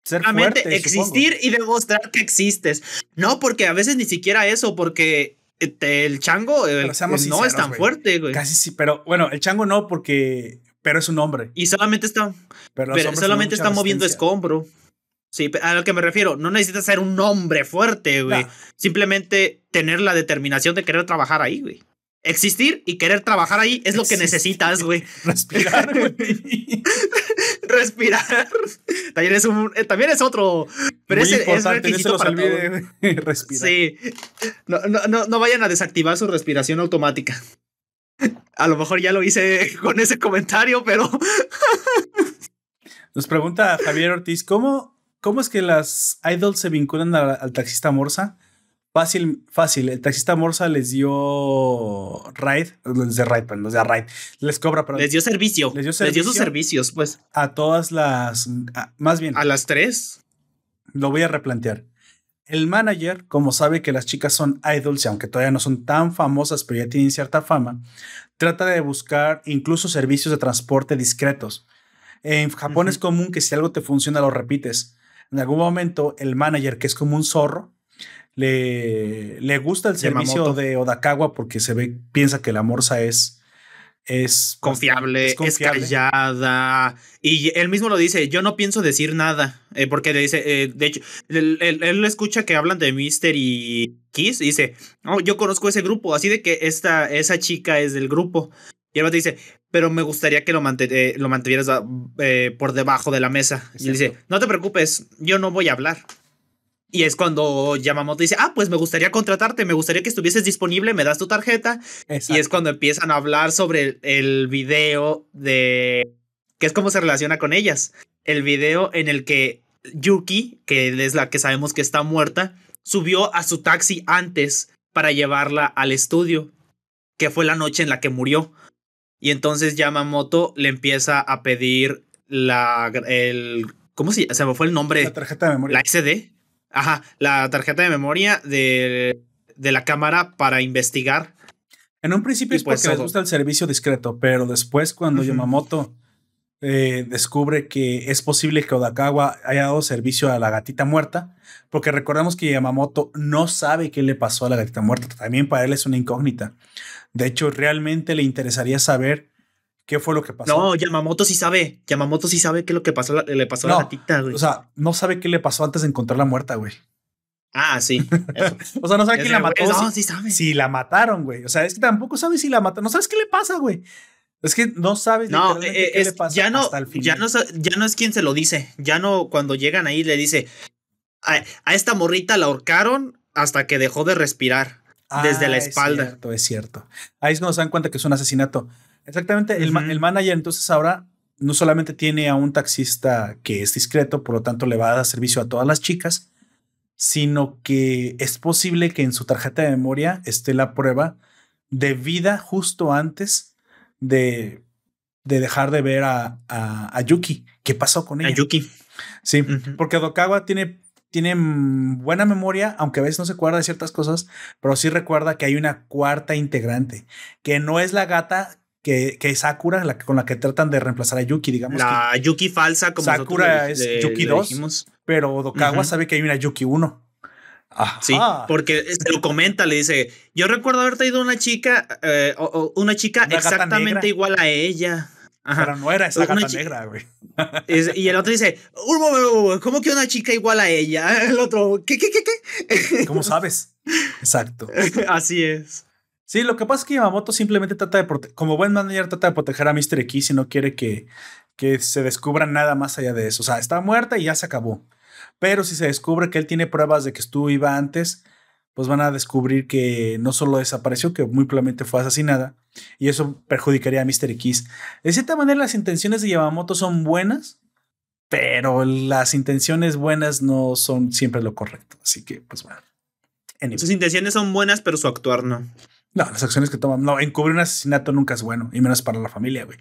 ser fuerte, existir y demostrar que existes. No, porque a veces ni siquiera eso, porque este, el chango no es tan fuerte, güey. Casi sí, pero bueno, el chango no, porque pero es un hombre. Y solamente está. Pero, solamente está moviendo escombro. Sí, a lo que me refiero, no necesitas ser un hombre fuerte, güey. Simplemente tener la determinación de querer trabajar ahí, güey. existir y querer trabajar ahí es lo que necesitas, güey. Respirar, güey. Respirar. También es, un, eh, también es otro. Pero Muy ese es importante, no se requisito los para olvide, respirar. Sí. No, no, no, no vayan a desactivar su respiración automática. A lo mejor ya lo hice con ese comentario, pero Nos pregunta Javier Ortiz, ¿cómo, cómo es que las idols se vinculan a- al taxista Morsa? Fácil, fácil. El taxista Morsa les dio ride, los de ride, perdón, los de ride, les cobra, pero les dio servicio. Les dio Les dio sus servicio. servicios, pues. a todas las, a- más bien, A las tres. lo voy a replantear. El manager, como sabe que las chicas son idols y aunque todavía no son tan famosas, pero ya tienen cierta fama, trata de buscar incluso servicios de transporte discretos. En Japón es común que si algo te funciona lo repites. En algún momento el manager, que es como un zorro, le, le gusta el servicio de Odakawa porque se ve, piensa que la morsa es, es Confiable, es callada. Y él mismo lo dice, yo no pienso decir nada. eh, porque le dice, eh, de hecho, él, él- él escucha que hablan de Mister y Kiss y dice, oh, yo conozco ese grupo, así de que esta, esa chica es del grupo. Y el vato dice, pero me gustaría que lo, eh, lo mantuvieras ah, por debajo de la mesa. Es Y él dice, no te preocupes, yo no voy a hablar. Y es cuando Yamamoto dice, ah, pues me gustaría contratarte, me gustaría que estuvieses disponible, me das tu tarjeta. Y es cuando empiezan a hablar sobre el, el video de... que es cómo se relaciona con ellas. El video en el que Yuki, que es la que sabemos que está muerta, subió a su taxi antes para llevarla al estudio, que fue la noche en la que murió. Y entonces Yamamoto le empieza a pedir la... el... ¿Cómo se, se me fue el nombre? la tarjeta de memoria. La SD. Ajá, la tarjeta de memoria de, de la cámara para investigar. En un principio es pues porque les gusta el servicio discreto, pero después cuando. Yamamoto eh, descubre que es posible que Odakawa haya dado servicio a la gatita muerta, porque recordemos que Yamamoto no sabe qué le pasó a la gatita muerta, también para él es una incógnita. De hecho, realmente le interesaría saber qué fue lo que pasó. No, Yamamoto sí sabe. Yamamoto sí sabe qué es lo que pasó, le pasó a la gatita, güey. o sea, no sabe qué le pasó antes de encontrarla muerta, güey. ah, sí. eso. O sea, no sabe quién la mató. güey, no, sí sabe. si la mataron, güey. O sea, es que tampoco sabes si la mataron. No sabes qué le pasa, güey. Es que no sabes No, eh, qué es- le pasa ya no, hasta el final. ya no, sa- ya no es quien se lo dice. Ya no, cuando llegan ahí le dice a, a esta morrita la ahorcaron hasta que dejó de respirar desde la Ah, espalda. Es cierto, es cierto. Ahí es cuando se dan cuenta que es un asesinato. Exactamente. el, Ujú. el manager entonces ahora no solamente tiene a un taxista que es discreto, por lo tanto le va a dar servicio a todas las chicas, sino que es posible que en su tarjeta de memoria esté la prueba de vida justo antes de, de dejar de ver a, a- a Yuki. ¿Qué pasó con A ella? Yuki. Sí, porque Dokawa tiene, tiene buena memoria, aunque a veces no se acuerda de ciertas cosas, pero sí recuerda que hay una cuarta integrante, que no es la gata que, que es Sakura, la que- con la que tratan de reemplazar a Yuki, digamos. que- La Yuki falsa, como Sakura es le- Yuki le 2. dijimos. pero Dokawa Ujú. sabe que hay una Yuki 1. Ajá. Sí, porque se lo comenta, le dice, yo recuerdo haber traído una chica, eh, o- o una chica Una exactamente igual a ella. Ajá. Pero no era esa Una gata negra, güey. Es- y el otro dice, "Un momento, ¿cómo que una chica igual a ella? El otro, ¿qué, qué, qué, qué? ¿Cómo sabes? Exacto. Así es. Sí, lo que pasa es que Yamamoto simplemente trata de proteger, como buen manager, trata de proteger a Mr. X y no quiere que, que se descubra nada más allá de eso. O sea, está muerta y ya se acabó. Pero si se descubre que él tiene pruebas de que estuvo viva antes, pues van a descubrir que no solo desapareció, que muy probablemente fue asesinada, y eso perjudicaría a Mr. X. De cierta manera, las intenciones de Yamamoto son buenas, pero las intenciones buenas no son siempre lo correcto. Así que, pues bueno. Sus intenciones son buenas, pero su actuar no. No, las acciones que toman. No, encubrir un asesinato nunca es bueno, y menos para la familia, güey.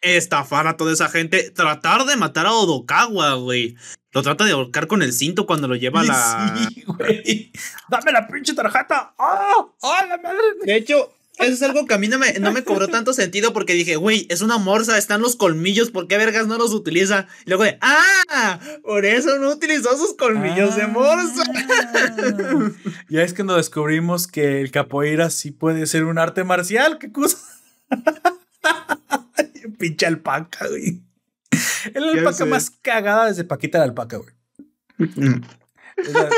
Estafar a toda esa gente, tratar de matar a Odokawa, güey. Lo trata de ahorcar con el cinto cuando lo lleva a la... Sí, güey. Dame la pinche tarjeta. ¡Ah! ¡Ah, la madre! De hecho, eso es algo que a mí no me, no me cobró tanto sentido porque dije, güey, es una morsa, están los colmillos, ¿por qué vergas no los utiliza? Y luego de, ¡ah! Por eso no utilizó sus colmillos de morsa. Ah. Ya es cuando descubrimos que el capoeira sí puede ser un arte marcial. ¿Qué cosa? pinche alpaca, güey. El Ya alpaca más cagada desde Paquita la alpaca, güey. Es la-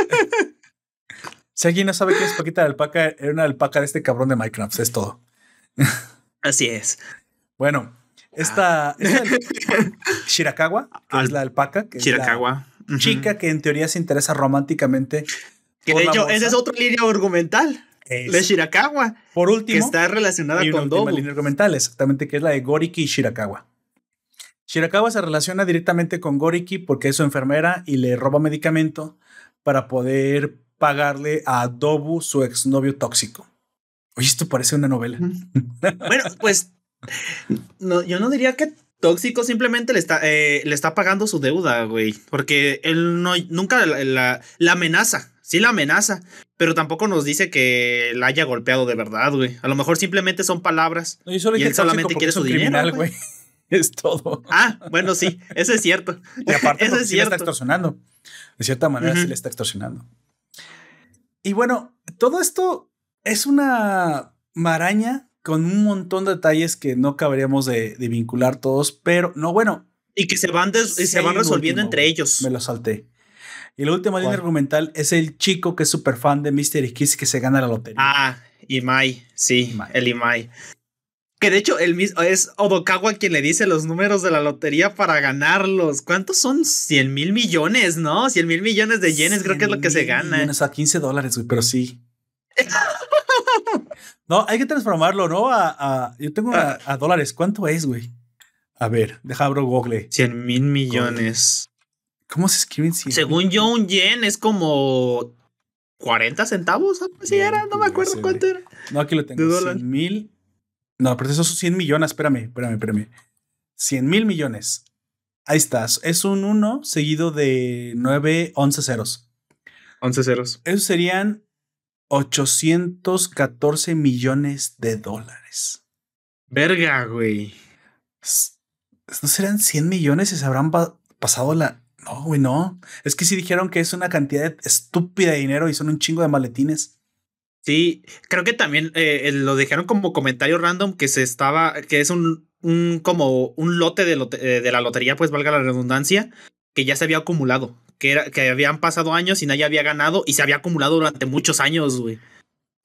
si alguien no sabe qué es Paquita la alpaca, era una alpaca de este cabrón de Minecraft, es todo. Así es. Bueno, esta, Shirakawa, que es la alpaca, que Shirakawa. es la chica que en teoría se interesa románticamente. Que de hecho, esa es otra línea argumental. de Shirakawa. Por último. Que está relacionada con Dobu. línea argumental, exactamente, que es la de Goriki y Shirakawa. Shirakawa se relaciona directamente con Goriki porque es su enfermera y le roba medicamento para poder pagarle a Dobu su exnovio tóxico. Oye, esto parece una novela. bueno, pues no, yo no diría que tóxico simplemente le está, eh, le está pagando su deuda, güey. Porque él no, nunca la, la, amenaza. Sí la amenaza, pero tampoco nos dice que la haya golpeado de verdad, güey. A lo mejor simplemente son palabras. y él solamente quiere su dinero, güey. Es todo. Ah, bueno, sí, eso es cierto. Y aparte, eso es sí le está extorsionando. De cierta manera, sí le está extorsionando. Y bueno, todo esto es una maraña con un montón de detalles que no cabríamos de, vincular todos, pero no, bueno. Y que se van, se van resolviendo entre ellos. Me lo salté. Y la última línea argumental es el chico que es súper fan de Mystery Kiss que se gana la lotería. Ah, Imai, sí, el Imai. Que de hecho el mismo es Odokawa quien le dice los números de la lotería para ganarlos. ¿Cuántos son? 100 mil millones, ¿no? 100 mil millones de yenes creo que es lo que se gana. Millones a 15 dólares, pero sí. no, hay que transformarlo, ¿no? A, yo tengo ah. a, dólares. ¿Cuánto es, güey? A ver, deja abro Google. 100 mil millones. ¿Cómo se escriben? Según yo, un yen es como 40 centavos. Así era, no me acuerdo cuánto era. No, aquí lo tengo. 100 mil no, pero esos son 100 millones. Espérame, espérame, espérame. 100 mil millones. Ahí estás. Es un 1 seguido de 9, 11 ceros. 11 ceros. Esos serían 814 millones de dólares. Verga, güey. ¿No serán 100 millones y se habrán pasado la... No, güey, no. Es que si dijeron que es una cantidad estúpida de dinero y son un chingo de maletines. Sí, creo que también eh, lo dejaron como comentario random que se estaba, que es un, un como un lote de, eh, de la lotería, pues valga la redundancia, que ya se había acumulado, que, era, que habían pasado años y nadie había ganado y se había acumulado durante muchos años, güey.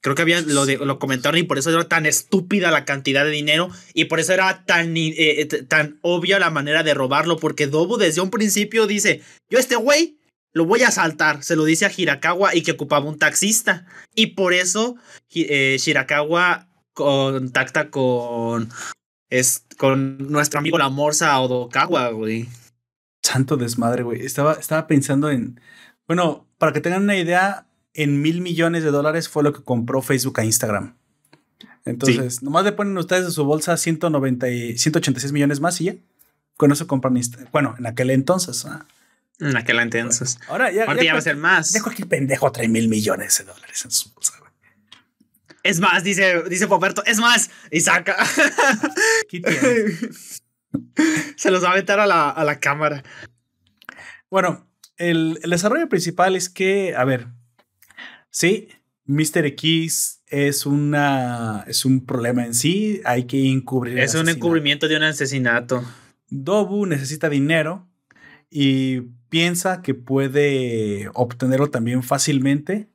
Creo que habían, lo, de, lo comentaron y por eso era tan estúpida la cantidad de dinero y por eso era tan, eh, tan obvia la manera de robarlo, porque Dobu desde un principio dice, yo este güey lo voy a saltar, se lo dice a Hirakawa y que ocupaba un taxista. Y por eso eh, Shirakawa contacta con, es, con nuestro amigo la Morsa Odokawa, güey. Santo desmadre, güey. Estaba, estaba pensando en. Bueno, para que tengan una idea, en mil millones de dólares fue lo que compró Facebook a Instagram. Entonces, nomás le ponen ustedes en su bolsa 190 y 186 millones más y ya. Con eso compran. Bueno, en aquel entonces. ¿ah? En aquel entonces. ahora ya, ya, va a ser más. Dejo aquí pendejo 3 mil millones de dólares en su bolsa, Es más, dice, dice Poperto, es más, y saca. Se los va a aventar a la, a la cámara. Bueno, el, el, desarrollo principal es que, a ver, sí, Mr. X es una es un problema en sí, hay que encubrir. Es un encubrimiento de un asesinato. Dobu necesita dinero y piensa que puede obtenerlo también fácilmente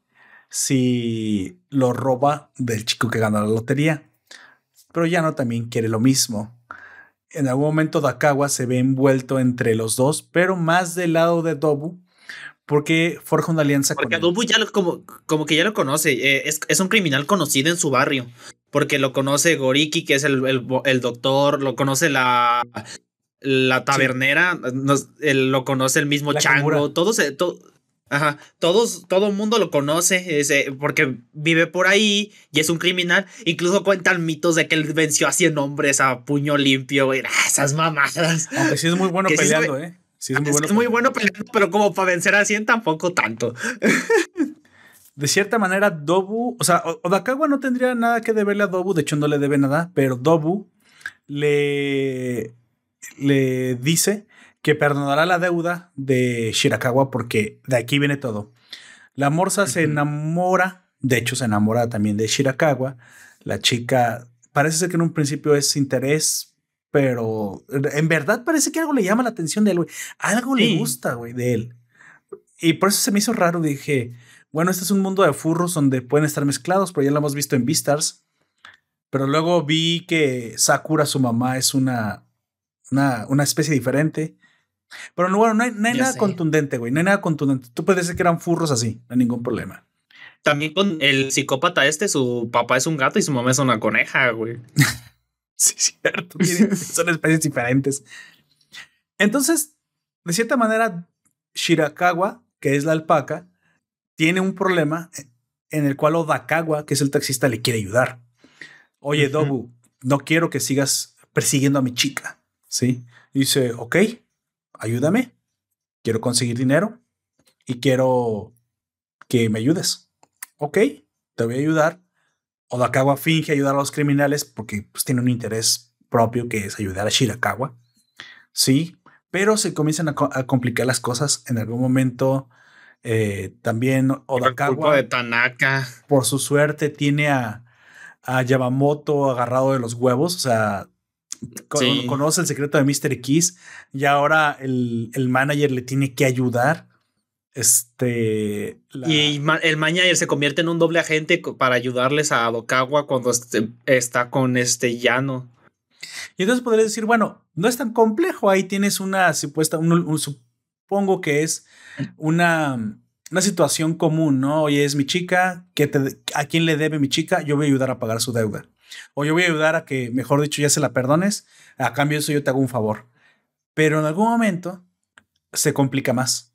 si lo roba del chico que gana la lotería. Pero Yano también quiere lo mismo. En algún momento Dakawa se ve envuelto entre los dos, pero más del lado de Dobu, porque forja una alianza porque con Dobu ya lo, como, como que ya lo conoce, eh, es, un criminal conocido en su barrio, porque lo conoce Goriki, que es el, el doctor, lo conoce la, la tabernera, lo conoce el mismo Chango, todos, ajá, todos, todo el mundo lo conoce, ese, porque vive por ahí y es un criminal. Incluso cuentan mitos de que él venció a 100 hombres a puño limpio, y, esas mamadas. Aunque sí es muy bueno peleando, ¿eh? Sí es muy, bueno, es muy bueno peleando, pero como para vencer a 100 tampoco tanto. de cierta manera, Dobu, o sea, Odakawa no tendría nada que deberle a Dobu, de hecho no le debe nada, pero Dobu le le dice que perdonará la deuda de Shirakawa porque de aquí viene todo. La morsa se enamora, de hecho se enamora también de Shirakawa. La chica parece ser que en un principio es interés, pero en verdad parece que algo le llama la atención de él, Algo le gusta, güey, de él. Y por eso se me hizo raro, dije, bueno, este es un mundo de furros donde pueden estar mezclados, pero ya lo hemos visto en Beastars. Pero luego vi que Sakura, su mamá, es una, una, una especie diferente. Pero no, bueno, no hay, no hay nada sé. contundente, güey. No hay nada contundente. Tú puedes decir que eran furros así, no hay ningún problema. También con el psicópata este, su papá es un gato y su mamá es una coneja, güey. Sí, cierto. tienen- son especies diferentes. Entonces, de cierta manera, Shirakawa, que es la alpaca, tiene un problema en el cual Odakawa, que es el taxista, le quiere ayudar. Oye. Dobu, no quiero que sigas persiguiendo a mi chica. Sí. Y dice, ok, ayúdame. Quiero conseguir dinero y quiero que me ayudes. Ok, te voy a ayudar. Odakawa finge ayudar a los criminales porque pues, tiene un interés propio que es ayudar a Shirakawa. Sí, pero se comienzan a, co- a complicar las cosas. En algún momento eh, también Por Odakawa, de Tanaka. por su suerte, tiene a, a Yamamoto agarrado de los huevos. O sea, Sí. conoce el secreto de Mr. Kiss y ahora el, el manager le tiene que ayudar. Este. la- Y el manager se convierte en un doble agente para ayudarles a Dokawa cuando este- está con este llano. Y entonces podrías decir, bueno, no es tan complejo. Ahí tienes una supuesta, un- un- supongo que es una, una situación común, ¿no? Oye, es mi chica, ¿qué te- ¿a quién le debe mi chica? Yo voy a ayudar a pagar su deuda. O yo voy a ayudar a que, mejor dicho, ya se la perdones. A cambio de eso yo te hago un favor. Pero en algún momento se complica más.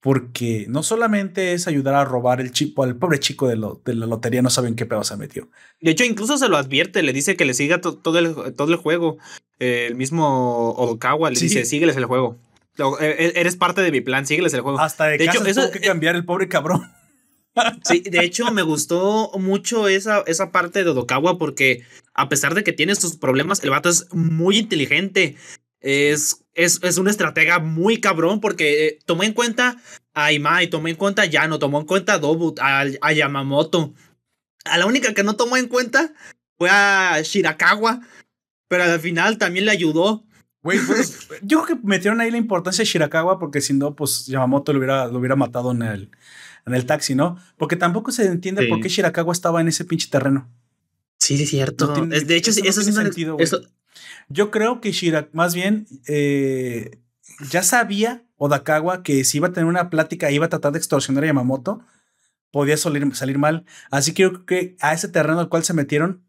Porque no solamente es ayudar a robar el chico, al pobre chico de, lo- de la lotería, no saben qué pedo se metió. De hecho, incluso se lo advierte, le dice que le siga to- todo, el, todo el juego. Eh, el mismo Odokawa le Sí. dice, sígueles el juego. Eh, eh, eres parte de mi plan, sígueles el juego. Hasta de, De casa hecho, eso- que cambiar el pobre cabrón. Sí, de hecho me gustó mucho esa, esa parte de Odokawa porque a pesar de que tiene sus problemas, el vato es muy inteligente. Es, es, es un estratega muy cabrón porque eh, tomó en cuenta a Imai, tomó en cuenta a Yano, tomó en cuenta a Dobu, a, a Yamamoto. A la única que no tomó en cuenta fue a Shirakawa, pero al final también le ayudó. Güey, pues, yo creo que metieron ahí la importancia de Shirakawa porque si no, pues Yamamoto lo hubiera, lo hubiera matado en el, en el taxi, ¿no? Porque tampoco se entiende Sí. por qué Shirakawa estaba en ese pinche terreno. Sí, es cierto. No tiene- Es- de hecho, eso sí, no eso, tiene sentido, eso- Yo creo que Shira, más bien, eh, ya sabía Odakawa que si iba a tener una plática, iba a tratar de extorsionar a Yamamoto, podía salir, salir mal. Así que yo creo que a ese terreno al cual se metieron,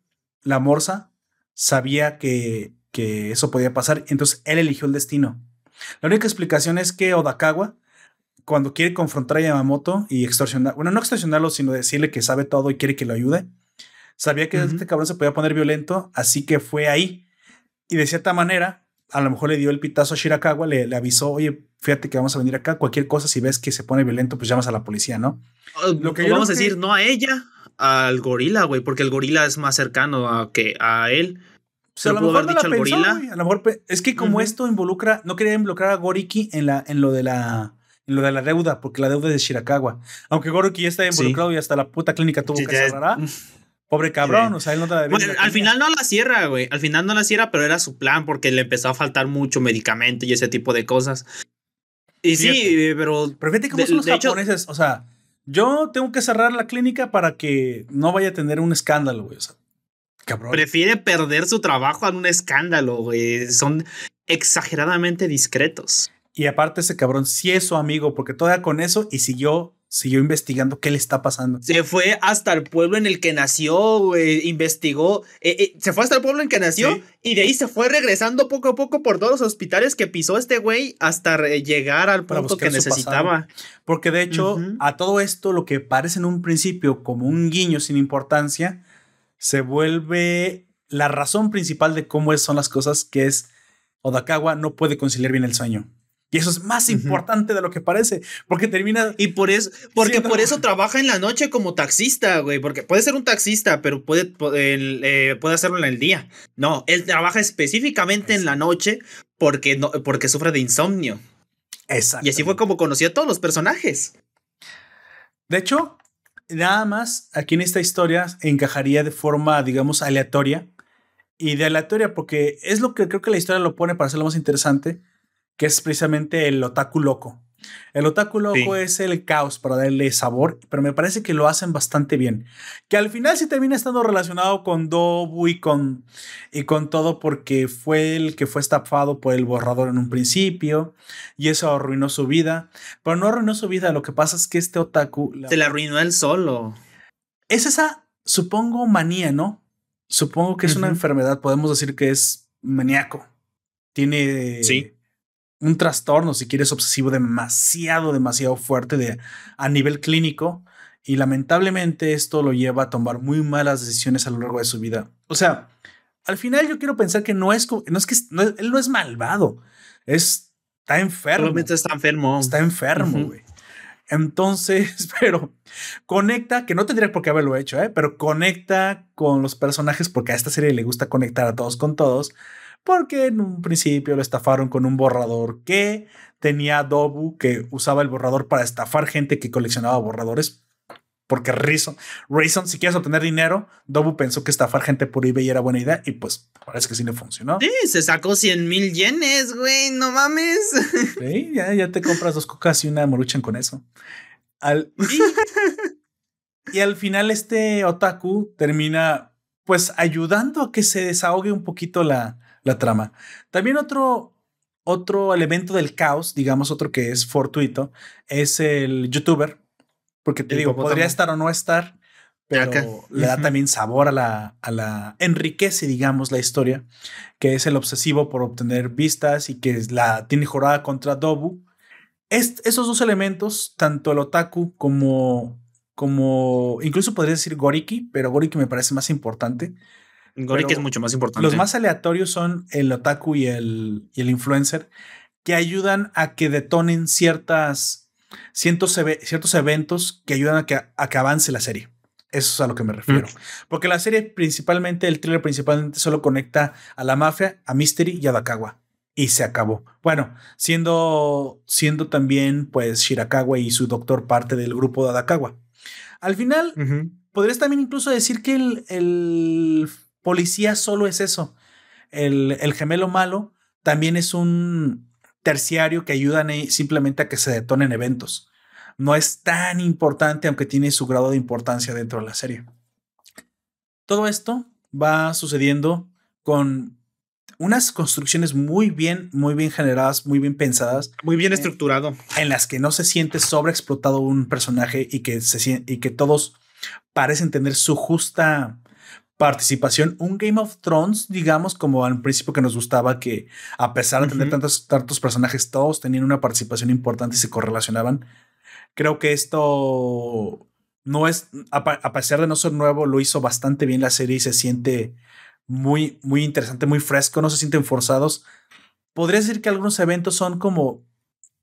la morsa sabía que, que eso podía pasar, entonces él eligió el destino. La única explicación es que Odakawa, cuando quiere confrontar a Yamamoto y extorsionar, bueno, no extorsionarlo, sino decirle que sabe todo y quiere que lo ayude, sabía que este cabrón se podía poner violento, así que fue ahí. Y de cierta manera, a lo mejor le dio el pitazo a Shirakawa, le, le avisó, oye, fíjate que vamos a venir acá, cualquier cosa, si ves que se pone violento, pues llamas a la policía, ¿no? Lo que o vamos a decir, no a ella, al gorila, güey, porque el gorila es más cercano a que a él. Pues Se a lo mejor no la pensó, gorila. A lo mejor es que como esto involucra, no quería involucrar a Goriki en la, en lo de la, en lo de la deuda, porque la deuda es de Shirakawa. Aunque Goriki ya está Sí. involucrado y hasta la puta clínica tuvo Sí, que cerrar. Pobre cabrón, Sí. o sea, él no te la Bueno, al final no la cierra, güey. Al final no la cierra, pero era su plan porque le empezó a faltar mucho medicamento y ese tipo de cosas. Y sí, Fíjate. eh, pero Pero fíjate cómo de- son los hecho- japoneses. o sea, yo tengo que cerrar la clínica para que no vaya a tener un escándalo, güey. O sea, cabrón. prefiere perder su trabajo en un escándalo, güey. Son exageradamente discretos. Y aparte, ese cabrón sí es su amigo, porque todavía con eso y siguió, siguió investigando qué le está pasando. Se fue hasta el pueblo en el que nació. Investigó. eh, eh, se fue hasta el pueblo en que nació Sí. y de ahí se fue regresando poco a poco por todos los hospitales que pisó este güey hasta llegar al punto que necesitaba. Porque de hecho, a todo esto, lo que parece en un principio como un guiño sin importancia, se vuelve la razón principal de cómo son las cosas, que es Odakawa no puede conciliar bien el sueño. Y eso es más importante de lo que parece, porque termina Y por eso, porque Siendo- por eso trabaja en la noche como taxista, güey. Porque puede ser un taxista, pero puede, puede, eh, puede hacerlo en el día. No, él trabaja específicamente en la noche porque, no, porque sufre de insomnio. Exacto. Y así fue como conoció a todos los personajes. De hecho, nada más aquí en esta historia encajaría de forma, digamos, aleatoria. Y de aleatoria, porque es lo que creo que la historia lo pone para hacerlo más interesante, que es precisamente el otaku loco. El otaku loco es el caos para darle sabor, pero me parece que lo hacen bastante bien. Que al final sí termina estando relacionado con Dobu y con, y con todo porque fue el que fue estafado por el borrador en un principio y eso arruinó su vida. Pero no arruinó su vida, lo que pasa es que este otaku... Se le arruinó él solo. Es esa, supongo, manía, ¿no? Supongo que es una enfermedad, podemos decir que es maníaco. Tiene... Sí un trastorno, si quieres, obsesivo demasiado, demasiado fuerte de, a nivel clínico. Y lamentablemente esto lo lleva a tomar muy malas decisiones a lo largo de su vida. O sea, al final yo quiero pensar que no es, no es que él no es malvado, es, está enfermo. Realmente está enfermo. Está enfermo, güey. Entonces, pero conecta, que no tendría por qué haberlo hecho, ¿eh? pero conecta con los personajes porque a esta serie le gusta conectar a todos con todos porque en un principio lo estafaron con un borrador que tenía Dobu, que usaba el borrador para estafar gente que coleccionaba borradores. Porque Reason, Reason, si quieres obtener dinero, Dobu pensó que estafar gente por eBay era buena idea y pues parece que sí le funcionó. Sí, se sacó 100 mil yenes, güey, no mames. Sí, ya, ya te compras dos cocas y una moruchan con eso. Al, y, y al final este otaku termina pues ayudando a que se desahogue un poquito la, la trama. También otro, otro elemento del caos, digamos otro que es fortuito, es el youtuber, porque te digo, podría estar o no estar, pero le da también sabor a la, a la, enriquece, digamos, la historia, que es el obsesivo por obtener vistas y que la tiene jurada contra Dobu. esos dos elementos, tanto el otaku como, como, incluso podría decir Goriki, pero Goriki me parece más importante, Gorik es mucho más importante. Los más aleatorios son el otaku y el, y el influencer, que ayudan a que detonen ciertas, ciertos, ciertos eventos que ayudan a que, a que avance la serie. Eso es a lo que me refiero. Porque la serie principalmente, el thriller principalmente solo conecta a la mafia, a Mystery y a Dakawa. Y se acabó. Bueno, siendo, siendo también pues Shirakawa y su doctor parte del grupo de Adakawa. Al final, podrías también incluso decir que el, el policía solo es eso. El, gemelo malo también es un terciario que ayuda simplemente a que se detonen eventos. No es tan importante, aunque tiene su grado de importancia dentro de la serie. Todo esto va sucediendo con unas construcciones muy bien, muy bien generadas, muy bien pensadas. Muy bien estructurado. En, las que no se siente sobreexplotado un personaje y que, se, y que todos parecen tener su justa participación, un Game of Thrones, digamos, como al principio que nos gustaba, que a pesar de tener tantos, tantos personajes, todos tenían una participación importante y se correlacionaban. Creo que esto no es, a, pesar de no ser nuevo, lo hizo bastante bien la serie y se siente muy, muy interesante, muy fresco, no se sienten forzados. Podría decir que algunos eventos son como,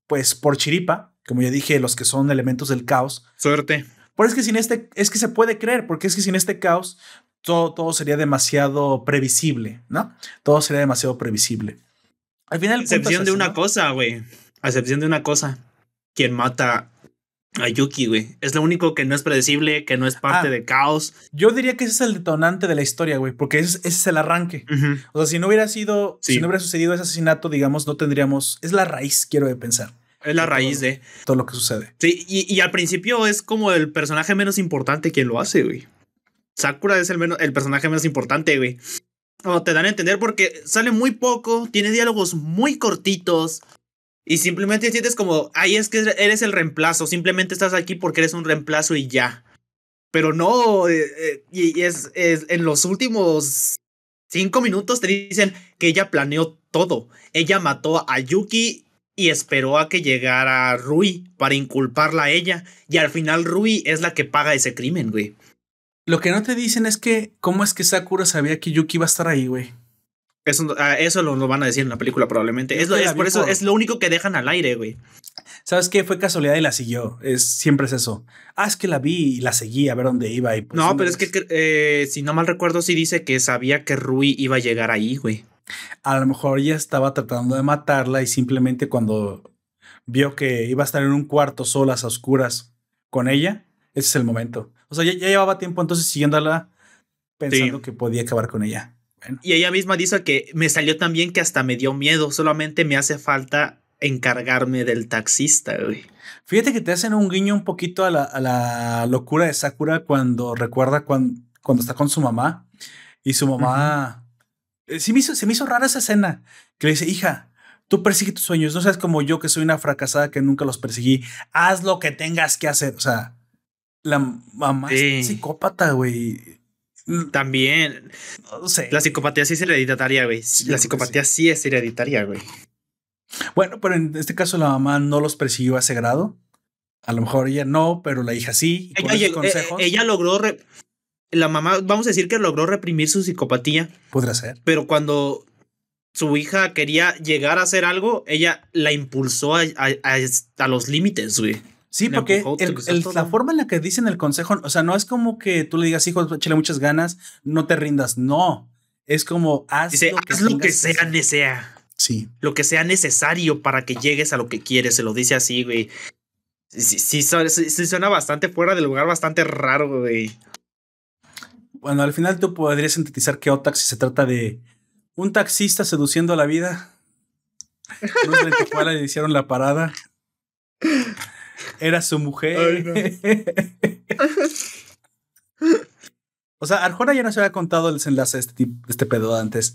pues, por chiripa, como ya dije, los que son elementos del caos. Suerte. Pero es que sin este, es que se puede creer, porque es que sin este caos todo, sería demasiado previsible, ¿no? Todo sería demasiado previsible. Al final. excepción de una cosa, güey. A excepción de una cosa. Quien mata a Yuki, güey. Es lo único que no es predecible, que no es parte ah, de caos. Yo diría que ese es el detonante de la historia, güey, porque ese, es el arranque. O sea, si no hubiera sido, si no hubiera sucedido ese asesinato, digamos, no tendríamos. Es la raíz, quiero pensar. Es la raíz de todo lo que sucede. Sí, y, y, al principio es como el personaje menos importante quien lo hace, güey. Sakura es el, menos, el personaje menos importante, güey. O te dan a entender porque sale muy poco, tiene diálogos muy cortitos. Y simplemente sientes como, ay, es que eres el reemplazo, simplemente estás aquí porque eres un reemplazo y ya. Pero no, eh, eh, y es, es, en los últimos cinco minutos te dicen que ella planeó todo. Ella mató a Yuki y esperó a que llegara Rui para inculparla a ella. Y al final Rui es la que paga ese crimen, güey. Lo que no te dicen es que, ¿cómo es que Sakura sabía que Yuki iba a estar ahí, güey? Eso, ah, eso lo, van a decir en la película probablemente. Es, por eso es lo único que dejan al aire, güey. ¿Sabes qué? Fue casualidad y la siguió. Es, siempre es eso. Ah, es que la vi y la seguí a ver dónde iba. Y pues, no, pero es que eh, si no mal recuerdo, sí dice que sabía que Rui iba a llegar ahí, güey. A lo mejor ella estaba tratando de matarla y simplemente cuando vio que iba a estar en un cuarto solas, a oscuras, con ella, ese es el momento. O sea, ya, llevaba tiempo entonces siguiéndola pensando que podía acabar con ella. Y ella misma dice que me salió tan bien que hasta me dio miedo. Solamente me hace falta encargarme del taxista, güey. Fíjate que te hacen un guiño un poquito a la, locura de Sakura cuando recuerda cuando, cuando está con su mamá y su mamá... Eh, sí me hizo, se me hizo rara esa escena que le dice, hija, tú persigue tus sueños, no seas como yo que soy una fracasada que nunca los perseguí, haz lo que tengas que hacer. O sea, la mamá es psicópata, güey. También. No sé. La psicopatía sí es hereditaria, güey. la psicopatía sí. es hereditaria, güey. Bueno, pero en este caso la mamá no los persiguió a ese grado. A lo mejor ella no, pero la hija sí. ella, eh, ella logró. La mamá, vamos a decir que logró reprimir su psicopatía. Podría ser. Pero cuando su hija quería llegar a hacer algo, ella la impulsó a, a los límites, güey. Sí, porque la forma en la que dicen el consejo, o sea, no es como que tú le digas, hijo, échale muchas ganas, no te rindas. No. Es como haz lo que, haz lo que sea necesario. Sí. Lo que sea necesario para que llegues a lo que quieres. Se lo dice así, güey. Sí, sí, sí, suena bastante fuera del lugar, bastante raro, güey. Bueno, al final tú podrías sintetizar que Otaxi se trata de un taxista seduciendo a la vida. Cuál le hicieron la parada. Era su mujer. o sea, Arjona ya nos había contado el desenlace de este, este pedo antes.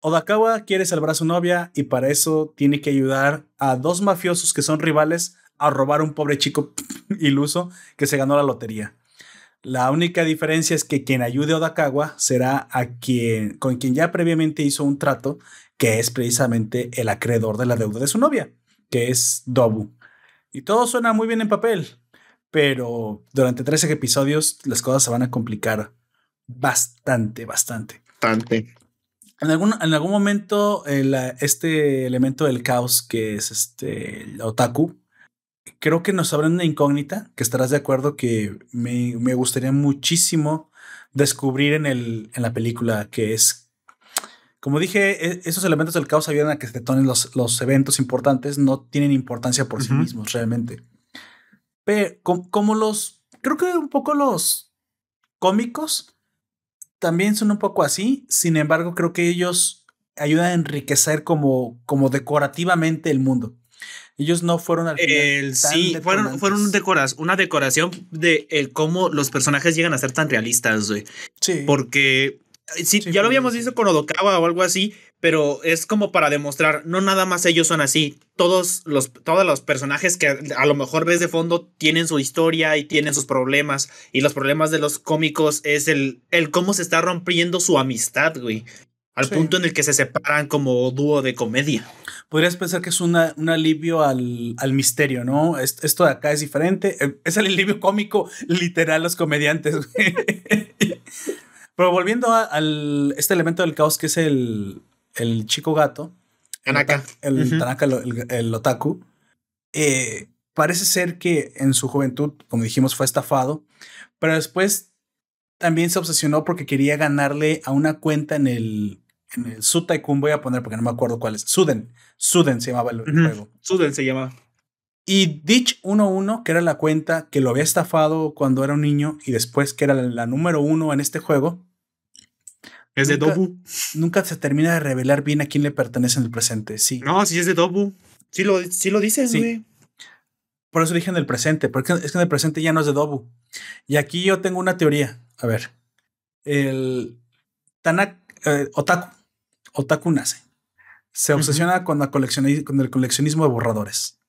Odakawa quiere salvar a su novia y para eso tiene que ayudar a dos mafiosos que son rivales a robar a un pobre chico iluso que se ganó la lotería. La única diferencia es que quien ayude a Odakawa será a quien, con quien ya previamente hizo un trato, que es precisamente el acreedor de la deuda de su novia, que es Dobu. Y todo suena muy bien en papel, pero durante 13 episodios las cosas se van a complicar bastante, bastante. Bastante. En algún, en algún momento, este elemento del caos que es este el otaku, creo que nos abren una incógnita que estarás de acuerdo que me, me gustaría muchísimo descubrir en, el, en la película, que es como dije, e, esos elementos del caos ayudan a que se detonen los, los eventos importantes, no tienen importancia por sí mismos realmente. Pero como, los, creo que un poco los cómicos también son un poco así, sin embargo creo que ellos ayudan a enriquecer como, como decorativamente el mundo. Ellos no fueron al final. sí, fueron, fueron decoras, una decoración de el cómo los personajes llegan a ser tan realistas, güey. Sí. Porque Sí, ya lo habíamos visto con Odokawa o algo así, pero es como para demostrar, no nada más ellos son así, todos los, todos los personajes que a lo mejor ves de fondo tienen su historia y tienen sus problemas, y los problemas de los cómicos es el, el cómo se está rompiendo su amistad, güey, al punto en el que se separan como dúo de comedia. Podrías pensar que es una, un alivio al, al misterio, ¿no? Esto de acá es diferente, eh, es el alivio cómico literal los comediantes, güey. Pero volviendo al este elemento del caos que es el, el chico gato. Tanaka. El, Tanaka, el, otaku. Eh, parece ser que en su juventud, como dijimos, fue estafado. Pero después también se obsesionó porque quería ganarle a una cuenta en el, en el Su Tycoon. Voy a poner porque no me acuerdo cuál es. Suden. Suden se llamaba el, juego. Suden se llama. Y Ditch 11, que era la cuenta que lo había estafado cuando era un niño y después que era la número uno en este juego, es de Dobu. Nunca se termina de revelar bien a quién le pertenece en el presente, sí. No, sí es de Dobu. Sí lo, sí lo dices, güey. Por eso dije en el presente, porque es que en el presente ya no es de Dobu. Y aquí yo tengo una teoría. A ver. El Tanak, eh, Otaku. Otaku nace. Se obsesiona con, la con el coleccionismo de borradores.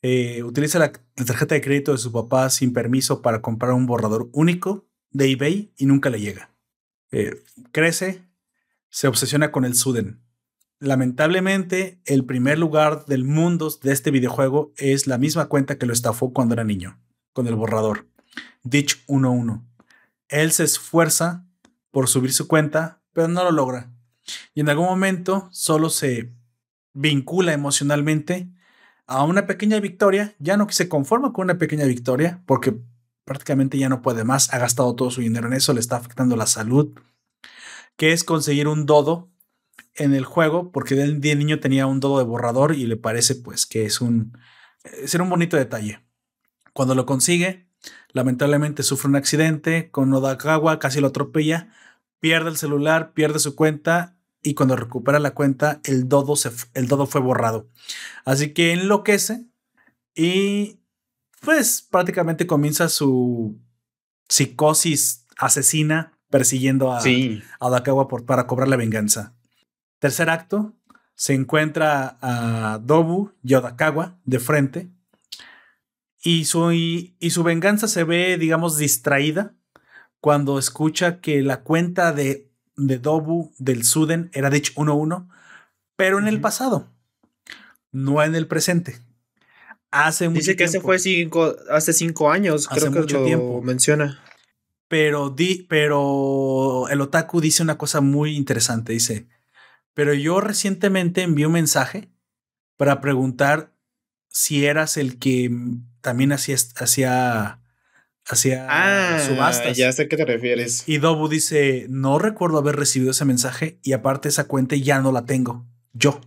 Eh, utiliza la, la, tarjeta de crédito de su papá sin permiso para comprar un borrador único de eBay y nunca le llega. Eh, crece, se obsesiona con el Suden. Lamentablemente, el primer lugar del mundo de este videojuego es la misma cuenta que lo estafó cuando era niño, con el borrador, Ditch 11. Él se esfuerza por subir su cuenta, pero no lo logra. Y en algún momento solo se vincula emocionalmente a una pequeña victoria, ya no se conforma con una pequeña victoria, porque prácticamente ya no puede más, ha gastado todo su dinero en eso, le está afectando la salud, que es conseguir un dodo en el juego, porque de, de niño tenía un dodo de borrador y le parece pues que es un, un bonito detalle. Cuando lo consigue, lamentablemente sufre un accidente con Odakawa, casi lo atropella, pierde el celular, pierde su cuenta y cuando recupera la cuenta, el dodo, se, el dodo fue borrado. Así que enloquece y pues prácticamente comienza su psicosis asesina persiguiendo a, a Odakawa por, para cobrar la venganza. Tercer acto, se encuentra a Dobu y Odakawa de frente y su, y, su venganza se ve, digamos, distraída cuando escucha que la cuenta de, de Dobu del Suden era de hecho 1-1, pero en el pasado, no en el presente. Hace mucho Dice que tiempo. fue cinco, hace cinco años, Hace creo que mucho lo tiempo. menciona. Pero, di, pero el otaku dice una cosa muy interesante. Dice, pero yo recientemente envié un mensaje para preguntar si eras el que también hacía, hacía, hacía Ah, subastas. ya sé a qué te refieres. Y Dobu dice, no recuerdo haber recibido ese mensaje y aparte esa cuenta ya no la tengo. Yo.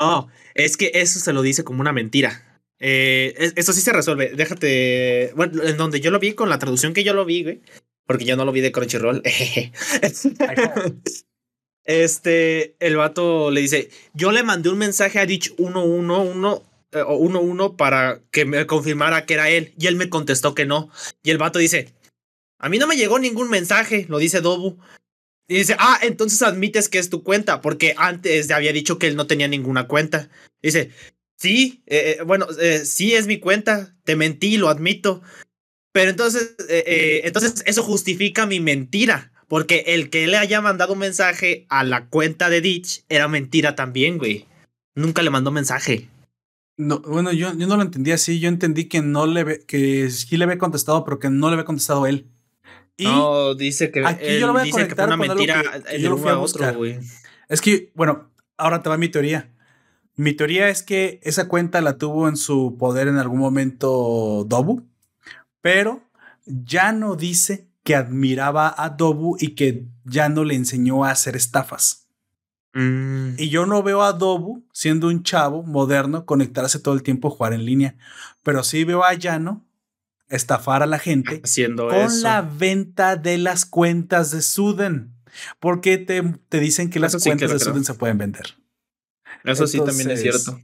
No, es que eso se lo dice como una mentira. Eh, es- eso sí se resuelve. Déjate. Bueno, en donde yo lo vi, con la traducción que yo lo vi, güey. Porque yo no lo vi de Crunchyroll. este, el vato le dice: Yo le mandé un mensaje a Ditch 111 eh, o 11 para que me confirmara que era él. Y él me contestó que no. Y el vato dice: A mí no me llegó ningún mensaje, lo dice Dobu. Y dice, ah, entonces admites que es tu cuenta, porque antes había dicho que él no tenía ninguna cuenta. Dice, sí, eh, eh, bueno, eh, sí es mi cuenta, te mentí, lo admito. Pero entonces, eh, eh, entonces eso justifica mi mentira, porque el que le haya mandado un mensaje a la cuenta de Ditch era mentira también, güey. Nunca le mandó mensaje. No, bueno, yo, yo no lo entendí así. Yo entendí que no le ve- que sí le había contestado, pero que no le había contestado él. Y no, dice que aquí yo él lo voy a dice que fue una mentira que- que yo lo fui a otro, güey. Es que, bueno, ahora te va mi teoría. Mi teoría es que esa cuenta la tuvo en su poder en algún momento Dobu, pero ya no dice que admiraba a Dobu y que ya no le enseñó a hacer estafas. Mm. Y yo no veo a Dobu siendo un chavo moderno conectarse todo el tiempo a jugar en línea, pero sí veo a Yano estafar a la gente haciendo con eso. la venta de las cuentas de Suden. Porque te, te dicen que las Eso sí que cuentas de creo. Suden se pueden vender. Eso sí también es cierto.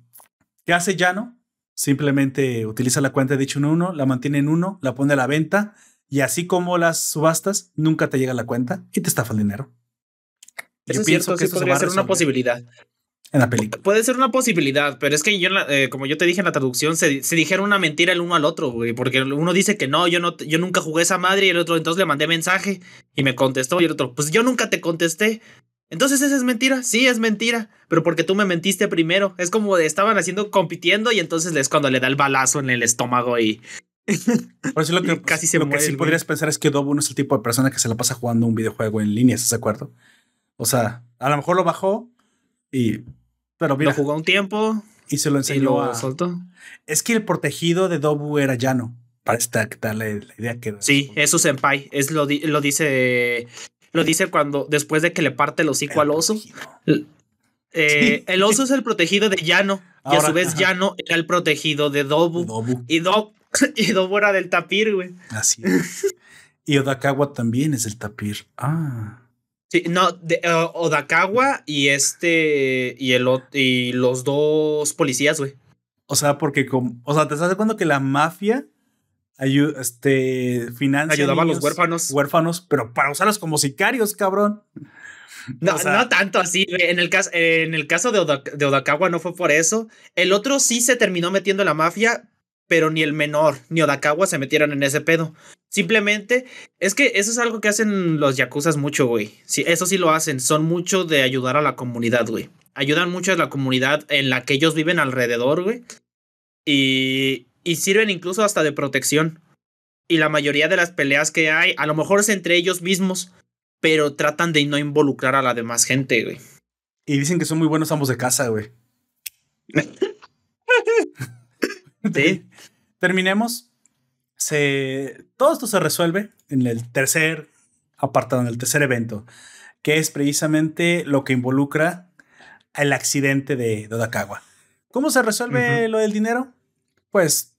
¿Qué hace Llano? Simplemente utiliza la cuenta de dicho en uno, la mantiene en uno, la pone a la venta y así como las subastas, nunca te llega la cuenta y te estafa el dinero. Eso Yo es pienso cierto, que sí esto se podría va a ser una posibilidad. en la película. Puede ser una posibilidad, pero es que yo, eh, como yo te dije en la traducción, se, se dijeron una mentira el uno al otro, güey, porque uno dice que no, yo no, yo nunca jugué esa madre y el otro entonces le mandé mensaje y me contestó y el otro, pues yo nunca te contesté. Entonces esa es mentira, sí es mentira, pero porque tú me mentiste primero. Es como de estaban haciendo compitiendo y entonces es cuando le da el balazo en el estómago y Por eso lo que, Y casi se lo muere que sí güey. podrías pensar es que Dobu no es el tipo de persona que se la pasa jugando un videojuego en línea, ¿estás de acuerdo? O sea, a lo mejor lo bajó y... Pero mira, lo jugó un tiempo y se lo y enseñó lo a... soltó. Es que el protegido de Dobu era Llano. Parece darle la idea que... Sí, es su senpai. Es lo, di- lo dice. Lo dice cuando. Después de que le parte el hocico El al oso. Eh, Sí. El oso es el protegido de Yano. y a su vez, ajá. Yano era el protegido de Dobu. Dobu. Y, Do y Dobu era del tapir, güey. Así es. y Odakawa también es el tapir. Ah. Sí, no, de, eh, Odakawa y este. Y, el, y los dos policías, güey. O sea, porque como, o sea, te estás cuenta que la mafia ayu- este, financia Ayudaba a los huérfanos. huérfanos, pero para usarlos como sicarios, cabrón. No, O sea- no tanto así, güey. En el caso, en el caso de, Oda- de Odakawa no fue por eso. El otro sí se terminó metiendo en la mafia, pero ni el menor ni Odakawa se metieron en ese pedo. Simplemente es que eso es algo que hacen los yakuzas mucho, güey. Sí, eso sí lo hacen. Son mucho de ayudar a la comunidad, güey. Ayudan mucho a la comunidad en la que ellos viven alrededor, güey. Y, y sirven incluso hasta de protección. Y la mayoría de las peleas que hay, a lo mejor es entre ellos mismos, pero tratan de no involucrar a la demás gente, güey. Y dicen que son muy buenos ambos de casa, güey. Sí. Terminemos. Se, todo esto se resuelve en el tercer apartado, en el tercer evento, que es precisamente lo que involucra el accidente de, de Odakawa. ¿Cómo se resuelve lo del dinero? Pues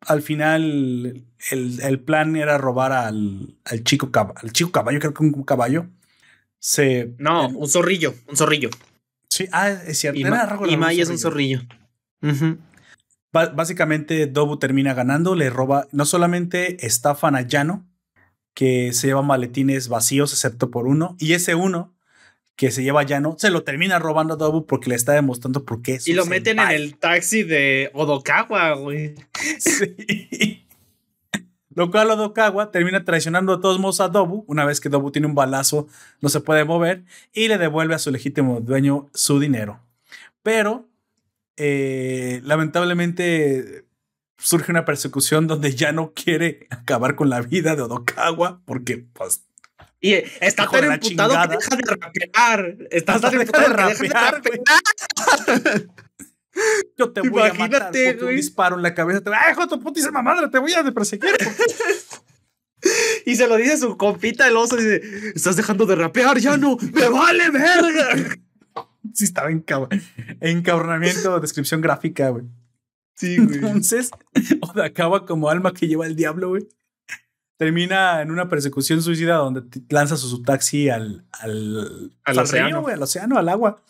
al final el, el plan era robar al, al chico, cab- al chico caballo, creo que un caballo, se. No, un zorrillo, un zorrillo. Sí, ah, es cierto. Y, era Ma- algo y de un Mai es un zorrillo. Básicamente, Dobu termina ganando, le roba. No solamente estafan a Yano, que se lleva maletines vacíos, excepto por uno, y ese uno que se lleva a Yano se lo termina robando a Dobu porque le está demostrando por qué es Y lo meten en el taxi de Odokawa, güey. Sí. Lo cual Odokawa termina traicionando de todos modos a Dobu. Una vez que Dobu tiene un balazo, no se puede mover y le devuelve a su legítimo dueño su dinero. Pero, eh, lamentablemente, surge una persecución donde ya no quiere acabar con la vida de Odokawa porque, pues, Y está Hijo tan emputado que deja de rapear. Está tan de emputado que deja de rapear, yo te voy a matar Imagínate, con un güey. disparo en la cabeza. Te voy, ¡Ay, hijo de tu putísima madre! Te voy a perseguir. Y se lo dice su compita el oso. Dice: Estás dejando de rapear, ya no. ¡Me vale verga! Sí, estaba en encabronamiento, descripción gráfica, güey. Sí, Entonces, Odakawa como alma que lleva el diablo, güey. Termina en una persecución suicida donde lanza su, taxi al, al, Al al océano. río, al océano, al agua.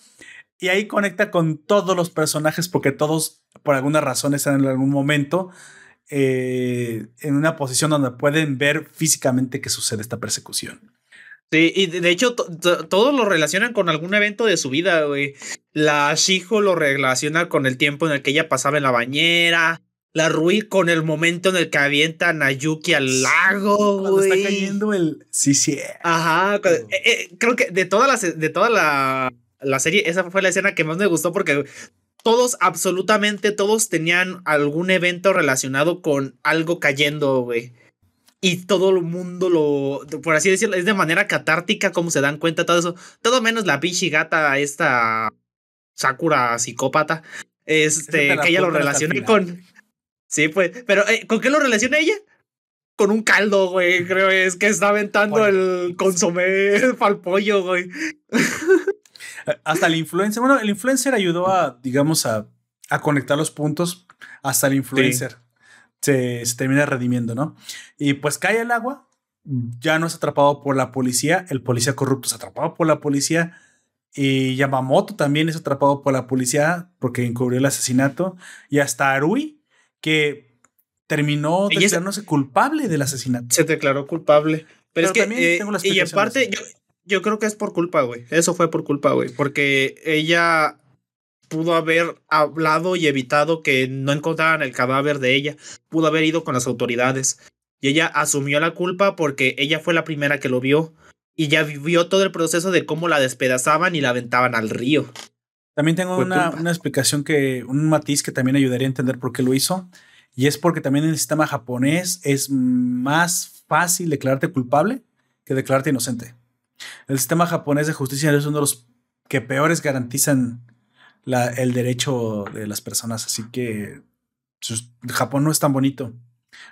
Y ahí conecta con todos los personajes porque todos, por alguna razón, están en algún momento eh, en una posición donde pueden ver físicamente que sucede esta persecución. Sí, y de hecho, to- to- todos lo relacionan con algún evento de su vida, güey. La Shijo lo relaciona con el tiempo en el que ella pasaba en la bañera. La Rui con el momento en el que avientan a Yuki al lago, Cuando está cayendo el... Sí, sí. Ajá, eh, eh, creo que de toda la, de toda la, la serie, esa fue la escena que más me gustó porque todos, absolutamente todos tenían algún evento relacionado con algo cayendo, güey. Y todo el mundo lo, por así decirlo, es de manera catártica como se dan cuenta todo eso. Todo menos la pinche gata, esta Sakura psicópata, este, que ella lo relaciona con... Sí, pues, pero eh, ¿con qué lo relaciona ella? Con un caldo, güey, creo es que está aventando Pollo. el consomé para el pollo, güey. Hasta el influencer, bueno, el influencer ayudó a, digamos, a, a conectar los puntos. Hasta el influencer se, se termina redimiendo, ¿no? Y pues cae al agua, ya no es atrapado por la policía, el policía corrupto es atrapado por la policía. Y Yamamoto también es atrapado por la policía porque encubrió el asesinato. Y hasta Arui, que terminó declarándose culpable del asesinato. Se declaró culpable. Pero, Pero es que, también eh, tengo y en parte, yo, yo creo que es por culpa, güey. Eso fue por culpa, güey. Porque ella pudo haber hablado y evitado que no encontraran el cadáver de ella. Pudo haber ido con las autoridades. Y ella asumió la culpa porque ella fue la primera que lo vio. Y ya vivió todo el proceso de cómo la despedazaban y la aventaban al río. También tengo una, una explicación que, un matiz que también ayudaría a entender por qué lo hizo. Y es porque también en el sistema japonés es más fácil declararte culpable que declararte inocente. El sistema japonés de justicia es uno de los que peores garantizan la- el derecho de las personas. Así que sus- Japón no es tan bonito.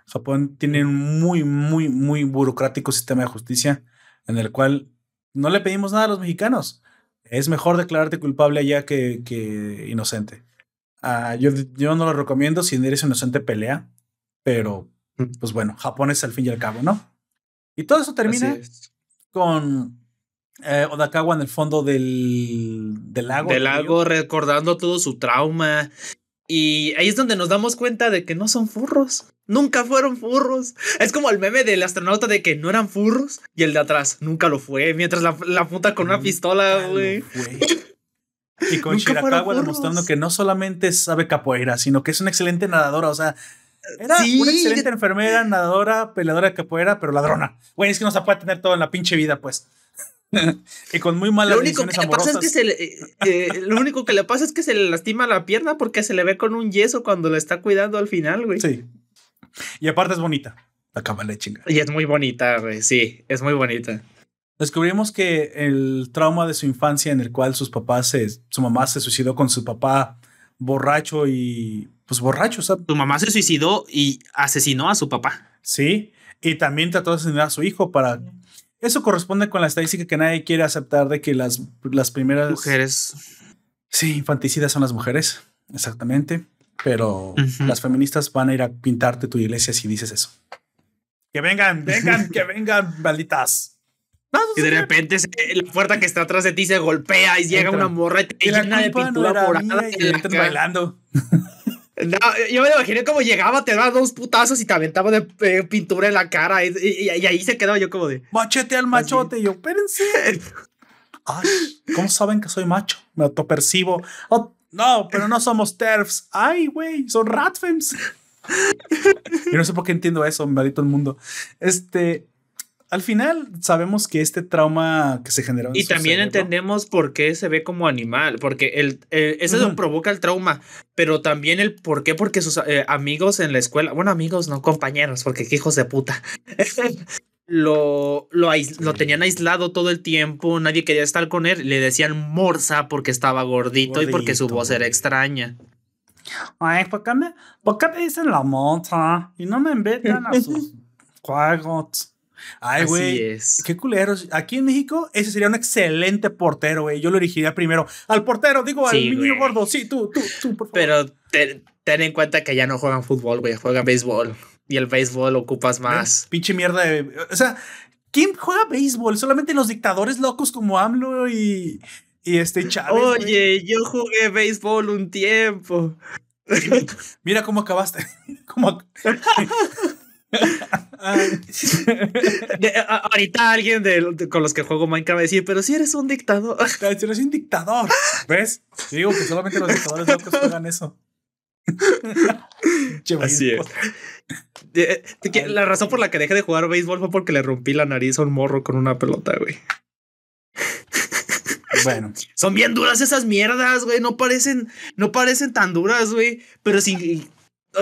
Japón tiene un muy, muy, muy burocrático sistema de justicia en el cual no le pedimos nada a los mexicanos. Es mejor declararte culpable allá que, que inocente. Ah, yo, yo no lo recomiendo. Si eres inocente, pelea. Pero, pues bueno, Japón es al fin y al cabo, ¿no? Y todo eso termina con eh, Odakawa en el fondo del, del lago. del lago recordando todo su trauma. Y ahí es donde nos damos cuenta de que no son furros. Nunca fueron furros. Es como el meme del astronauta de que no eran furros y el de atrás nunca lo fue. Mientras la, la apunta con una pistola, güey. Y con Shirakawa demostrando que no solamente sabe capoeira, sino que es una excelente nadadora. O sea, era Sí. una excelente enfermera, nadadora, peleadora de capoeira, pero ladrona. Güey, es que no se puede tener todo en la pinche vida, pues. y con muy malas Lo único que le pasa es que se le, eh, eh, lo único que le pasa es que se le lastima la pierna porque se le ve con un yeso cuando lo está cuidando al final, güey. Sí. Y aparte es bonita. La chinga. Y es muy bonita, güey. Sí, es muy bonita. Descubrimos que el trauma de su infancia en el cual sus papás se, su mamá se suicidó con su papá borracho y pues borracho, ¿sabes? Tu mamá se suicidó y asesinó a su papá. Sí, y también trató de asesinar a su hijo para... Eso corresponde con la estadística que nadie quiere aceptar de que las, las primeras... Mujeres. Sí, infanticidas son las mujeres, exactamente. Pero las feministas van a ir a pintarte tu iglesia si dices eso. Que vengan, vengan, que vengan, malditas. y de repente la puerta que está atrás de ti se golpea y llega una morra y te llena de pintura no morada. Y entran bailando. No, yo me imaginé como llegaba, te daba dos putazos y te aventaba de eh, pintura en la cara y, ahí se quedaba yo como de... Machete al machote. Y yo, espérense. Ay, ¿cómo saben que soy macho? Me autopercibo. Oh, no, pero no somos TERFs. Ay, güey, son Ratfems. Yo no sé por qué entiendo eso, maldito el mundo. Este, al final sabemos que este trauma que se generó. y también entendemos por qué se ve como animal, porque el, eso provoca el trauma, pero también el por qué, porque sus eh, amigos en la escuela, bueno, amigos, no compañeros, porque qué hijos de puta. lo, lo, lo, tenían aislado todo el tiempo, nadie quería estar con él, le decían morsa porque estaba gordito, y porque su voz era extraña. Ay, ¿por qué me, por qué me dicen la morsa? Y no me invitan a sus juegos. Ay, güey. Qué culeros. Aquí en México, ese sería un excelente portero, güey. Yo lo elegiría primero. Al portero, digo, al niño gordo. Sí, tú, tú, tú, por favor. Pero ten, en cuenta que ya no juegan fútbol, güey. Juegan béisbol. Y el béisbol ocupas más. Pinche mierda de. O sea, ¿quién juega béisbol? Solamente los dictadores locos como AMLO y. Y este Chávez. Oye, yo jugué béisbol un tiempo. Mira cómo acabaste. ¿Cómo... ahorita alguien de, con los que juego Minecraft va a decir, pero si eres un dictador. Si eres un dictador. ¿Ves? Digo que solamente los dictadores locos juegan eso. Así es. La razón por la que dejé de jugar béisbol fue porque le rompí la nariz a un morro con una pelota, güey. Bueno. Son bien duras esas mierdas, güey. No parecen, no parecen tan duras, güey. Pero si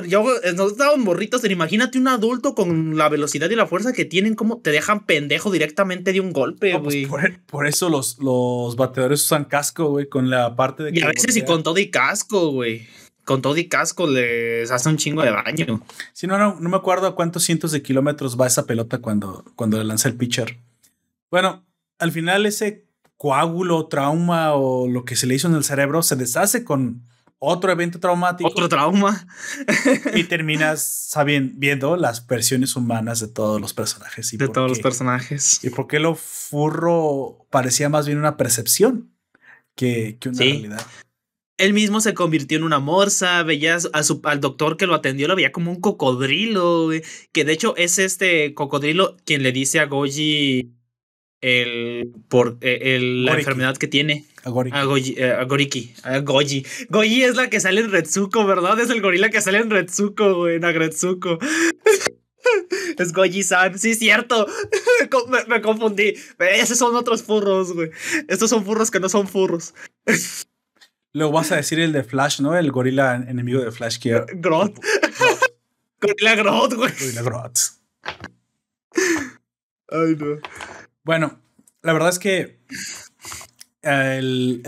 yo eh, nos estaban morritos, pero imagínate un adulto con la velocidad y la fuerza que tienen, como te dejan pendejo directamente de un golpe, pues, güey. por, eso los, los bateadores usan casco, güey, con la parte de Y a veces y con todo y casco, güey. Con todo y casco les hace un chingo de baño. Sí, no, no, no me acuerdo a cuántos cientos de kilómetros va esa pelota cuando, cuando le lanza el pitcher. Bueno, al final ese coágulo, trauma o lo que se le hizo en el cerebro se deshace con otro evento traumático. Otro trauma. y terminas sabiendo, viendo las versiones humanas de todos los personajes. Y de todos los personajes. Y por qué lo furro parecía más bien una percepción que, que una realidad. Él mismo se convirtió en una morsa, veías a su, al doctor que lo atendió, lo veía como un cocodrilo, que de hecho es este cocodrilo quien le dice a Goji el, por eh, el, la enfermedad que tiene. A, Goji, eh, a Goriki. A Goji. Goji es la que sale en Retsuko, ¿verdad? Es el gorila que sale en Retsuko, güey, en Agretsuko. es Goji-san, sí, cierto. me, confundí. Esos son otros furros, güey. Estos son furros que no son furros. Luego vas a decir el de Flash, ¿no? El gorila enemigo de Flash que. Grot. gorila Grot, güey. Gorila Grot. Ay, no. Bueno, la verdad es que el,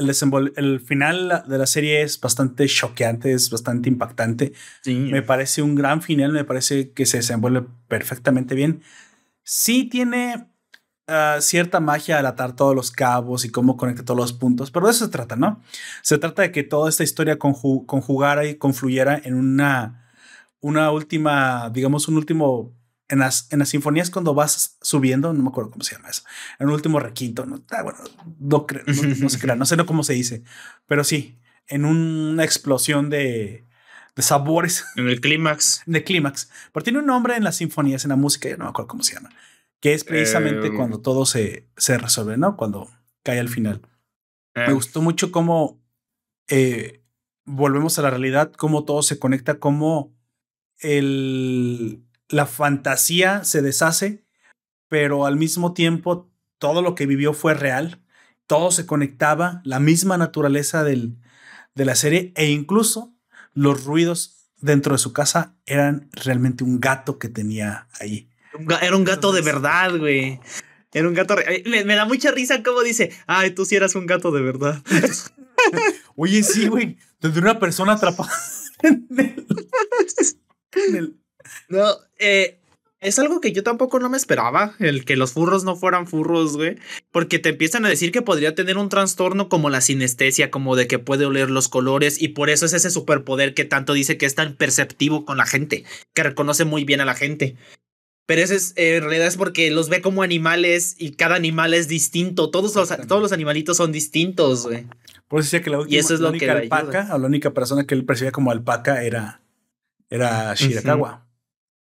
el, final de la serie es bastante choqueante, es bastante impactante. Me parece un gran final, me parece que se desenvuelve perfectamente bien. Sí tiene ah, cierta magia al atar todos los cabos y cómo conecta todos los puntos, pero de eso se trata, ¿no? Se trata de que toda esta historia conjugara y confluyera en una, una última, digamos, un último en las, en las sinfonías cuando vas subiendo, no me acuerdo cómo se llama eso, en el último requinto, no, ah, bueno, no, no, se crea, no sé cómo se dice, pero sí, en una explosión de, de sabores. En el clímax. De clímax. Pero tiene un nombre en las sinfonías, en la música, yo no me acuerdo cómo se llama, que es precisamente em. cuando todo se, se resuelve, ¿no? Cuando cae al final. Me ah. gustó mucho cómo eh, volvemos a la realidad, cómo todo se conecta, cómo el, la fantasía se deshace, pero al mismo tiempo todo lo que vivió fue real, todo se conectaba, la misma naturaleza del, de la serie e incluso los ruidos dentro de su casa eran realmente un gato que tenía ahí. Era un gato de verdad, güey. Era un gato. Me, me, da mucha risa como dice, ay, tú sí eras un gato de verdad. Oye, sí, güey. Tendré una persona atrapada en el, no, eh, es algo que yo tampoco no me esperaba, el que los furros no fueran furros, güey, porque te empiezan a decir que podría tener un trastorno como la sinestesia, como de que puede oler los colores y por eso es ese superpoder que tanto dice que es tan perceptivo con la gente, que reconoce muy bien a la gente. Pero ese es, en realidad es porque los ve como animales y cada animal es distinto. Todos los, todos los animalitos son distintos, güey. Por eso decía que la última, Y eso es la lo única que alpaca, o la única persona que él percibía como alpaca era, era Shirakawa.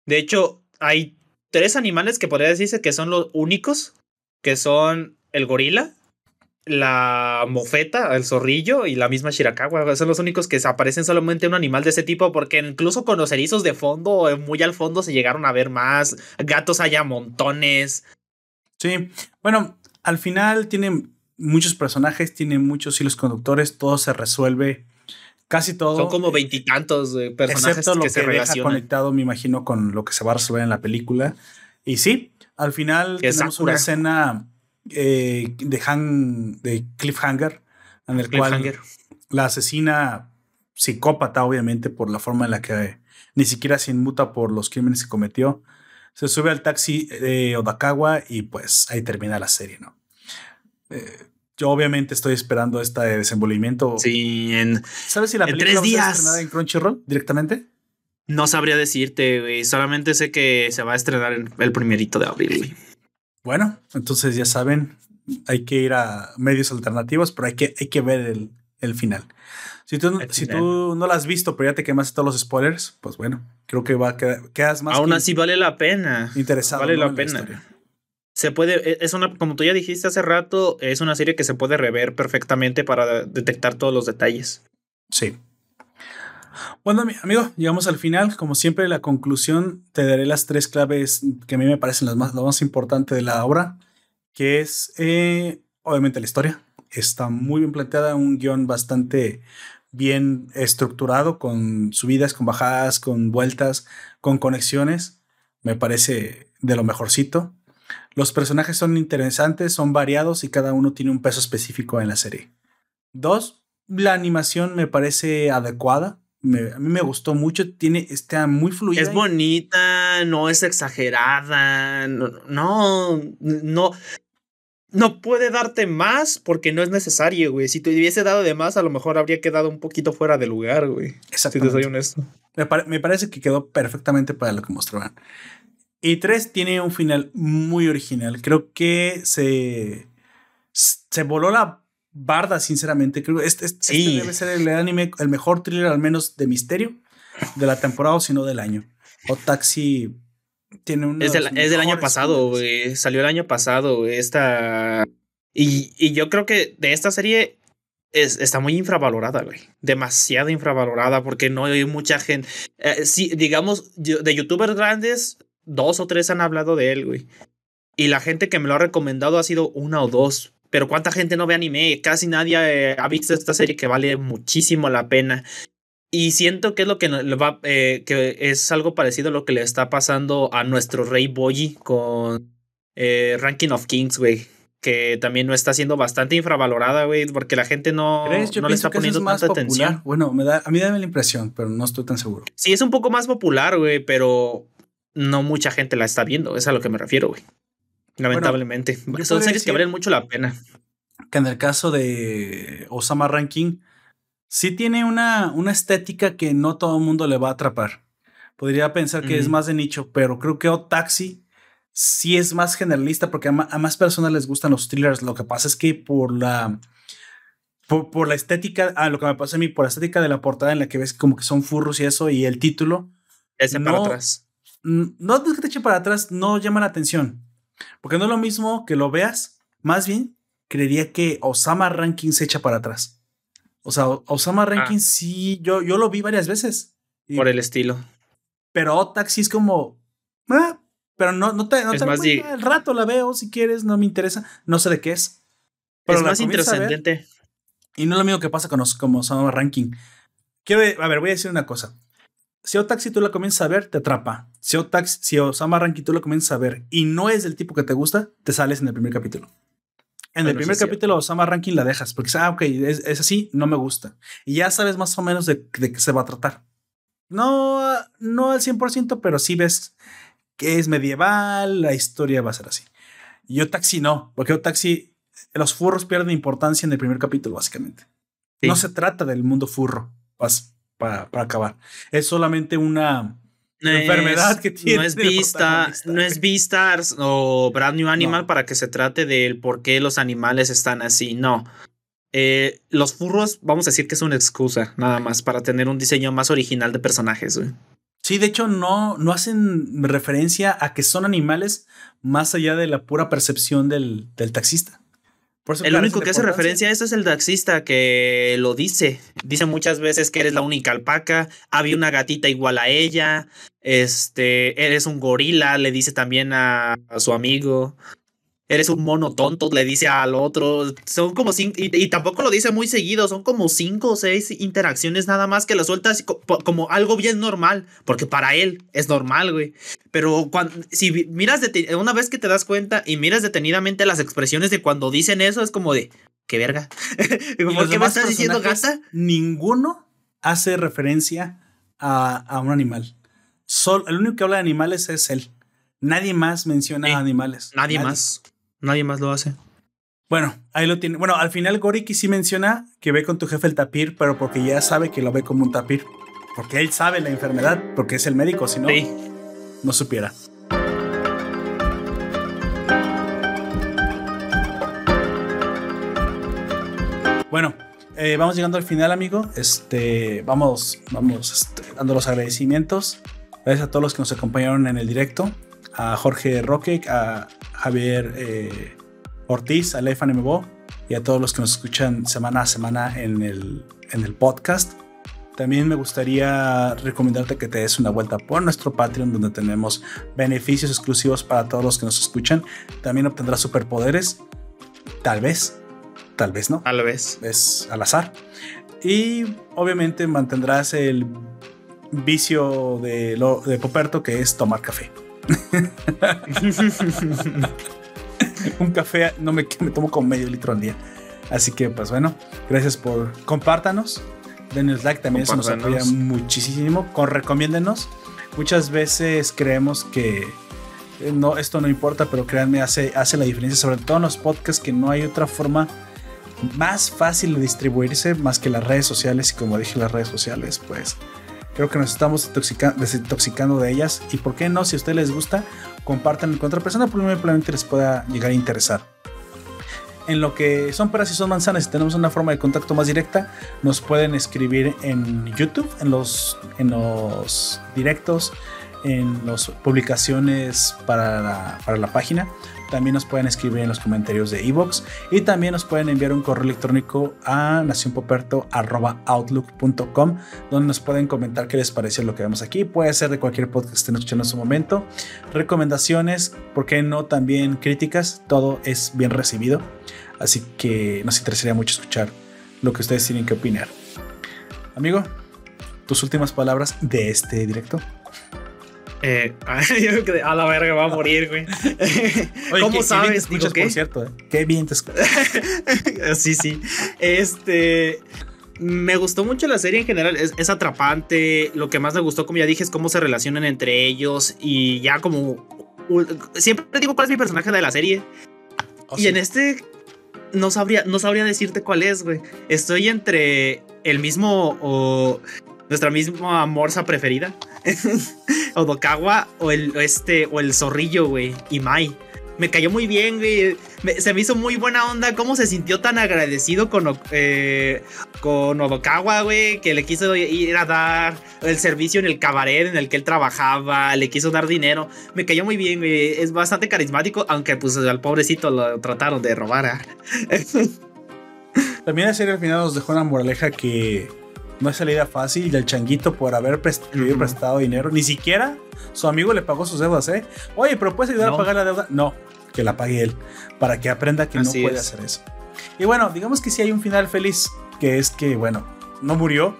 De hecho, hay tres animales que podría decirse que son los únicos, que son el gorila, la mofeta, el zorrillo y la misma Shirakawa. Son los únicos que aparecen solamente un animal de ese tipo, porque incluso con los erizos de fondo, eh, muy al fondo, se llegaron a ver más. Gatos hay a montones. Sí, bueno, al final tiene muchos personajes, tiene muchos hilos conductores, todo se resuelve, casi todo. Son como veintitantos eh, personajes excepto lo que, que, se deja relacionan. conectado, me imagino, con lo que se va a resolver en la película. Y sí, al final Que tenemos Sakura. una escena eh, de, hang, de cliffhanger, en el cual la asesina psicópata, obviamente, por la forma en la que ni siquiera se inmuta por los crímenes que cometió. Se sube al taxi de Odakawa y pues ahí termina la serie, ¿no? Eh, yo obviamente estoy esperando este desenvolvimiento. Sí, en, ¿Sabes si la película tres va a ser días. estrenada en Crunchyroll directamente? no sabría decirte, güey. Solamente sé que se va a estrenar el, primerito de abril, güey. Bueno, entonces ya saben, hay que ir a medios alternativos, pero hay que, hay que ver el, el final. Si tú, El si final. tú no la has visto, pero ya te quemaste todos los spoilers, pues bueno, creo que va a quedar, quedas más Aún así vale la pena. interesado. vale ¿no? la en pena. Se puede, e- es una, como tú ya dijiste hace rato, es una serie que se puede rever perfectamente para detectar todos los detalles. Sí. Bueno, mi- amigo, llegamos al final. Como siempre, la conclusión te daré las tres claves que a mí me parecen las más, lo más importante de la obra, que es eh, obviamente la historia. Está muy bien planteada, un guion bastante bien estructurado, con subidas, con bajadas, con vueltas, con conexiones. Me parece de lo mejorcito. Los personajes son interesantes, son variados y cada uno tiene un peso específico en la serie. Dos, la animación me parece adecuada. Me- a mí me gustó mucho. Tiene, está muy fluida. Es bonita, no es exagerada, no, no, no, no puede darte más porque no es necesario, güey. Si te hubiese dado de más, a lo mejor habría quedado un poquito fuera de lugar, güey. Si te soy honesto. Me, me parece que quedó perfectamente para lo que mostraban. Y tres, tiene un final muy original. Creo que se, se voló la barda, sinceramente. Creo que este, este- este debe ser el anime, el mejor thriller, al menos de misterio, de la temporada o si no del año. O Taxi tiene un. Es del, es del año pasado, güey. Salió el año pasado. Esta. Y, y yo creo que de esta serie es, está muy infravalorada, güey. Demasiado infravalorada porque no hay mucha gente. Eh, sí, digamos, de youtubers grandes, dos o tres han hablado de él, güey. Y la gente que me lo ha recomendado ha sido una o dos. Pero ¿cuánta gente no ve anime? Casi nadie eh, ha visto esta serie que vale muchísimo la pena. Y siento que es lo que le va, eh, que es algo parecido a lo que le está pasando a nuestro rey Boyi con eh, Ranking of Kings, güey. Que también no está siendo bastante infravalorada, güey, porque la gente no, no le está poniendo es más tanta popular. atención. Bueno, me da, a mí da la impresión, pero no estoy tan seguro. Sí, es un poco más popular, güey, pero no mucha gente la está viendo. Es a lo que me refiero, güey. Lamentablemente. Son podría series que valen mucho la pena. que en el caso de Osama Ranking, sí tiene una, una estética que no todo el mundo le va a atrapar. Podría pensar que es más de nicho, pero creo que O Taxi sí es más generalista porque a, más personas les gustan los thrillers. Lo que pasa es que por la. Por, por la estética, ah, lo que me pasa a mí, por la estética de la portada en la que ves como que son furros y eso, y el título, Ese para No. atrás. No es que te eche para atrás, no llama la atención. Porque no es lo mismo que lo veas, más bien creería que Osama Ranking se echa para atrás. O sea, Osama Ranking sí, yo, yo lo vi varias veces. Y- Por el estilo. Pero Taxi es como. "Ah", pero no, no te, no Es te más cuenta, el rato la veo si quieres, no me interesa, no sé de qué es. Pero es más intrascendente. y no es lo mismo que pasa con como Osama Ranking. Quiero, a ver, voy a decir una cosa. Si O Taxi tú la comienzas a ver, te atrapa. Si O Taxi, si Osama Ranking tú la comienzas a ver y no es del tipo que te gusta, te sales en el primer capítulo. En el primer capítulo Osama Ranking la dejas porque ah, ok, es, es así, no me gusta. Y ya sabes más o menos de, de qué se va a tratar. No, no al 100%, pero sí ves que es medieval, la historia va a ser así. Y O Taxi no, porque O Taxi, los furros pierden importancia en el primer capítulo, básicamente. No se trata del mundo furro pas- para, para acabar. Es solamente una. enfermedad que tiene. No es Vista, no es Beastars o Brand New Animal para que se trate del por qué los animales están así. No. Eh, los furros, vamos a decir que es una excusa, nada más, para tener un diseño más original de personajes. Sí, de hecho, no, no hacen referencia a que son animales más allá de la pura percepción del, del taxista. El único que hace referencia a eso es el taxista que lo dice. Dice muchas veces que eres la única alpaca, había una gatita igual a ella, este, eres un gorila, le dice también a su amigo eres un mono tonto, le dice al otro. Son como cinco, y, tampoco lo dice muy seguido, son como cinco o seis interacciones nada más que lo sueltas como algo bien normal, porque para él es normal, güey. Pero cuando, si miras una vez que te das cuenta y miras detenidamente las expresiones de cuando dicen eso, es como de, qué verga. ¿Por qué me estás diciendo gata? Ninguno hace referencia a, un animal. Sol, el único que habla de animales es él. Nadie más menciona animales. Nadie, más. Nadie más lo hace. Bueno, ahí lo tiene. Bueno, al final Goriki sí menciona que ve con tu jefe el tapir, pero porque ya sabe que lo ve como un tapir. Porque él sabe la enfermedad, porque es el médico, si no, no supiera. Bueno, eh, vamos llegando al final, amigo. Este, vamos, vamos este, dando los agradecimientos. Gracias a todos los que nos acompañaron en el directo. A Jorge Roque, a Javier eh, Ortiz, a Lefan MBO y a todos los que nos escuchan semana a semana en el, en el podcast. También me gustaría recomendarte que te des una vuelta por nuestro Patreon donde tenemos beneficios exclusivos para todos los que nos escuchan. También obtendrás superpoderes. Tal vez. Tal vez no. Tal vez. Es al azar. Y obviamente mantendrás el vicio de, lo, de Poperto que es tomar café. un café no me, me tomo con medio litro al día. Así que, pues bueno, gracias por compártanos. Denos like también, eso nos apoya muchísimo. Con, recomiéndenos. Muchas veces creemos que eh, no, esto no importa, pero créanme, hace, hace la diferencia, sobre todo en los podcasts, que no hay otra forma más fácil de distribuirse más que las redes sociales. Y como dije, las redes sociales, pues Creo que nos estamos desintoxicando de ellas. Y por qué no, si a ustedes les gusta, compartan con otra persona, probablemente les pueda llegar a interesar. En lo que son peras y son manzanas, si tenemos una forma de contacto más directa, nos pueden escribir en YouTube, en los, en los directos, en las publicaciones para para la página. También nos pueden escribir en los comentarios de Evox y también nos pueden enviar un correo electrónico a nacionpoperto.outlook.com donde nos pueden comentar qué les pareció lo que vemos aquí. Puede ser de cualquier podcast que estén escuchando en su momento. Recomendaciones, ¿por qué no? También críticas, todo es bien recibido. Así que nos interesaría mucho escuchar lo que ustedes tienen que opinar. Amigo, tus últimas palabras de este directo. Eh, a la verga va a morir, güey. ¿Cómo sabes? Digo, ¿qué? Por cierto, eh. qué bien te Sí, sí. Este. Me gustó mucho la serie en general, es, atrapante. Lo que más me gustó, como ya dije, es cómo se relacionan entre ellos. Y ya como. Siempre digo cuál es mi personaje de la serie. Oh, y en este. No sabría, no sabría decirte cuál es, güey. Estoy entre el mismo o nuestra misma morsa preferida. Odokawa o el, este, o el zorrillo, güey. Y Mai. Me cayó muy bien, güey. se me hizo muy buena onda. Cómo se sintió tan agradecido con, eh, con Odokawa, güey. Que le quiso ir a dar el servicio en el cabaret en el que él trabajaba. Le quiso dar dinero. Me cayó muy bien, güey. Es bastante carismático. Aunque, pues, al pobrecito lo trataron de robar. ¿ah? También la serie al final nos dejó una moraleja que no es salida fácil y el changuito por haber prestado dinero, ni siquiera su amigo le pagó sus deudas, ¿eh? Oye, pero puedes ayudar a pagar la deuda. No, que la pague él, para que aprenda que no puede hacer eso. Y bueno, digamos que sí hay un final feliz, que es que, bueno, no murió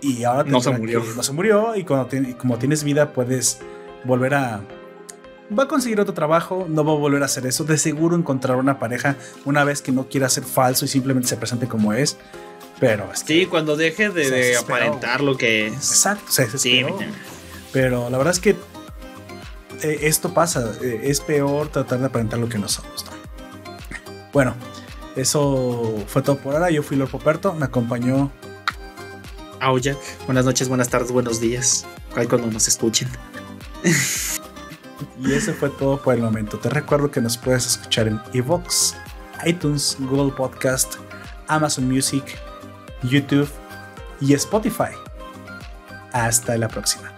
y ahora no se murió. no se murió y cuando como tienes vida puedes volver a va a conseguir otro trabajo, no va a volver a hacer eso, de seguro encontrar una pareja una vez que no quiera ser falso y simplemente se presente como es pero sí, cuando deje de, aparentar lo que es. Exacto, sí, Pero la verdad es que eh, esto pasa. Eh, es peor tratar de aparentar lo que no somos. Bueno, eso fue todo por ahora. Yo fui Lord Poperto. Me acompañó. Aujak. Buenas noches, buenas tardes, buenos días. Cuando nos escuchen. y eso fue todo por el momento. Te recuerdo que nos puedes escuchar en Evox, iTunes, Google Podcast, Amazon Music, YouTube y Spotify. Hasta la próxima.